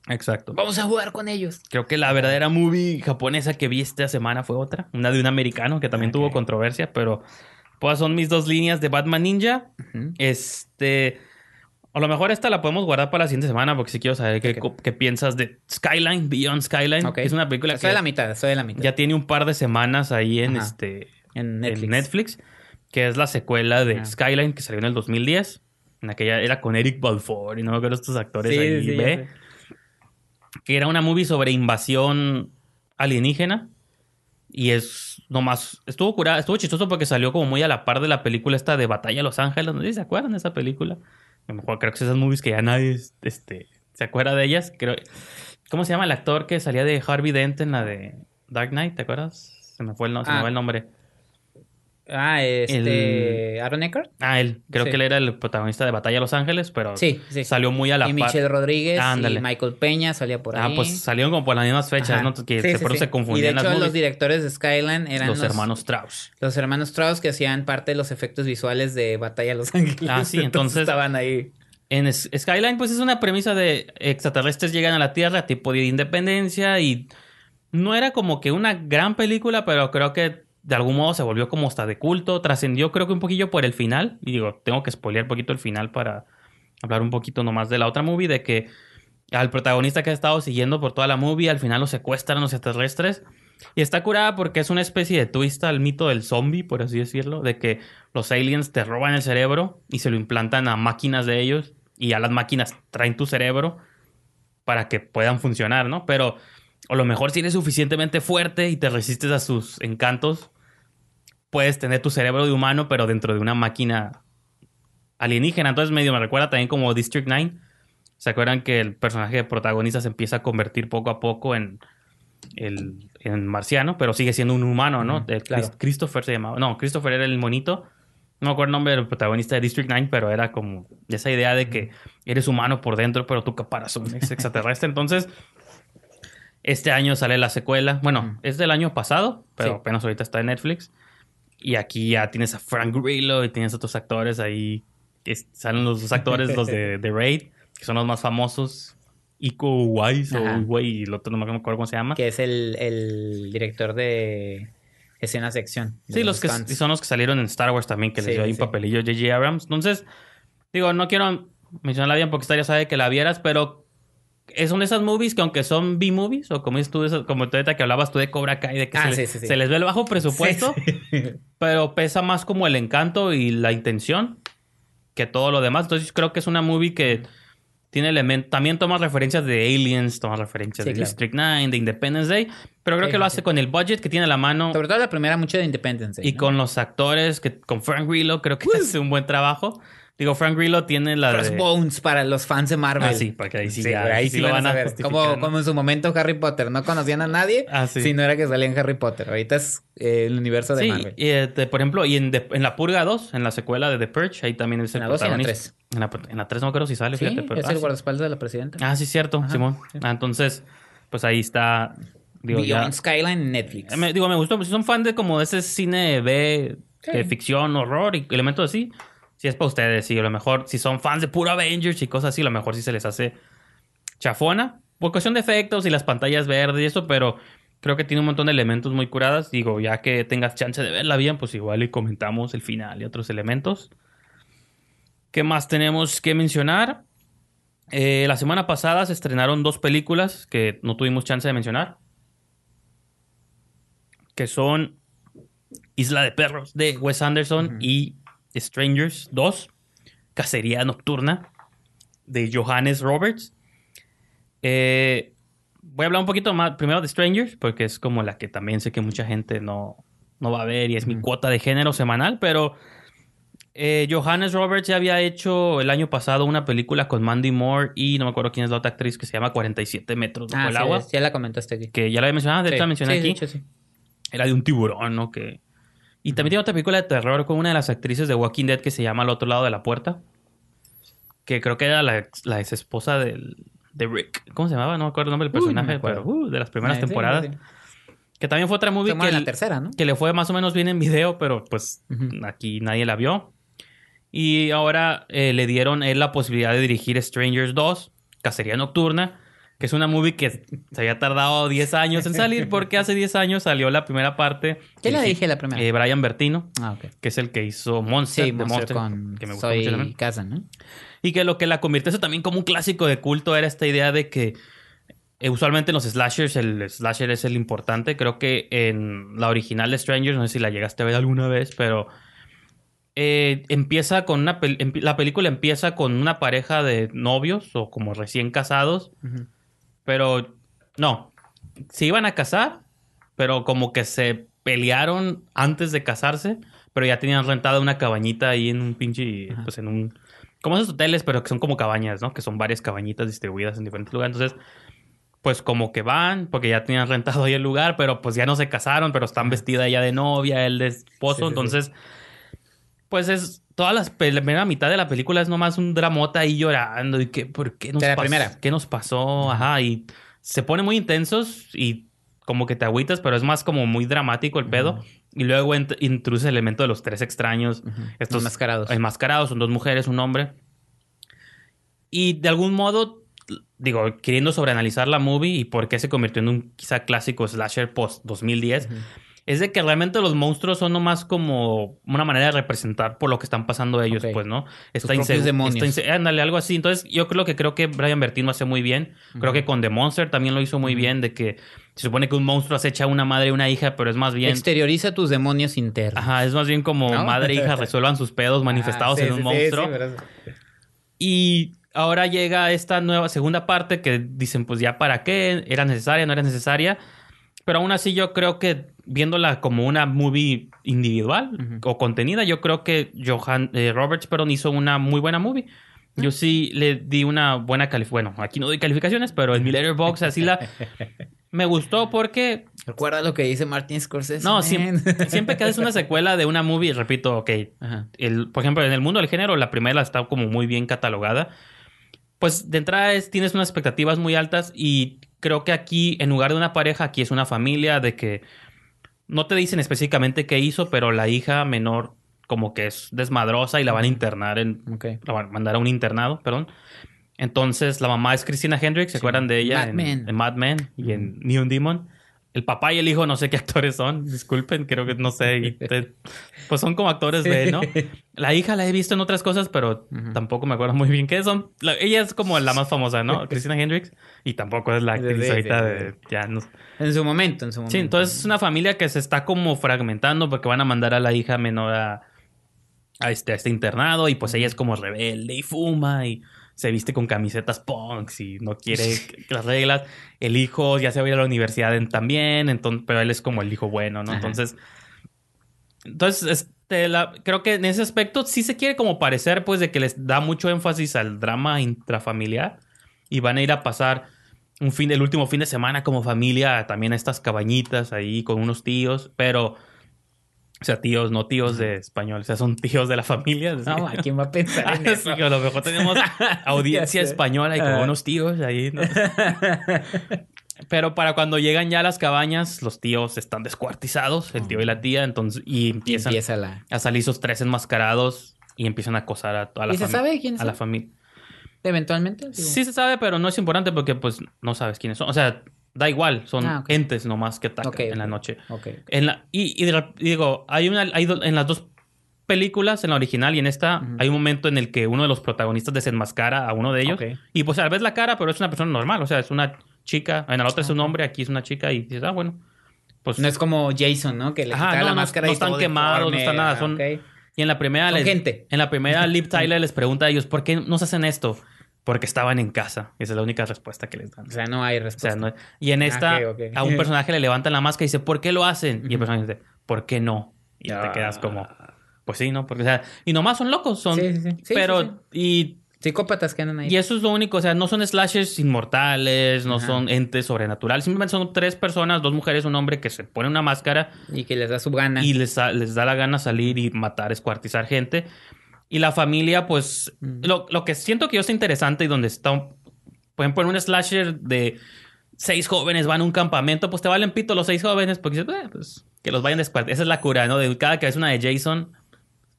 Exacto. Vamos a jugar con ellos. Creo que la verdadera movie japonesa que vi esta semana fue otra. Una de un americano que también tuvo controversia, pero pues son mis dos líneas de Batman Ninja. Ujú. Este. A lo mejor esta la podemos guardar para la siguiente semana porque si quiero saber qué, piensas de Skyline, Beyond Skyline. Ok. Es una película Soy de la que mitad, soy de la mitad. ya tiene un par de semanas ahí en Ajá. este en Netflix. en Netflix, que es la secuela de. Skyline que salió en el 2010. En aquella era con Eric Balfour y no me acuerdo estos actores Sí, ahí, sí, que era una movie sobre invasión alienígena. Y es nomás, estuvo curada, estuvo chistoso porque salió como muy a la par de la película esta de Batalla Los Ángeles, no sé si se acuerdan de esa película. A lo mejor creo que es esas movies que ya nadie este, se acuerda de ellas. Creo, ¿Cómo se llama el actor que salía de Harvey Dent en la de Dark Knight? ¿Te acuerdas? Se me fue el, no- se me Ah. fue el nombre. Ah, este. Aaron Eckhart. Ah, él. Creo Sí. que él era el protagonista de Batalla a Los Ángeles, pero Sí, sí. salió muy a la y par. Michelle Rodríguez Ándale. y Michael Peña salía por ahí. Ah, pues salieron como por las mismas fechas, Ajá. ¿no? Que se, sí, por eso sí. se confundían Y de las los directores de Skyline eran Los hermanos Strauss. Los hermanos Strauss que hacían parte de los efectos visuales de Batalla a Los Ángeles. Ah, sí, entonces- estaban ahí. En Skyline, pues es una premisa de extraterrestres llegan a la Tierra, tipo de independencia, y no era como que una gran película, pero creo que de algún modo se volvió como hasta de culto. Trascendió, creo que un poquillo por el final. Y digo, tengo que spoilear un poquito el final para hablar un poquito nomás de la otra movie, de que al protagonista que ha estado siguiendo por toda la movie, al final lo secuestran los extraterrestres. Y está curada porque es una especie de twist al mito del zombie, por así decirlo, de que los aliens te roban el cerebro y se lo implantan a máquinas de ellos y a las máquinas traen tu cerebro para que puedan funcionar, ¿no? Pero a lo mejor si eres suficientemente fuerte y te resistes a sus encantos, puedes tener tu cerebro de humano, pero dentro de una máquina alienígena. Entonces medio me recuerda también como District 9. ¿Se acuerdan que el personaje protagonista se empieza a convertir poco a poco en, el, en marciano, pero sigue siendo un humano, ¿no? El claro. Christopher se llamaba. No, Christopher era el monito. No me acuerdo el nombre del protagonista de District 9, pero era como esa idea de que eres humano por dentro, pero tu caparazón es extraterrestre. Entonces, este año sale la secuela. Bueno, es del año pasado, pero Sí. apenas ahorita está en Netflix. Y aquí ya tienes a Frank Grillo y tienes otros actores ahí. Que salen los dos actores, los de, de Raid, que son los más famosos. Iko Wise o y el otro no me acuerdo cómo se llama. Que es el, el director de acción. de Sí, los que son los que salieron en Star Wars también, que les Sí, dio ahí sí. papelillo J.J. Abrams. Entonces, digo, no quiero mencionarla bien porque esta ya sabe que la vieras, pero es una de esas movies que aunque son B-movies, o como tú, como tú ahorita que hablabas tú de Cobra Kai, de que Ah, se, sí, les, sí, sí. se les ve el bajo presupuesto, pero pesa más como el encanto y la intención que todo lo demás. Entonces creo que es una movie que tiene elementos, también toma referencias de Aliens, toma referencias de claro. District 9, de Independence Day, pero creo que lo hace con el budget que tiene a la mano Sobre todo la primera, mucho de Independence. Day, y ¿no? con los actores, que con Frank Grillo creo que hace un buen trabajo. Digo, Frank Grillo tiene la de... Crossbones para los fans de Marvel. Ah, sí, porque ahí sí, Sí, ya, güey, ahí sí lo van a justificar, Como, ¿no? como en su momento Harry Potter. No conocían a nadie Ah, sí. si no era que salía en Harry Potter. Ahorita es eh, el universo de Sí, Marvel. y, eh, de- por ejemplo, y en, en La Purga 2, en la secuela de The Purge, ahí también es el En la dos y en la protagonista. En la, en la 3 no creo si sale, Sí, fíjate. Pero, es ah, el guardaespaldas de la presidenta. Ah, sí, cierto, Ajá, Simón. Ah, entonces, pues ahí está. Digo, Beyond ya- Skyline Netflix. Eh, me, digo, me gustó. Si son fan de como de ese cine B, de ficción, horror y elementos así, si es para ustedes. Sí, a lo mejor, si son fans de puro Avengers y cosas así, a lo mejor sí se les hace chafona. Por cuestión de efectos y las pantallas verdes y eso, pero creo que tiene un montón de elementos muy curadas. Digo, ya que tengas chance de verla bien, pues igual y comentamos el final y otros elementos. ¿Qué más tenemos que mencionar? Eh, la semana pasada se estrenaron dos películas que no tuvimos chance de mencionar. Que son Isla de Perros de Wes Anderson y Strangers 2. Cacería Nocturna de Johannes Roberts. Eh, voy a hablar un poquito más primero de Strangers, porque es como la que también sé que mucha gente no, no va a ver y es mi cuota de género semanal, pero eh, Johannes Roberts ya había hecho el año pasado una película con Mandy Moore y no me acuerdo quién es la otra actriz que se llama 47 metros bajo Ah, el sí, agua, ya la comentaste aquí. que ya la había mencionado, de hecho Sí, la mencioné sí, aquí era de un tiburón, ¿no? Que... Y también tiene otra película de terror con una de las actrices de Walking Dead que se llama Al otro lado de la puerta. Que creo que era la, ex, la ex esposa del, de Rick. ¿Cómo se llamaba? No me acuerdo el nombre del personaje, pero uh, de las primeras sí, temporadas. sí, sí. Que también fue otra movie que, la el- tercera, ¿no? que le fue más o menos bien en video, pero pues aquí nadie la vio. Y ahora eh, le dieron él la posibilidad de dirigir Strangers 2, Cacería Nocturna, que es una movie que se había tardado 10 años en salir porque hace 10 años salió la primera parte. ¿Quién la dirige la primera? Eh, Brian Bertino, ah, ok. que es el que hizo Monster, Sí, Monster, Monster, con que me gustó Soy mucho también. Casa, ¿no? Y que lo que la convirtió eso también como un clásico de culto era esta idea de que eh, usualmente en los slashers el slasher es el importante. Creo que en la original de Strangers, no sé si la llegaste a ver alguna vez, pero eh, empieza con una... pel- empi- la película empieza con una pareja de novios o como recién casados, pero no, se iban a casar, pero como que se pelearon antes de casarse, pero ya tenían rentada una cabañita ahí en un pinche, Ajá. pues en un, como esos hoteles, pero que son como cabañas, ¿no? Que son varias cabañitas distribuidas en diferentes lugares. Entonces, pues como que van, porque ya tenían rentado ahí el lugar, pero pues ya no se casaron, pero están vestidas ella de novia, él de esposo, Sí, sí, sí. entonces, pues es... Toda la primera mitad de la película es nomás un dramota ahí llorando y que, ¿por qué nos De la pasó? primera. ¿Qué nos pasó? Ajá, y se pone muy intensos y como que te agüitas, pero es más como muy dramático el pedo. Y luego introduce el elemento de los tres extraños. Estos Enmascarados. enmascarados, son dos mujeres, un hombre. Y de algún modo, digo, queriendo sobreanalizar la movie y por qué se convirtió en un quizá clásico slasher post 2010, es de que realmente los monstruos son nomás como una manera de representar por lo que están pasando ellos, pues, ¿no? Está propios insegu- demonios. está inse- ándale, algo así. Entonces, yo creo que creo que Brian Bertino hace muy bien. Creo que con The Monster también lo hizo muy bien, de que se supone que un monstruo acecha a una madre y una hija, pero es más bien... Exterioriza tus demonios internos. Ajá, es más bien como ¿No? madre e hija resuelvan sus pedos manifestados Ah, sí, en un sí, monstruo. sí, pero- Y ahora llega esta nueva segunda parte que dicen, pues ya para qué, era necesaria, no era necesaria. Pero aún así yo creo que viéndola como una movie individual o contenida, yo creo que Johan eh, Roberts perdón, hizo una muy buena movie. Yo sí le di una buena calificación. Bueno, aquí no doy calificaciones, pero en mi letterbox así la... Me gustó porque Recuerda lo que dice Martin Scorsese. no, siempre, siempre que haces una secuela de una movie, repito, ok, el, por ejemplo, en el mundo del género, la primera está como muy bien catalogada. Pues de entrada es- tienes unas expectativas muy altas y creo que aquí, en lugar de una pareja, aquí es una familia de que no te dicen específicamente qué hizo, pero la hija menor como que es desmadrosa y la van a internar en... La van a mandar a un internado, perdón. Entonces, la mamá es Christina Hendricks, ¿se acuerdan de ella? Mad en, Men. en Mad Men y en Neon Demon. El papá y el hijo, no sé qué actores son, disculpen, creo que no sé. te- pues son como actores B, ¿no? La hija la he visto en otras cosas, pero Ujú. tampoco me acuerdo muy bien qué son. La- ella es como la más famosa, ¿no? Christina Hendricks. Y tampoco es la actriz sí, ahorita sí, de... Ya no, En su momento, en su momento. Sí, entonces es una familia que se está como fragmentando porque van a mandar a la hija menor a, a este, a este internado y pues ella es como rebelde y fuma y se viste con camisetas punks y no quiere las reglas. El hijo ya se va a ir a la universidad en- también, entonces, pero él es como el hijo bueno, ¿no? Ajá. Entonces, entonces este, la- creo que en ese aspecto sí se quiere como parecer pues de que les da mucho énfasis al drama intrafamiliar y van a ir a pasar un fin, el último fin de semana como familia también a estas cabañitas ahí con unos tíos, pero, o sea, tíos, no tíos de español, o sea, son tíos de la familia. No, ¿a quién va a pensar en eso? a lo mejor tenemos audiencia española y Ajá. unos tíos ahí. ¿no? Pero para cuando llegan ya a las cabañas, los tíos están descuartizados, el tío y la tía, entonces, y empiezan empieza la... a salir esos tres enmascarados y empiezan a acosar a toda la ¿Y se sabe quiénes A la familia. Eventualmente. digo. Sí se sabe, pero no es importante porque pues no sabes quiénes son. O sea, da igual, son Ah, ok. entes nomás que atacan Ok, en la noche. Ok. En la, y, y rep- y digo, hay una, hay do- en las dos películas, en la original y en esta, Ujú. hay un momento en el que uno de los protagonistas desenmascara a uno de ellos. Y pues a la vez la cara, pero es una persona normal. O sea, es una chica. En la otra es un Ok. hombre, aquí es una chica. Y dices, ah, bueno. Pues No es como Jason, ¿no? Que le quitaba no, la no- máscara no y están todo quemados, no están nada, Ah, son-. Y en la primera Son les- gente. En la primera, Liv Tyler les pregunta a ellos, ¿por qué nos hacen esto? Porque estaban en casa. Esa es la única respuesta que les dan. O sea, no hay O sea, respuesta. y en esta, Ah, ok. a un personaje le levantan la máscara y dice, ¿por qué lo hacen? Y el personaje dice, ¿por qué no? Y te Ah. quedas como, pues sí, ¿no? Porque, o sea, y nomás son locos, son. Sí, sí, sí. Pero, y Psicópatas que andan ahí. y eso es lo único, o sea, no son slashers inmortales, no Ajá. son entes sobrenaturales, simplemente son tres personas, dos mujeres, un hombre que se pone una máscara Y que les da su gana. y les, les da la gana salir y matar, escuartizar gente. Y la familia, pues, Mm. lo, lo que siento que yo está interesante y donde está, un- por ejemplo, en un slasher de seis jóvenes van a un campamento, pues te valen pito los seis jóvenes porque "Eh, pues, que los vayan a escuartizar. Esa es la cura, ¿no? De cada que ves una de Jason,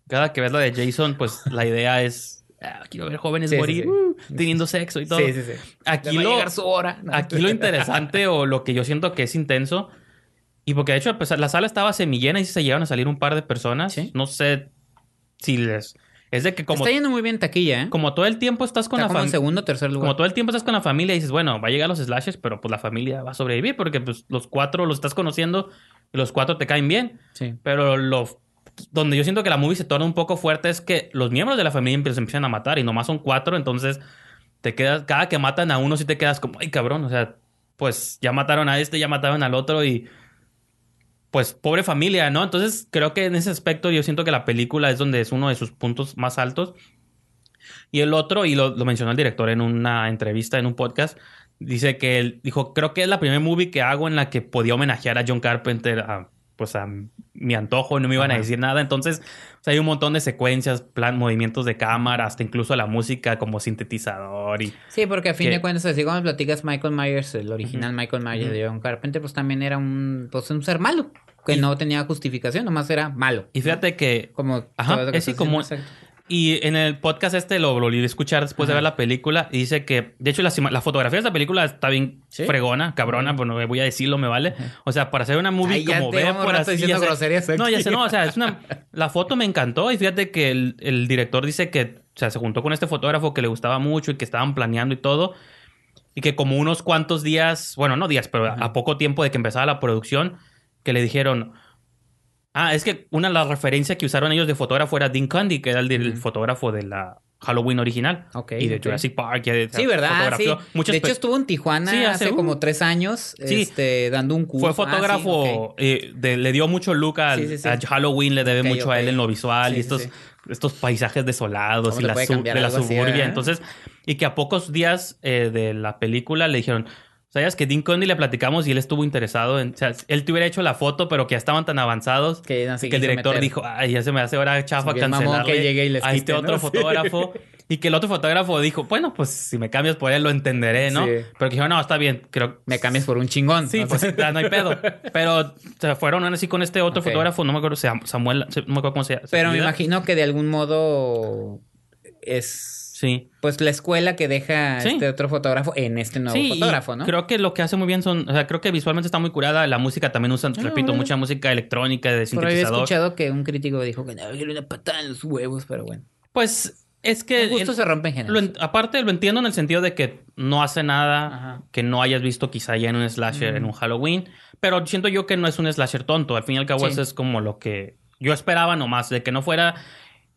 cada que ves la de Jason, pues la idea es ah, quiero ver jóvenes Sí, morir, sí. uh, teniendo sexo y todo. Sí, sí, sí. Aquí lo, llegar su hora. ¿no? aquí lo interesante o lo que yo siento que es intenso, y porque de hecho pues, la sala estaba semillena y se llegaron a salir un par de personas. No sé si les... Es de que como, Está yendo muy bien taquilla, ¿eh? como todo el tiempo estás con Está la en familia... segundo tercer lugar. Como todo el tiempo estás con la familia y dices, bueno, va a llegar los slashers, pero pues la familia va a sobrevivir porque pues los cuatro los estás conociendo y los cuatro te caen bien. Sí. Pero lo donde yo siento que la movie se torna un poco fuerte es que los miembros de la familia se empiezan a matar y nomás son cuatro, entonces te quedas, cada que matan a uno sí te quedas como, ay cabrón, o sea, pues ya mataron a este, ya mataron al otro y pues pobre familia, ¿no? Entonces creo que en ese aspecto yo siento que la película es donde es uno de sus puntos más altos. Y el otro, y lo, lo mencionó el director en una entrevista, en un podcast, dice que él dijo, creo que es la primera movie que hago en la que podía homenajear a John Carpenter pues a mi antojo, no me iban a decir nada. Entonces, o sea, hay un montón de secuencias, plan, movimientos de cámara, hasta incluso la música como sintetizador y... Sí, porque a fin Que- de cuentas, así como platicas Michael Myers, el original. Michael Myers de John Carpenter, pues también era un, pues, un ser malo, que Y- no tenía justificación, nomás era malo. Y fíjate que Como Ajá, es estás como- exacto. Y en el podcast este lo volví a escuchar después de Ajá. ver la película y dice que, de hecho, la, la fotografía de esta película está bien ¿Sí? fregona, cabrona, bueno, voy a decirlo, me vale. O sea, para hacer una movie Ay, como ve por así. diciendo ya sé- No, ya sé, no, o sea, es una. La foto me encantó y fíjate que el, el director dice que, o sea, se juntó con este fotógrafo que le gustaba mucho y que estaban planeando y todo. Y que como unos cuantos días, bueno, no días, pero a poco tiempo de que empezaba la producción, que le dijeron. Ah, es que una de las referencias que usaron ellos de fotógrafo era Dean Cundy, que era el del fotógrafo de la Halloween original. Ok, y de. Jurassic Park. y de- Sí, ¿verdad? Sí. De hecho, estuvo en Tijuana Sí, hace, hace, como tres años, Sí. este, dando un curso. Fue Ah, fotógrafo, eh, de- le dio mucho look al, a Halloween, le debe mucho a él en lo visual y estos, estos paisajes desolados ¿Cómo y la su- de la así, suburbia. verdad? Entonces, y que a pocos días eh, de la película le dijeron, ¿sabías que Dean Condy le platicamos y él estuvo interesado en, o sea, él te hubiera hecho la foto, pero que ya estaban tan avanzados Que el director meter. dijo, ay, ya se me hace ahora chafa Sí, cancelarle que llegue y les a este otro Sí. fotógrafo. Y que el otro fotógrafo dijo, bueno, pues si me cambias por él lo entenderé, ¿no? Sí. Pero que dijo, no, está bien, creo Me cambias por un chingón. Sí, ¿no? pues ya no hay pedo. Pero se fueron así con este otro fotógrafo, no me acuerdo, Samuel, no me acuerdo cómo se llama. Pero me imagino que de algún modo es Sí. pues la escuela que deja Sí. este otro fotógrafo en este nuevo Sí, fotógrafo, ¿no? creo que lo que hace muy bien son, o sea, creo que visualmente está muy curada, la música también usan, Ah, repito, mucha música electrónica de Por ahí había sintetizador. escuchado que un crítico dijo que no, quiero una patada en los huevos, pero bueno. Pues es que El gusto en- se rompe en general. lo aparte lo entiendo en el sentido de que no hace nada Ajá. que no hayas visto quizá ya en un slasher, en un Halloween, pero siento yo que no es un slasher tonto, al fin y al cabo Sí. eso es como lo que yo esperaba nomás, de que no fuera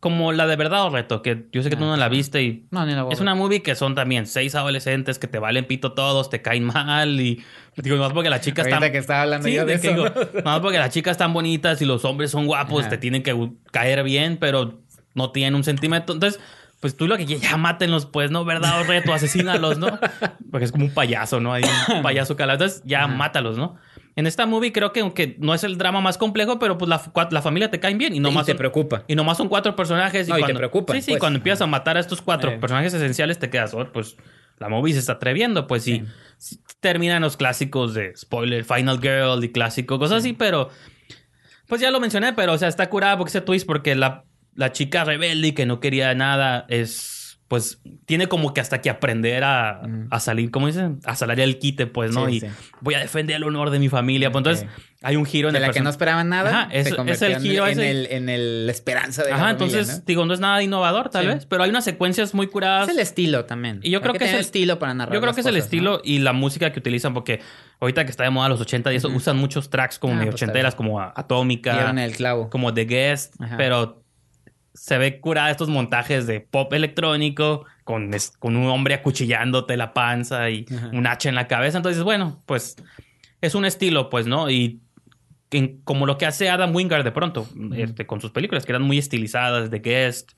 como la de verdad o reto, que yo sé que tú Ah, no la viste y No, ni la es una movie que son también seis adolescentes que te valen pito todos, te caen mal y digo, más porque las chicas están que estaba hablando Sí, yo de de que eso. digo, más porque las chicas están bonitas y los hombres son guapos, Ajá. te tienen que caer bien, pero no tienen un sentimiento. Entonces, pues tú lo que ya mátenlos, pues, ¿no? ¿Verdad o reto? Asesínalos, ¿no? Porque es como un payaso, ¿no? Hay un payaso calado. Entonces, ya Ajá. mátalos, ¿no? En esta movie creo que aunque no es el drama más complejo, pero pues la, la familia te caen bien y y nomás te son- preocupa. y nomás son cuatro personajes. No, y te cuando, preocupan, Sí, sí, pues. cuando empiezas a matar a estos cuatro Eh. personajes esenciales, te quedas, oh, pues la movie se está atreviendo. Pues sí, sí, terminan los clásicos de spoiler, Final Girl y clásico, cosas así, pero pues ya lo mencioné, pero o sea, está curada porque ese twist, porque la, la chica rebelde y que no quería nada es. Pues tiene como que hasta que aprender a, Mm. a salir, ¿cómo dicen? A salir el quite, pues, ¿no? Sí, y sí. voy a defender el honor de mi familia. Pues entonces hay un giro en De el la que no esperaban nada, Ajá, es- se es el giro en, ese. el, en el- la esperanza de la familia, entonces, ¿no? digo, no es nada innovador, tal Sí. vez, pero hay unas secuencias muy curadas. Es el estilo también. Y yo creo que es el- estilo para narrar Yo creo que es el estilo ¿no? y la música que utilizan, porque ahorita que está de moda los 80 y eso, usan muchos tracks como Ah, medio pues, ochenteras, como Atómica, Dieron el clavo. como The Guest, Ajá. pero se ve curada estos montajes de pop electrónico con, con un hombre acuchillándote la panza y Ajá. un hacha en la cabeza. Entonces, bueno, pues es un estilo, pues, ¿no? Y en- como lo que hace Adam Wingard de pronto, este, con sus películas, que eran muy estilizadas, The Guest,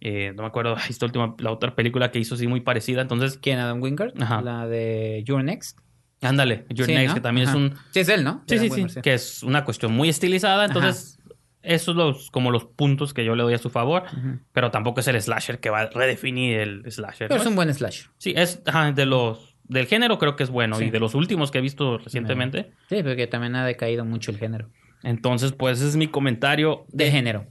eh, no me acuerdo, esta última, la otra película que hizo así muy parecida. Entonces, ¿Quién? Adam Wingard. Ajá. La de Your Next. ándale, Your Sí, Next, ¿no? que también Ajá. es un... Sí, es él, ¿no? Sí, sí, sí, que es una cuestión muy estilizada. Entonces, esos son los, como los puntos que yo le doy a su favor. Pero tampoco es el slasher que va a redefinir el slasher. Pero ¿no? es un buen slash. Sí, es ajá, de los del género creo que es bueno Sí. y de los últimos que he visto recientemente. Sí, porque también ha decaído mucho el género. Entonces, pues ese es mi comentario De género.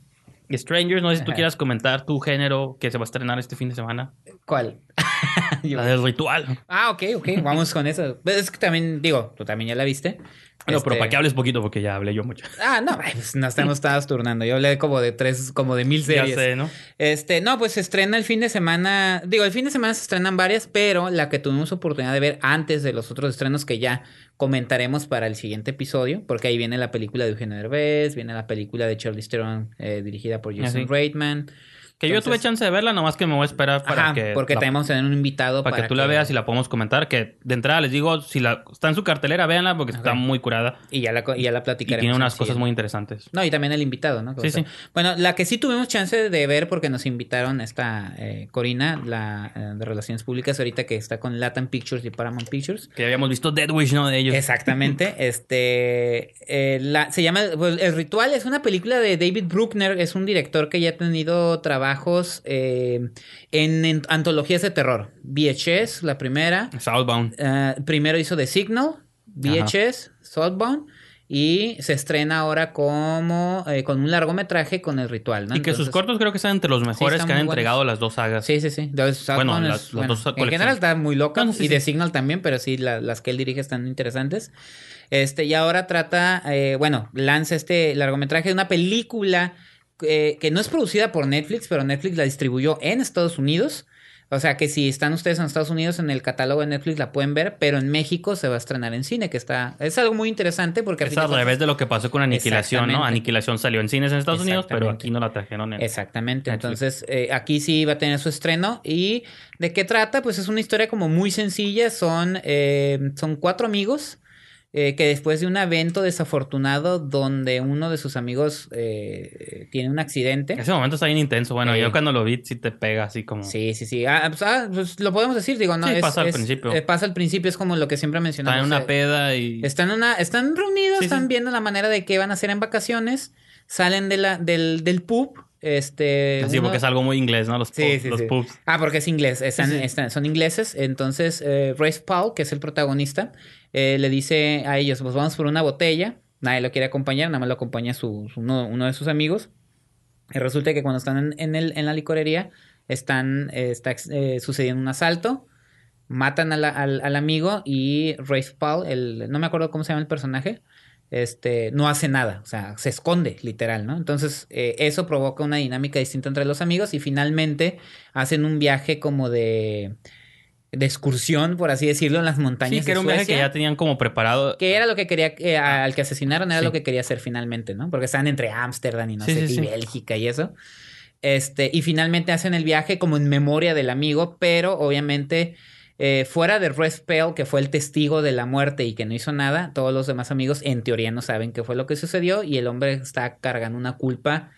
Strangers, no sé si tú Ajá. quieras comentar tu género que se va a estrenar este fin de semana. ¿Cuál? La del ritual. Ah, ok, ok, vamos con eso. Pues Es que también, digo, tú también ya la viste. No, pero Este- para que hables poquito porque ya hablé yo mucho. Ah, no, pues nos estamos turnando. Yo hablé como de tres, como de mil Ya series. sé, ¿no? Este, no, pues se estrena el fin de semana. Digo, el fin de semana se estrenan varias, pero la que tuvimos oportunidad de ver antes de los otros estrenos que ya comentaremos para el siguiente episodio, porque ahí viene la película de Eugenio Derbez, viene la película de Charlie Theron eh, dirigida por Jason sí. Reitman. Que yo tuve chance de verla, nomás que me voy a esperar para Ajá, que. porque la- también vamos a tener un invitado para, que tú la veas y la podemos comentar. Que de entrada les digo, si la está en su cartelera, véanla porque está muy curada y ya la, y ya la y platicaremos. tiene en unas cosas muy interesantes. No, y también el invitado, ¿no? Sí, sí. Bueno, la que sí tuvimos chance de ver porque nos invitaron esta eh, Corina, la eh, de Relaciones Públicas, ahorita que está con Latin Pictures y Paramount Pictures. Que habíamos visto Dead Wish, ¿no? De ellos. Exactamente. este eh, la, se llama pues, El Ritual, es una película de David Bruckner, es un director que ya ha tenido trabajos eh, en, en antologías de terror. VHS, la primera. Southbound. Eh, primero hizo The Signal, VHS, Southbound. Y se estrena ahora como eh, con un largometraje con el ritual, ¿no? y que sus cortos creo que están entre los mejores que han entregado buenos. las dos sagas. Sí, sí, sí. Bueno, es- las- las bueno, dos en general está muy loca. No, no, sí, y sí. The Signal también, pero sí, la- las que él dirige están interesantes. Este, y ahora trata, eh, bueno, lanza este largometraje de una película eh, que no es producida por Netflix, pero Netflix la distribuyó en Estados Unidos. O sea que si están ustedes en Estados Unidos en el catálogo de Netflix la pueden ver, pero en México se va a estrenar en cine, que está es algo muy interesante porque al Es al revés de lo que pasó con Aniquilación, ¿no? Aniquilación salió en cines en Estados Unidos, pero aquí no la trajeron en... Exactamente. Netflix. Entonces, eh, aquí sí va a tener su estreno. ¿Y de qué trata? Pues es una historia como muy sencilla. Son, eh, son cuatro amigos eh, que después de un evento desafortunado donde uno de sus amigos eh, tiene un accidente. Ese momento está bien intenso. Bueno, Sí. yo cuando lo vi sí te pega así como... Sí, sí, sí. Ah, pues, ah, pues lo podemos decir, digo, no. Sí, es- pasa al es- principio. eh, pasa al principio, es como lo que siempre Está mencionamos. en una eh, peda y... Están, una, están reunidos, Sí, están sí. viendo la manera de qué van a hacer en vacaciones, salen de la, del, del pub. Este, uno- porque es algo muy inglés, ¿no? Los, Sí, pubs, sí, los sí. pubs. Ah, porque es inglés. Están, Sí, sí. están- son ingleses. Entonces, eh, Rafe Paul, que es el protagonista, eh, le dice a ellos: Pues vamos por una botella. Nadie lo quiere acompañar, nada más lo acompaña su, su- uno, uno de sus amigos. Y resulta que cuando están en, en el, en la licorería, están, eh, está eh, sucediendo un asalto. Matan a la- al, al amigo y Rafe Paul, el, no me acuerdo cómo se llama el personaje, este, no hace nada, o sea, se esconde, literal, ¿no? Entonces, eh, eso provoca una dinámica distinta entre los amigos y finalmente hacen un viaje como de, de excursión, por así decirlo, en las montañas. Sí, que era un de viaje que ya tenían como preparado. que era lo que quería, eh, al que asesinaron era Sí. lo que quería hacer finalmente, ¿no? Porque estaban entre Ámsterdam y no Sí, sé, sí, y sí. Bélgica y eso. Este, y finalmente hacen el viaje como en memoria del amigo, pero obviamente eh, fuera de Red Spell, que fue el testigo de la muerte y que no hizo nada, todos los demás amigos en teoría no saben qué fue lo que sucedió y el hombre está cargando una culpa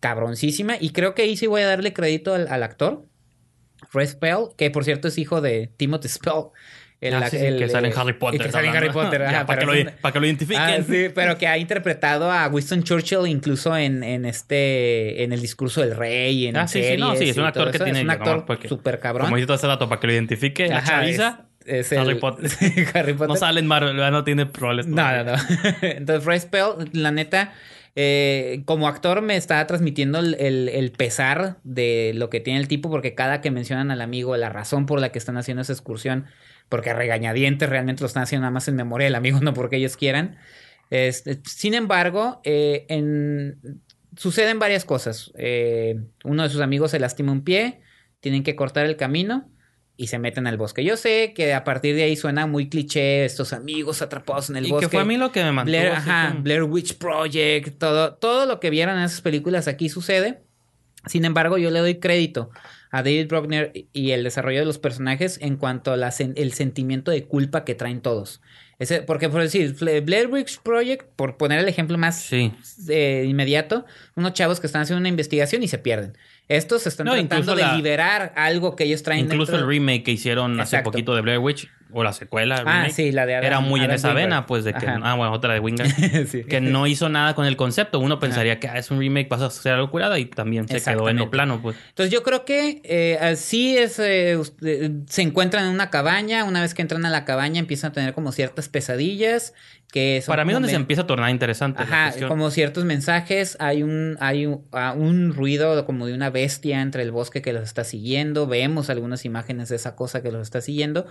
cabroncísima. Y creo que ahí sí voy a darle crédito al, actor, Red Spell, que por cierto es hijo de Timothy Spell. El- Ah, sí, sí, el- que sale en eh, Harry Potter. que sale en Harry. Potter. Ya, para, que lo, para que lo identifiquen. Ah, sí, pero que ha interpretado a Winston Churchill incluso en, en este en el discurso del rey, en Ah, sí, sí, series no, sí, es un actor todo que tiene- es un actor súper cabrón. Como dijiste hace rato, para que lo identifique. La Ajá, chaviza es, es Harry el- Potter. Harry Potter. no sale en Marvel, no tiene roles. No, no, no. Entonces, Ray Spell, la neta, eh, como actor me está transmitiendo el, el- el pesar de lo que tiene el tipo, porque cada que mencionan al amigo, la razón por la que están haciendo esa excursión, porque a regañadientes realmente lo están haciendo nada más en memoria del amigo, no porque ellos quieran. Este, sin embargo, eh, en- suceden varias cosas. Eh, uno de sus amigos se lastima un pie, tienen que cortar el camino y se meten al bosque. Yo sé que a partir de ahí suena muy cliché estos amigos atrapados en el Y bosque. que fue a mí lo que me mantuvo. Blair, ajá, como- Blair Witch Project, todo, todo lo que vieron en esas películas aquí sucede. Sin embargo, yo le doy crédito a David Bruckner y el desarrollo de los personajes en cuanto al el sentimiento de culpa que traen todos. Ese, porque por decir, Blair Witch Project, por poner el ejemplo más Sí. eh, inmediato, unos chavos que están haciendo una investigación y se pierden. Estos están No, tratando de la- liberar algo que ellos traen Incluso dentro. el remake que hicieron hace poquito de Blair Witch o la secuela, Ah, remake, sí, la de Adam- era muy en esa vena, pues de que, Ajá. ah, bueno, otra de Wingard, Sí. que no hizo nada con el concepto. Uno pensaría que ah, es un remake, vas a hacer algo curada y también se quedó en lo plano, pues. Entonces yo creo que eh, así es, eh, se encuentran en una cabaña, una vez que entran a la cabaña empiezan a tener como ciertas pesadillas que son Para mí donde se empieza a tornar interesante. Ajá, como ciertos mensajes, hay un, hay un, un ruido como de una bestia entre el bosque que los está siguiendo, vemos algunas imágenes de esa cosa que los está siguiendo,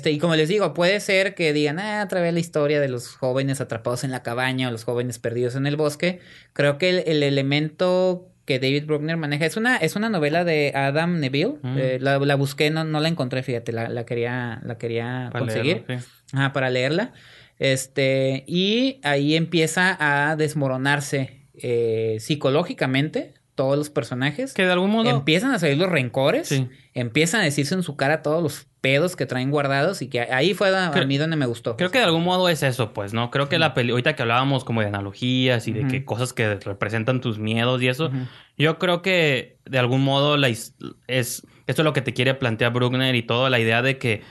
este, y como les digo, puede ser que digan, ah, otra vez la historia de los jóvenes atrapados en la cabaña o los jóvenes perdidos en el bosque, creo que el, el elemento que David Bruckner maneja, es una, es una novela de Adam Neville, Mm. eh, la, la busqué, no, no la encontré, fíjate, la, la quería, la quería Para conseguir. leerlo, sí. Ajá, para leerla. Este, y ahí empieza a desmoronarse eh, psicológicamente todos los personajes. Que de algún modo... Empiezan a salir los rencores, Sí. empiezan a decirse en su cara todos los pedos que traen guardados y que ahí fue a, mí donde me gustó. Creo que de algún modo es eso, pues, ¿no? Creo que la peli, ahorita que hablábamos como de analogías y de que cosas que representan tus miedos y eso, yo creo que de algún modo la es esto es lo que te quiere plantear Bruckner y todo, la idea de que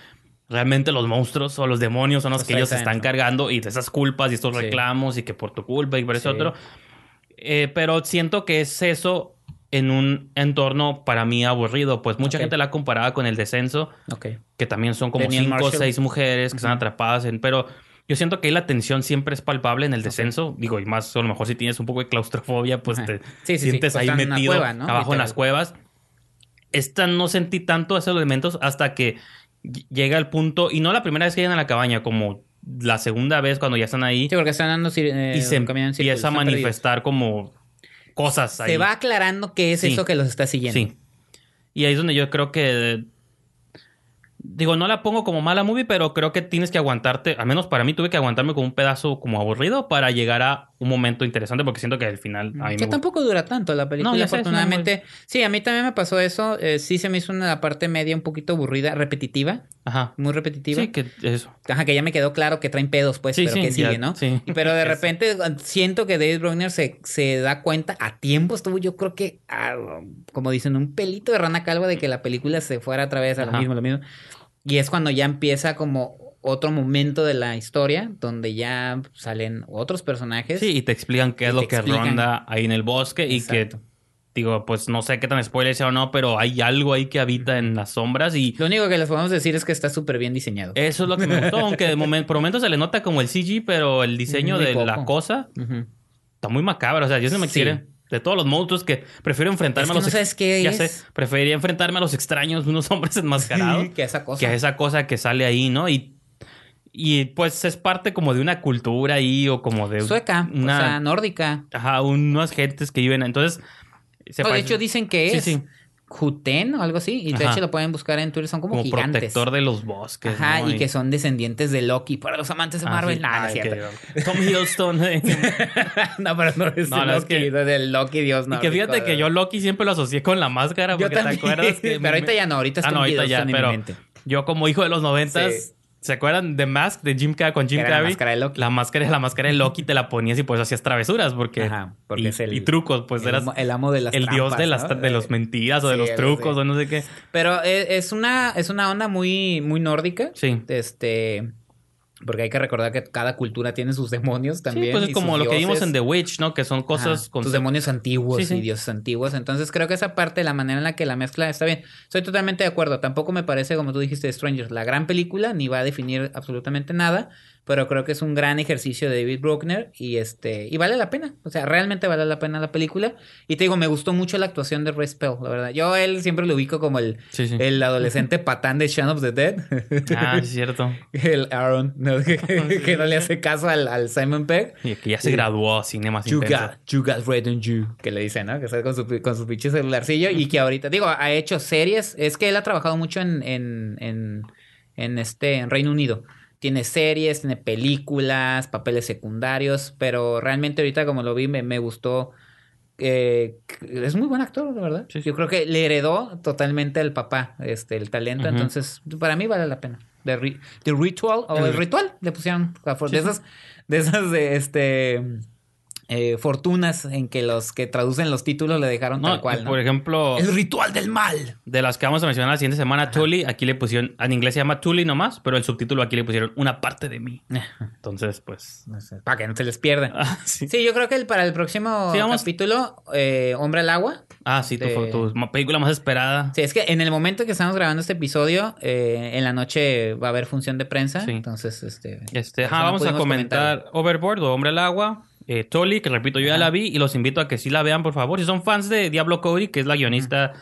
realmente los monstruos o los demonios son los que ellos traes están cargando y de esas culpas y estos Sí. reclamos y que por tu culpa y por eso Sí. otro. Eh, pero siento que es eso en un entorno para mí aburrido, pues mucha Ok. gente la ha comparado con el descenso Ok. que también son como De Neil cinco o seis mujeres que están Ujú. atrapadas en... Pero yo siento que ahí la tensión siempre es palpable en el descenso. Digo, y más a lo mejor si tienes un poco de claustrofobia, pues Ajá. te Sí, sí, sí, sientes pues ahí están metido cueva, ¿no? abajo en las cuevas. Esta no sentí tanto esos elementos hasta que ll- llega el punto... Y no la primera vez que llegan a la cabaña, como la segunda vez cuando ya están ahí. Sí, porque están dando cir- eh, y se empieza a están perdidos. manifestar como cosas ahí. Se va aclarando qué es Sí. eso que los está siguiendo. Sí. Y ahí es donde yo creo que. Digo, no la pongo como mala movie, pero creo que tienes que aguantarte. Al menos para mí tuve que aguantarme con un pedazo como aburrido para llegar a un momento interesante, porque siento que al final a mí Que tampoco dura tanto la película, No, sé, afortunadamente. Sí, a mí también me pasó eso. eh, sí se me hizo una parte media un poquito aburrida, repetitiva, Ajá. muy repetitiva. Sí, que eso. Ajá, que ya me quedó claro que traen pedos, pues, Sí, pero sí, que sigue, ya, ¿no? sí. Pero de repente siento que David Bruckner se, se da cuenta a tiempo, estuvo yo creo que, ah, como dicen, un pelito de rana calva de que la película se fuera otra vez a lo Ajá. mismo, lo mismo. Y es cuando ya empieza como otro momento de la historia, donde ya salen otros personajes. Sí, y te explican qué es lo que explican. ronda ahí en el bosque y Exacto. que. Digo, pues no sé qué tan spoiler sea o no, pero hay algo ahí que habita en las sombras y Lo único que les podemos decir es que está súper bien diseñado. eso es lo que me gustó, aunque de momen- por momentos se le nota como el CG, pero el diseño de la poco. cosa Ujú. está muy macabro. O sea, yo no me Sí. quiere. De todos los monstruos que prefiero enfrentarme Es que a los. no sabes qué ya es. sé. Preferiría enfrentarme a los extraños, unos hombres enmascarados. Sí, que esa cosa. que a esa cosa que sale ahí, ¿no? Y, y pues es parte como de una cultura ahí o como de. Sueca, Una, o sea, nórdica. Ajá, unas gentes que viven. Entonces. se No, de hecho, dicen que Sí, es sí. Juten o algo así. Y de Ajá. hecho lo pueden buscar en Twitter. Son como, como gigantes. protector de los bosques. Ajá, ¿no? y que son descendientes de Loki. Para los amantes de Ah, Marvel, sí. nada, no es cierto. que- Tom Hiddleston. eh. no, pero no es No, no, es Loki, que- es del Loki, Dios no. y que fíjate que yo Loki siempre lo asocié con la máscara. Porque te acuerdas que. pero ahorita ya no, ahorita es Ah, no, Tom ahorita ya, mi pero mente. yo como hijo de los noventas. ¿Se acuerdan de Mask de Jim Carrey con Jim Era la Carrey? máscara de Loki. La máscara, la máscara de Loki te la ponías y pues hacías travesuras porque, Ajá, porque y, es el- y trucos, pues el, eras el amo de las el dios de las ¿no? de los mentiras o de los trucos o no sé qué. Pero es, es una, es una onda muy, muy nórdica. Sí. Este. Porque hay que recordar que cada cultura tiene sus demonios también. sí, pues es como lo que vimos en The Witch, ¿no? Que son cosas Ajá, con sus demonios antiguos Sí, sí. y dioses antiguos. Entonces creo que esa parte, la manera en la que la mezcla está bien. Soy totalmente de acuerdo. Tampoco me parece, como tú dijiste, Strangers, la gran película, ni va a definir absolutamente nada. Pero creo que es un gran ejercicio de David Bruckner y este y vale la pena. O sea, realmente vale la pena la película. Y te digo, me gustó mucho la actuación de Ray Spell, la verdad. Yo a él siempre lo ubico como el, Sí, sí. el adolescente patán de Shaun of the Dead. Ah, es cierto. el Aaron, ¿no? que, que no le hace caso al, al Simon Pegg. Y que ya se graduó a cine más You got, you got red on you. Que le dice, ¿no? Que está con su, con su pinche celularcillo y que ahorita, digo, ha hecho series. Es que él ha trabajado mucho en, en, en, en este, en Reino Unido. Tiene series, tiene películas, papeles secundarios, pero realmente ahorita como lo vi me, me gustó. eh, es muy buen actor, la verdad. Sí, sí. Yo creo que le heredó totalmente al papá este, el talento, entonces para mí vale la pena. The, Ri- The Ritual o El- el Ritual le pusieron de esas de esas de este eh, fortunas en que los que traducen los títulos le dejaron No, tal cual, ¿no? Por ejemplo, El ritual del mal. de las que vamos a mencionar la siguiente semana, Tully, aquí le pusieron, en inglés se llama Tully nomás, pero el subtítulo aquí le pusieron una parte de mí. Entonces, pues. Para que no se les pierda. Ah, sí. Sí, yo creo que el- para el próximo Sí, vamos- capítulo, eh, Hombre al Agua. Ah, sí, tu, De- tu ma- película más esperada. Sí, es que en el momento que estamos grabando este episodio, eh, en la noche va a haber función de prensa. Sí. Entonces, este. Este, ajá, vamos a comentar Overboard o Hombre al Agua. Eh, Tully, que repito, yo ya la vi y los invito a que sí la vean, por favor. Si son fans de Diablo Cody, que es la guionista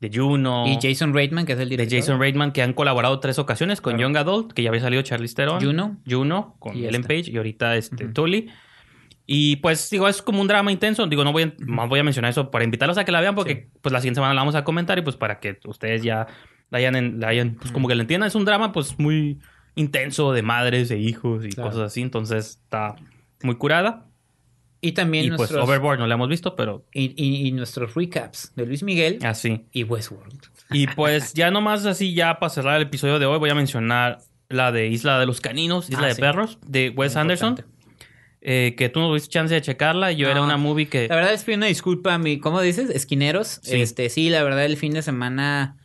de Juno. Y Jason Reitman, que es el de director. Jason Reitman, que han colaborado tres ocasiones con. Young Adult, que ya había salido Charlize Theron. Juno. Juno, con Y Ellen esta. Page y ahorita este. Tully. Y pues digo, es como un drama intenso. Digo, no voy a, más voy a mencionar eso para invitarlos a que la vean porque pues la siguiente semana la vamos a comentar y pues para que ustedes ya la hayan, en- la hayan pues como que la entiendan. Es un drama pues muy intenso de madres e hijos y Claro. cosas así. Entonces está muy curada. Y también Y pues nuestros. Overboard no la hemos visto, pero y, y- y nuestros recaps de Luis Miguel así. y Westworld. Y pues ya nomás así, ya para cerrar el episodio de hoy, voy a mencionar la de Isla de los Caninos, Isla Ah, de sí. Perros, de Wes Muy Anderson. importante. eh, que tú no tuviste chance de checarla. Yo era una movie que... La verdad es pido una disculpa a mi, ¿cómo dices? Esquineros. Sí. Este, sí, la verdad el fin de semana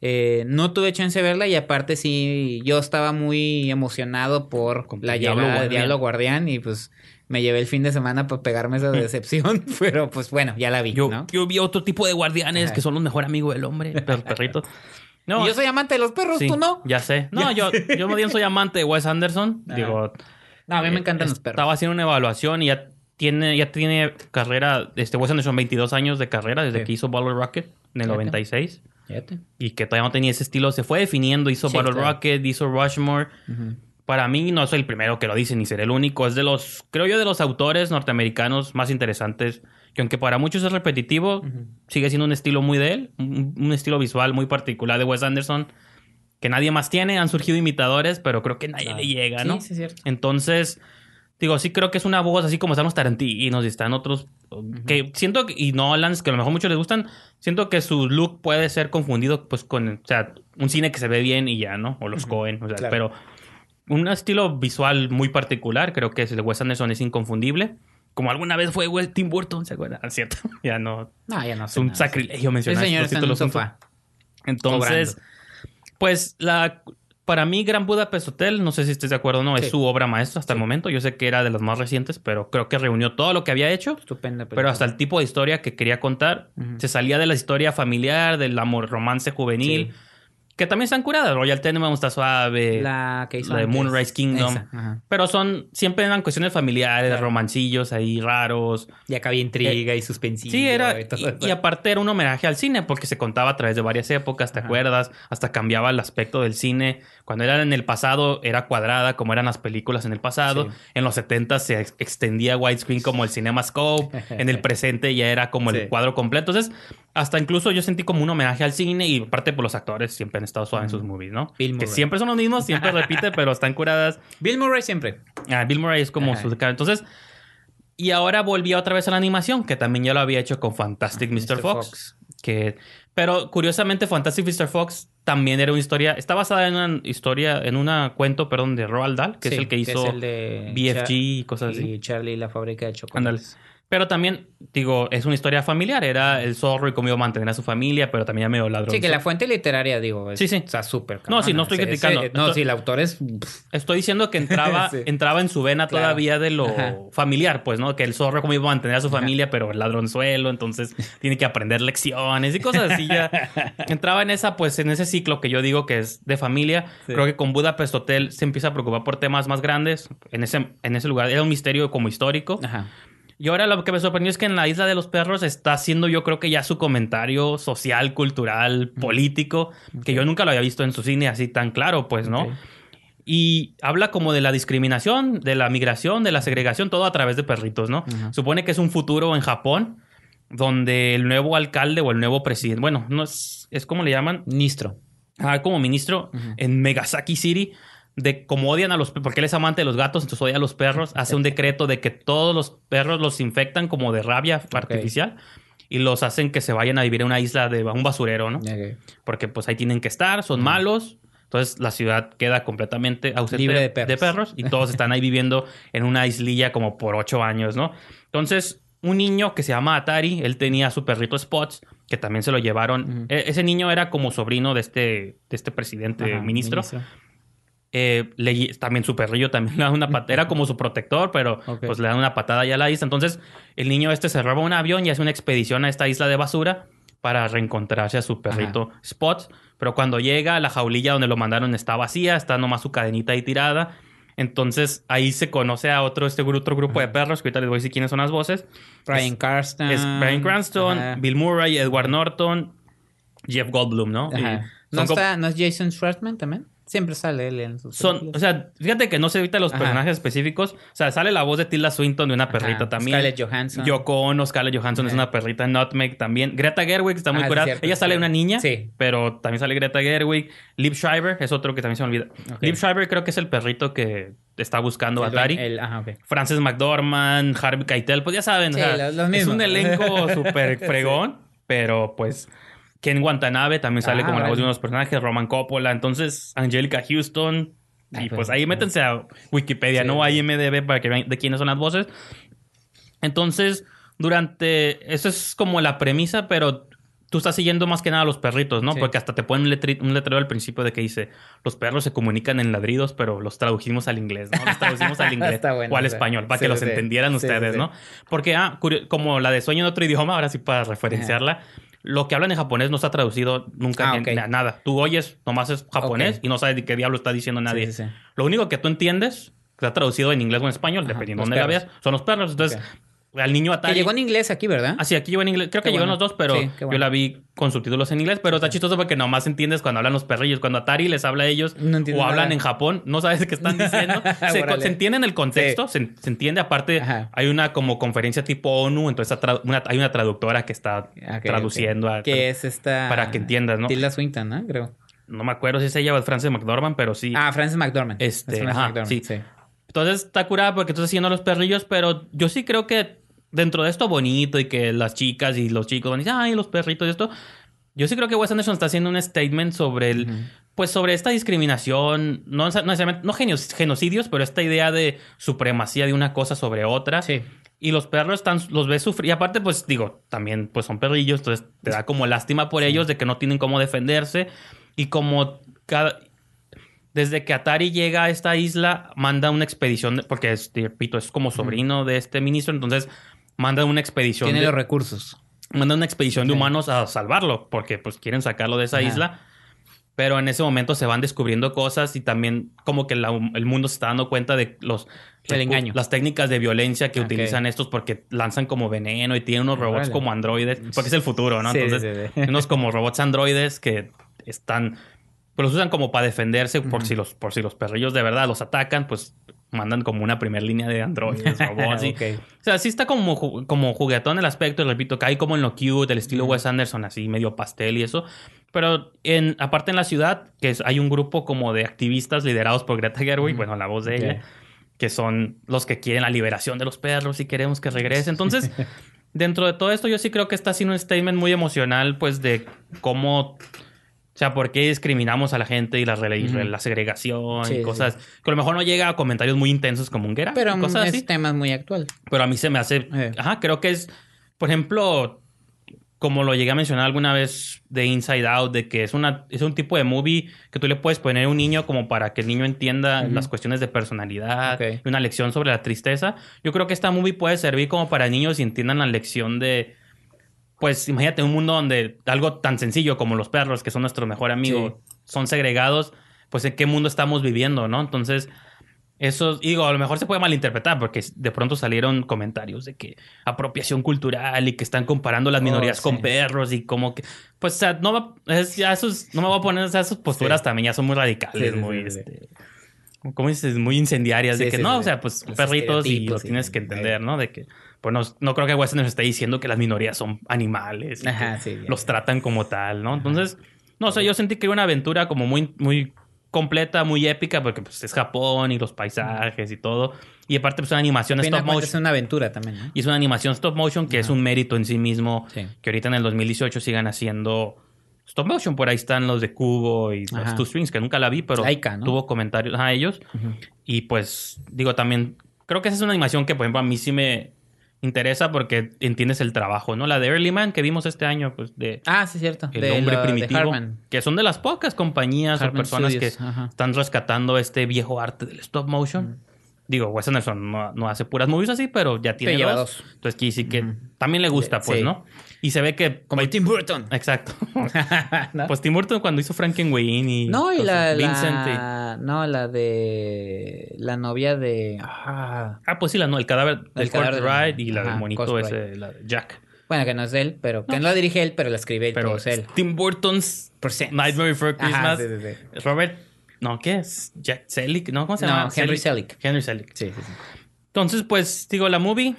eh, no tuve chance de verla y aparte sí, yo estaba muy emocionado por Con la Diablo llegada de. Diablo Guardián y pues me llevé el fin de semana para pegarme esa decepción, pero pues bueno, ya la vi, yo, ¿no? yo vi otro tipo de guardianes Ajá. que son los mejores amigos del hombre, los perritos. No, yo soy amante de los perros, sí, ¿tú no? Ya sé. No, yo, yo más bien soy amante de Wes Anderson. Ajá. Digo, No, a mí me eh, encantan los perros. Estaba haciendo una evaluación y ya tiene, ya tiene carrera, este Wes Anderson 22 años de carrera desde Sí. que hizo Bottle Rocket en el Fíjate. 96 Fíjate. y que todavía no tenía ese estilo, se fue definiendo, hizo Sí, Bottle claro. Rocket, hizo Rushmore. Ujú. Para mí no soy el primero que lo dice ni seré el único, es de los, creo yo, de los autores norteamericanos más interesantes, que aunque para muchos es repetitivo, sigue siendo un estilo muy de él, un, un estilo visual muy particular de Wes Anderson, que nadie más tiene, han surgido imitadores, pero creo que nadie Claro. le llega, Sí, ¿no? sí, es cierto. Entonces, digo, sí creo que es una voz así como están los Tarantinos y están otros que siento que, y Nolans, que a lo mejor muchos les gustan, siento que su look puede ser confundido pues con, o sea, un cine que se ve bien y ya, ¿no? O los Cohen, o sea, Claro. pero un estilo visual muy particular, creo que el de Wes Anderson es inconfundible. Como alguna vez fue Wes- Tim Burton, ¿se acuerdan? Ah, cierto. ya no. No, ya no Es un nada. sacrilegio El mencionar señor juntos. sofá. Entonces, pues la para mí Gran Budapest Hotel, no sé si estés de acuerdo o no, es su obra maestra hasta el momento. Yo sé que era de las más recientes, pero creo que reunió todo lo que había hecho, Estupenda pero hasta el tipo de historia que quería contar se salía de la historia familiar, del amor romance juvenil, Sí. Que también están curadas. Royal Tenenbaum está suave. La que hizo la de antes. Moonrise Kingdom. Esa. Pero son, siempre eran cuestiones familiares, Claro. romancillos ahí raros. Y acá había intriga y suspensivo. Sí, era. y todo Y, y aparte era un homenaje al cine, porque se contaba a través de varias épocas, ¿te Ajá. acuerdas? Hasta cambiaba el aspecto del cine. Cuando era en el pasado, era cuadrada, como eran las películas en el pasado. Sí. En los 70 se ex- extendía widescreen como el CinemaScope. en el presente ya era como Sí. el cuadro completo. Entonces, hasta incluso yo sentí como un homenaje al cine. Y aparte, por los actores siempre han estado suaves en sus movies, ¿no? Bill que Murray. siempre son los mismos, siempre repite, pero están curadas. Bill Murray siempre. Ah, Bill Murray es como Ajá. su... Entonces... Y ahora volvió otra vez a la animación, que también ya lo había hecho con Fantastic Mr. Mr. Fox. Fox. Que, pero curiosamente, Fantastic Mr. Fox también era una historia. Está basada en una historia, en un cuento, perdón, de Roald Dahl, que Sí, es el que hizo es el de BFG Char- y cosas así. Y Charlie y la fábrica de chocolates. Pero también, digo, es una historia familiar. Era el zorro y cómo iba a mantener a su familia, pero también medio ladrón. Sí, que la fuente literaria, digo, es, Sí, sí. sea, súper. No, sí, no estoy Ese- criticando. ese- no, sí, el autor es. Estoy diciendo que entraba, Sí. entraba en su vena Claro. todavía de lo Ajá. familiar, pues, ¿no? Que el zorro cómo iba a mantener a su familia, pero el ladronzuelo, entonces tiene que aprender lecciones y cosas así. Ya entraba en esa, pues, en ese ciclo que yo digo que es de familia. Sí. Creo que con Budapest Hotel se empieza a preocupar por temas más grandes. En ese, en ese lugar era un misterio como histórico. Ajá. Y ahora lo que me sorprendió es que en la Isla de los Perros está haciendo yo creo que ya su comentario social, cultural, político, que yo nunca lo había visto en su cine así tan claro, pues, ¿no? Y habla como de la discriminación, de la migración, de la segregación, todo a través de perritos, ¿no? Supone que es un futuro en Japón donde el nuevo alcalde o el nuevo presidente, bueno, no es, es como le llaman, Nistro. ah, como ministro en Megasaki City, de como odian a los porque él es amante de los gatos, entonces odia a los perros, hace un decreto de que todos los perros los infectan como de rabia artificial y los hacen que se vayan a vivir en una isla de un basurero, ¿no? Porque pues ahí tienen que estar, son malos. Entonces la ciudad queda completamente ausente Libre de perros. y todos están ahí viviendo en una islilla como por ocho años, ¿no? Entonces, un niño que se llama Atari, él tenía su perrito Spots, que también se lo llevaron. E- ese niño era como sobrino de este, de este presidente, Ajá, ministro. Eh, le- también su perrillo también le da una patada, era como su protector, pero pues le dan una patada ya a la isla. Entonces, el niño este se roba un avión y hace una expedición a esta isla de basura para reencontrarse a su perrito Spot. Pero cuando llega, la jaulilla donde lo mandaron está vacía, está nomás su cadenita ahí tirada. Entonces ahí se conoce a otro, este otro grupo de perros, que ahorita les voy a decir quiénes son las voces. Brian Es- Carston. Es Brian Cranston, Ajá. Bill Murray, Edward Norton, Jeff Goldblum, ¿no? Y Ajá. ¿No, está, ¿No es Jason Schwartzman también? Siempre sale él en sus son, películas. o sea, fíjate que no sé ahorita los Ajá. personajes específicos. O sea, sale la voz de Tilda Swinton de una perrita Ajá. también. Scarlett Johansson. Yoko Ono, Scarlett Johansson es una perrita. Nutmeg también. Greta Gerwig está muy Ah, sí, curada. cierto, Ella sale una niña. Sí. Pero también sale Greta Gerwig. Liv Schreiber es otro que también se me olvida. Ok. Liv Schreiber creo que es el perrito que está buscando a Atari. el- ajá, ok. Frances McDormand, Harvey Keitel, pues ya saben, o Sí, sea, los- los es mismos. un elenco súper fregón, pero pues Ken Watanabe también sale Ah, como la voz de unos personajes, Roman Coppola, entonces Angelica Houston, y pues, pues ahí métanse a Wikipedia, Sí. no a IMDB para que vean de quiénes son las voces. Entonces, durante, eso es como la premisa, pero tú estás siguiendo más que nada a los perritos, ¿no? Sí. Porque hasta te ponen un, letri- un letrero al principio de que dice, los perros se comunican en ladridos, pero los tradujimos al inglés, ¿no? Los traducimos al inglés bueno, o al español, para sí, que los entendieran ustedes. ¿no? Porque, ah, como la de sueño en otro idioma, ahora sí para referenciarla, lo que hablan en japonés no está traducido nunca Ah, en nada. Tú oyes, nomás es japonés y no sabes de qué diablo está diciendo nadie. Sí, sí, sí. Lo único que tú entiendes, que está traducido en inglés o en español, Ajá, dependiendo de dónde la veas, son los perros. Entonces, al niño Que Atari... llegó en inglés aquí, ¿verdad? Ah, sí, aquí llegó en inglés. Creo Qué que llegó en bueno. los dos, pero Sí, bueno. yo la vi con subtítulos en inglés. Pero está chistoso porque nomás entiendes cuando hablan los perrillos. Cuando Atari les habla a ellos No o hablan nada. en Japón, no sabes qué están diciendo. se, se entiende en el contexto, se, se entiende. Aparte, Ajá. hay una como conferencia tipo ONU, entonces una- hay una traductora que está Ok, traduciendo. ok. a- Que es esta... para que entiendas, ¿no? Tilda Swinton, ¿no? Creo. No me acuerdo si es ella o es Frances McDormand, pero sí. Ah, Frances McDormand. Este, Es Frances ajá, McDormand, sí. Entonces está curada porque tú estás haciendo los perrillos, pero yo sí creo que dentro de esto bonito y que las chicas y los chicos van decir, ay, los perritos y esto, yo sí creo que Wes Anderson está haciendo un statement sobre el, pues sobre esta discriminación, no, necesariamente, no genios- genocidios, pero esta idea de supremacía de una cosa sobre otra. Sí. Y los perros están, los ves sufrir. Y aparte, pues digo, también pues son perrillos, entonces te da como lástima por ellos de que no tienen cómo defenderse. Y como cada. Desde que Atari llega a esta isla, manda una expedición, porque es, repito, es como sobrino de este ministro, entonces manda una expedición. Tiene de- los recursos. manda una expedición de humanos a salvarlo, porque pues quieren sacarlo de esa Ajá. isla. Pero en ese momento se van descubriendo cosas y también como que la- el mundo se está dando cuenta de los El engaño. las técnicas de violencia que utilizan estos porque lanzan como veneno y tienen unos robots como androides, porque es el futuro, ¿no? Sí, Entonces, sí, sí. unos como robots androides que están pues los usan como para defenderse por si los por si los perrillos de verdad los atacan, pues mandan como una primera línea de androides, robots y- Ok. o sea, sí está como, como juguetón el aspecto, repito, cae como en lo cute, el estilo Wes Anderson, así medio pastel y eso. Pero en, aparte en la ciudad, que es- hay un grupo como de activistas liderados por Greta Gerwig, bueno, la voz de ella, que son los que quieren la liberación de los perros y queremos que regrese. Entonces, dentro de todo esto, yo sí creo que está haciendo un statement muy emocional, pues, de cómo... O sea, ¿por qué discriminamos a la gente y la, Ujú. la segregación Sí, y sí. cosas que a lo mejor no llega a comentarios muy intensos como un Out Pero cosas es así? tema muy actual. Pero a mí se me hace. Eh. Ajá, creo que es. Por ejemplo, como lo llegué a mencionar alguna vez de Inside Out, de que es, una, es un tipo de movie que tú le puedes poner a un niño como para que el niño entienda las cuestiones de personalidad, Ok. y una lección sobre la tristeza. Yo creo que esta movie puede servir como para niños y entiendan la lección de. Pues imagínate un mundo donde algo tan sencillo como los perros, que son nuestro mejor amigo, son segregados, pues en qué mundo estamos viviendo, ¿no? Entonces, eso, digo, a lo mejor se puede malinterpretar porque de pronto salieron comentarios de que apropiación cultural y que están comparando las Oh, minorías sí. con perros y como que, pues, o sea, no va, es, ya esos, no me voy a poner, o sea, esas posturas Sí. también ya son muy radicales, muy, este, ¿cómo dices? Muy incendiarias, de que no, o sea, pues perritos y y- tienes que entender, ¿no? De que, pues no, no creo que Western nos esté diciendo que las minorías son animales y Ajá, sí, los tratan como tal, ¿no? Entonces, no sé, yo sentí que era una aventura como muy, muy completa, muy épica, porque pues es Japón y los paisajes y todo. Y aparte, pues una animación stop motion. es una aventura también, ¿no? Y es una animación stop motion que es un mérito en sí mismo. Sí. Que ahorita en el 2018 sigan haciendo stop motion. Por ahí están los de Cubo y los. Two Strings, que nunca la vi, pero Laika, ¿no? tuvo comentarios a ellos. Y pues, digo, también creo que esa es una animación que, por ejemplo, a mí sí me interesa porque entiendes el trabajo, ¿no? La de Early Man que vimos este año, pues de Ah, sí, cierto. El De hombre lo- primitivo, que son de las pocas compañías o personas Studios, que ajá. están rescatando este viejo arte del stop motion. Digo, Wes Anderson no, no hace puras movies así, pero ya tiene dos. Entonces aquí sí que también le gusta, pues, Sí. ¿no? Y se ve que... Como Tim Burton. Exacto. ¿No? Pues Tim Burton cuando hizo Frankenweenie y... No, y la, Vincent y- No, la de... La novia de... ah, Ah, pues sí, la no, el cadáver del cadáver Kurt Wright y la del ajá, monito ese, la de Jack. bueno, que no es de él, pero... Que no la dirige él, pero la escribe Pero es él. Tim Burton's Presents. Nightmare Before Ajá, Christmas. sí, sí, sí. Robert... No, ¿qué es? Jack Selick, ¿no? ¿Cómo se No, llama? Henry Selick. Henry Selick. Sí, sí, sí. Entonces, pues, digo, la movie,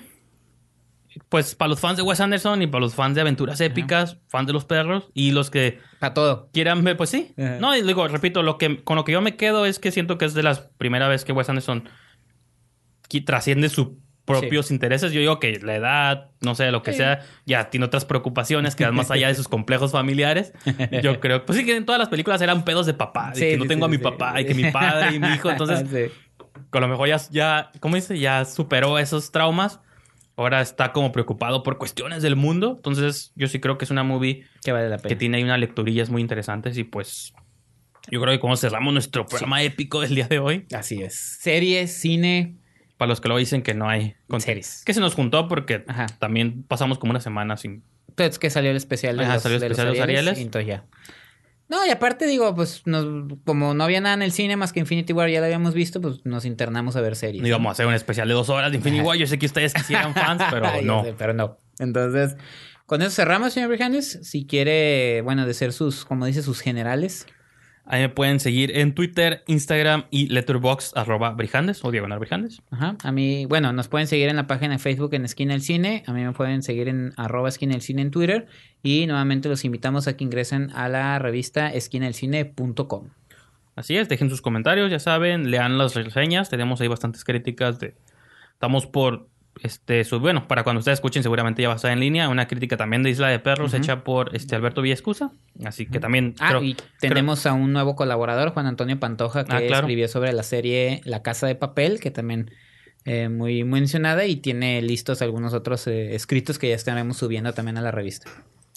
pues, para los fans de Wes Anderson y para los fans de aventuras épicas, fans de los perros y los que Para todo. quieran ver, pues sí. Ajá. No, y digo, repito, lo que, con lo que yo me quedo es que siento que es de las primera vez que Wes Anderson trasciende sus propios intereses. Yo digo que la edad, no sé, lo que sea, ya tiene otras preocupaciones que van más allá de sus complejos familiares. Yo creo, pues sí que en todas las películas eran pedos de papá, de que no tengo a mi papá y que mi padre y mi hijo, entonces con lo mejor ya, ya, ¿cómo dice? Ya superó esos traumas. Ahora está como preocupado por cuestiones del mundo. Entonces, yo sí creo que es una movie Que vale la pena. que tiene ahí unas lecturillas muy interesantes. Y pues, yo creo que como cerramos nuestro programa épico del día de hoy, Así es. Series, cine. para los que lo dicen que no hay. Series. Que se nos juntó porque Ajá. también pasamos como una semana sin. Pues que salió el especial de, Ajá, los, salió el de los especial de los Arieles. y entonces ya. No, y aparte digo, pues nos- como no había nada en el cine más que Infinity War, ya lo habíamos visto, pues nos internamos a ver series. No íbamos a hacer un especial de dos horas de Infinity War. Yo sé que ustedes quisieran fans, pero no. sé, pero no. Entonces, con eso cerramos, señor Brijandes. Si quiere, bueno, de ser sus, como dice, sus generales. Ahí me pueden seguir en Twitter, Instagram y Letterboxd, arroba Brijandes o Diagonal Brijandes. Ajá. A mí, bueno, nos pueden seguir en la página de Facebook en Esquina del Cine. A mí me pueden seguir en arroba Esquina del Cine en Twitter. Y nuevamente los invitamos a que ingresen a la revista esquinadelcine.com. Así es, dejen sus comentarios, ya saben, lean las reseñas, tenemos ahí bastantes críticas de... Estamos por, este, su- bueno, para cuando ustedes escuchen seguramente ya va a estar en línea, una crítica también de Isla de Perros hecha por este Alberto Villescusa, así que también Ah, creo- y creo- tenemos a un nuevo colaborador, Juan Antonio Pantoja, que Ah, claro. escribió sobre la serie La Casa de Papel, que también eh, muy mencionada, y tiene listos algunos otros eh, escritos que ya estaremos subiendo también a la revista.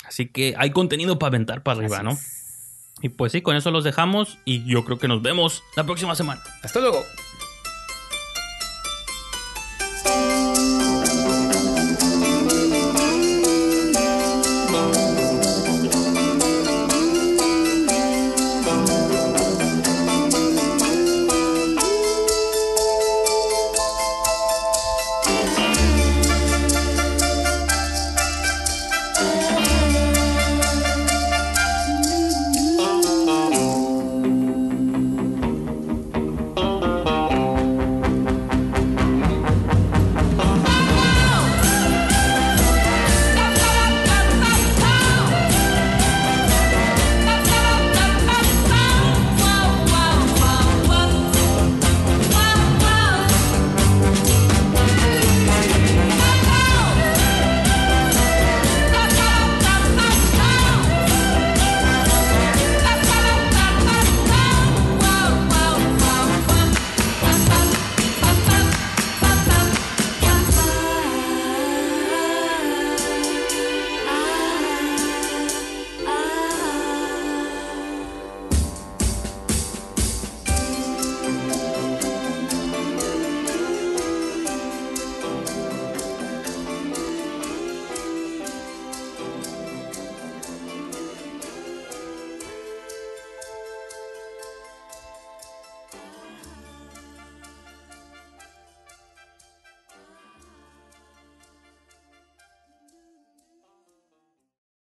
así que hay contenido para aventar para arriba, Así ¿no? Y pues sí, con eso los dejamos y yo creo que nos vemos la próxima semana. Hasta luego.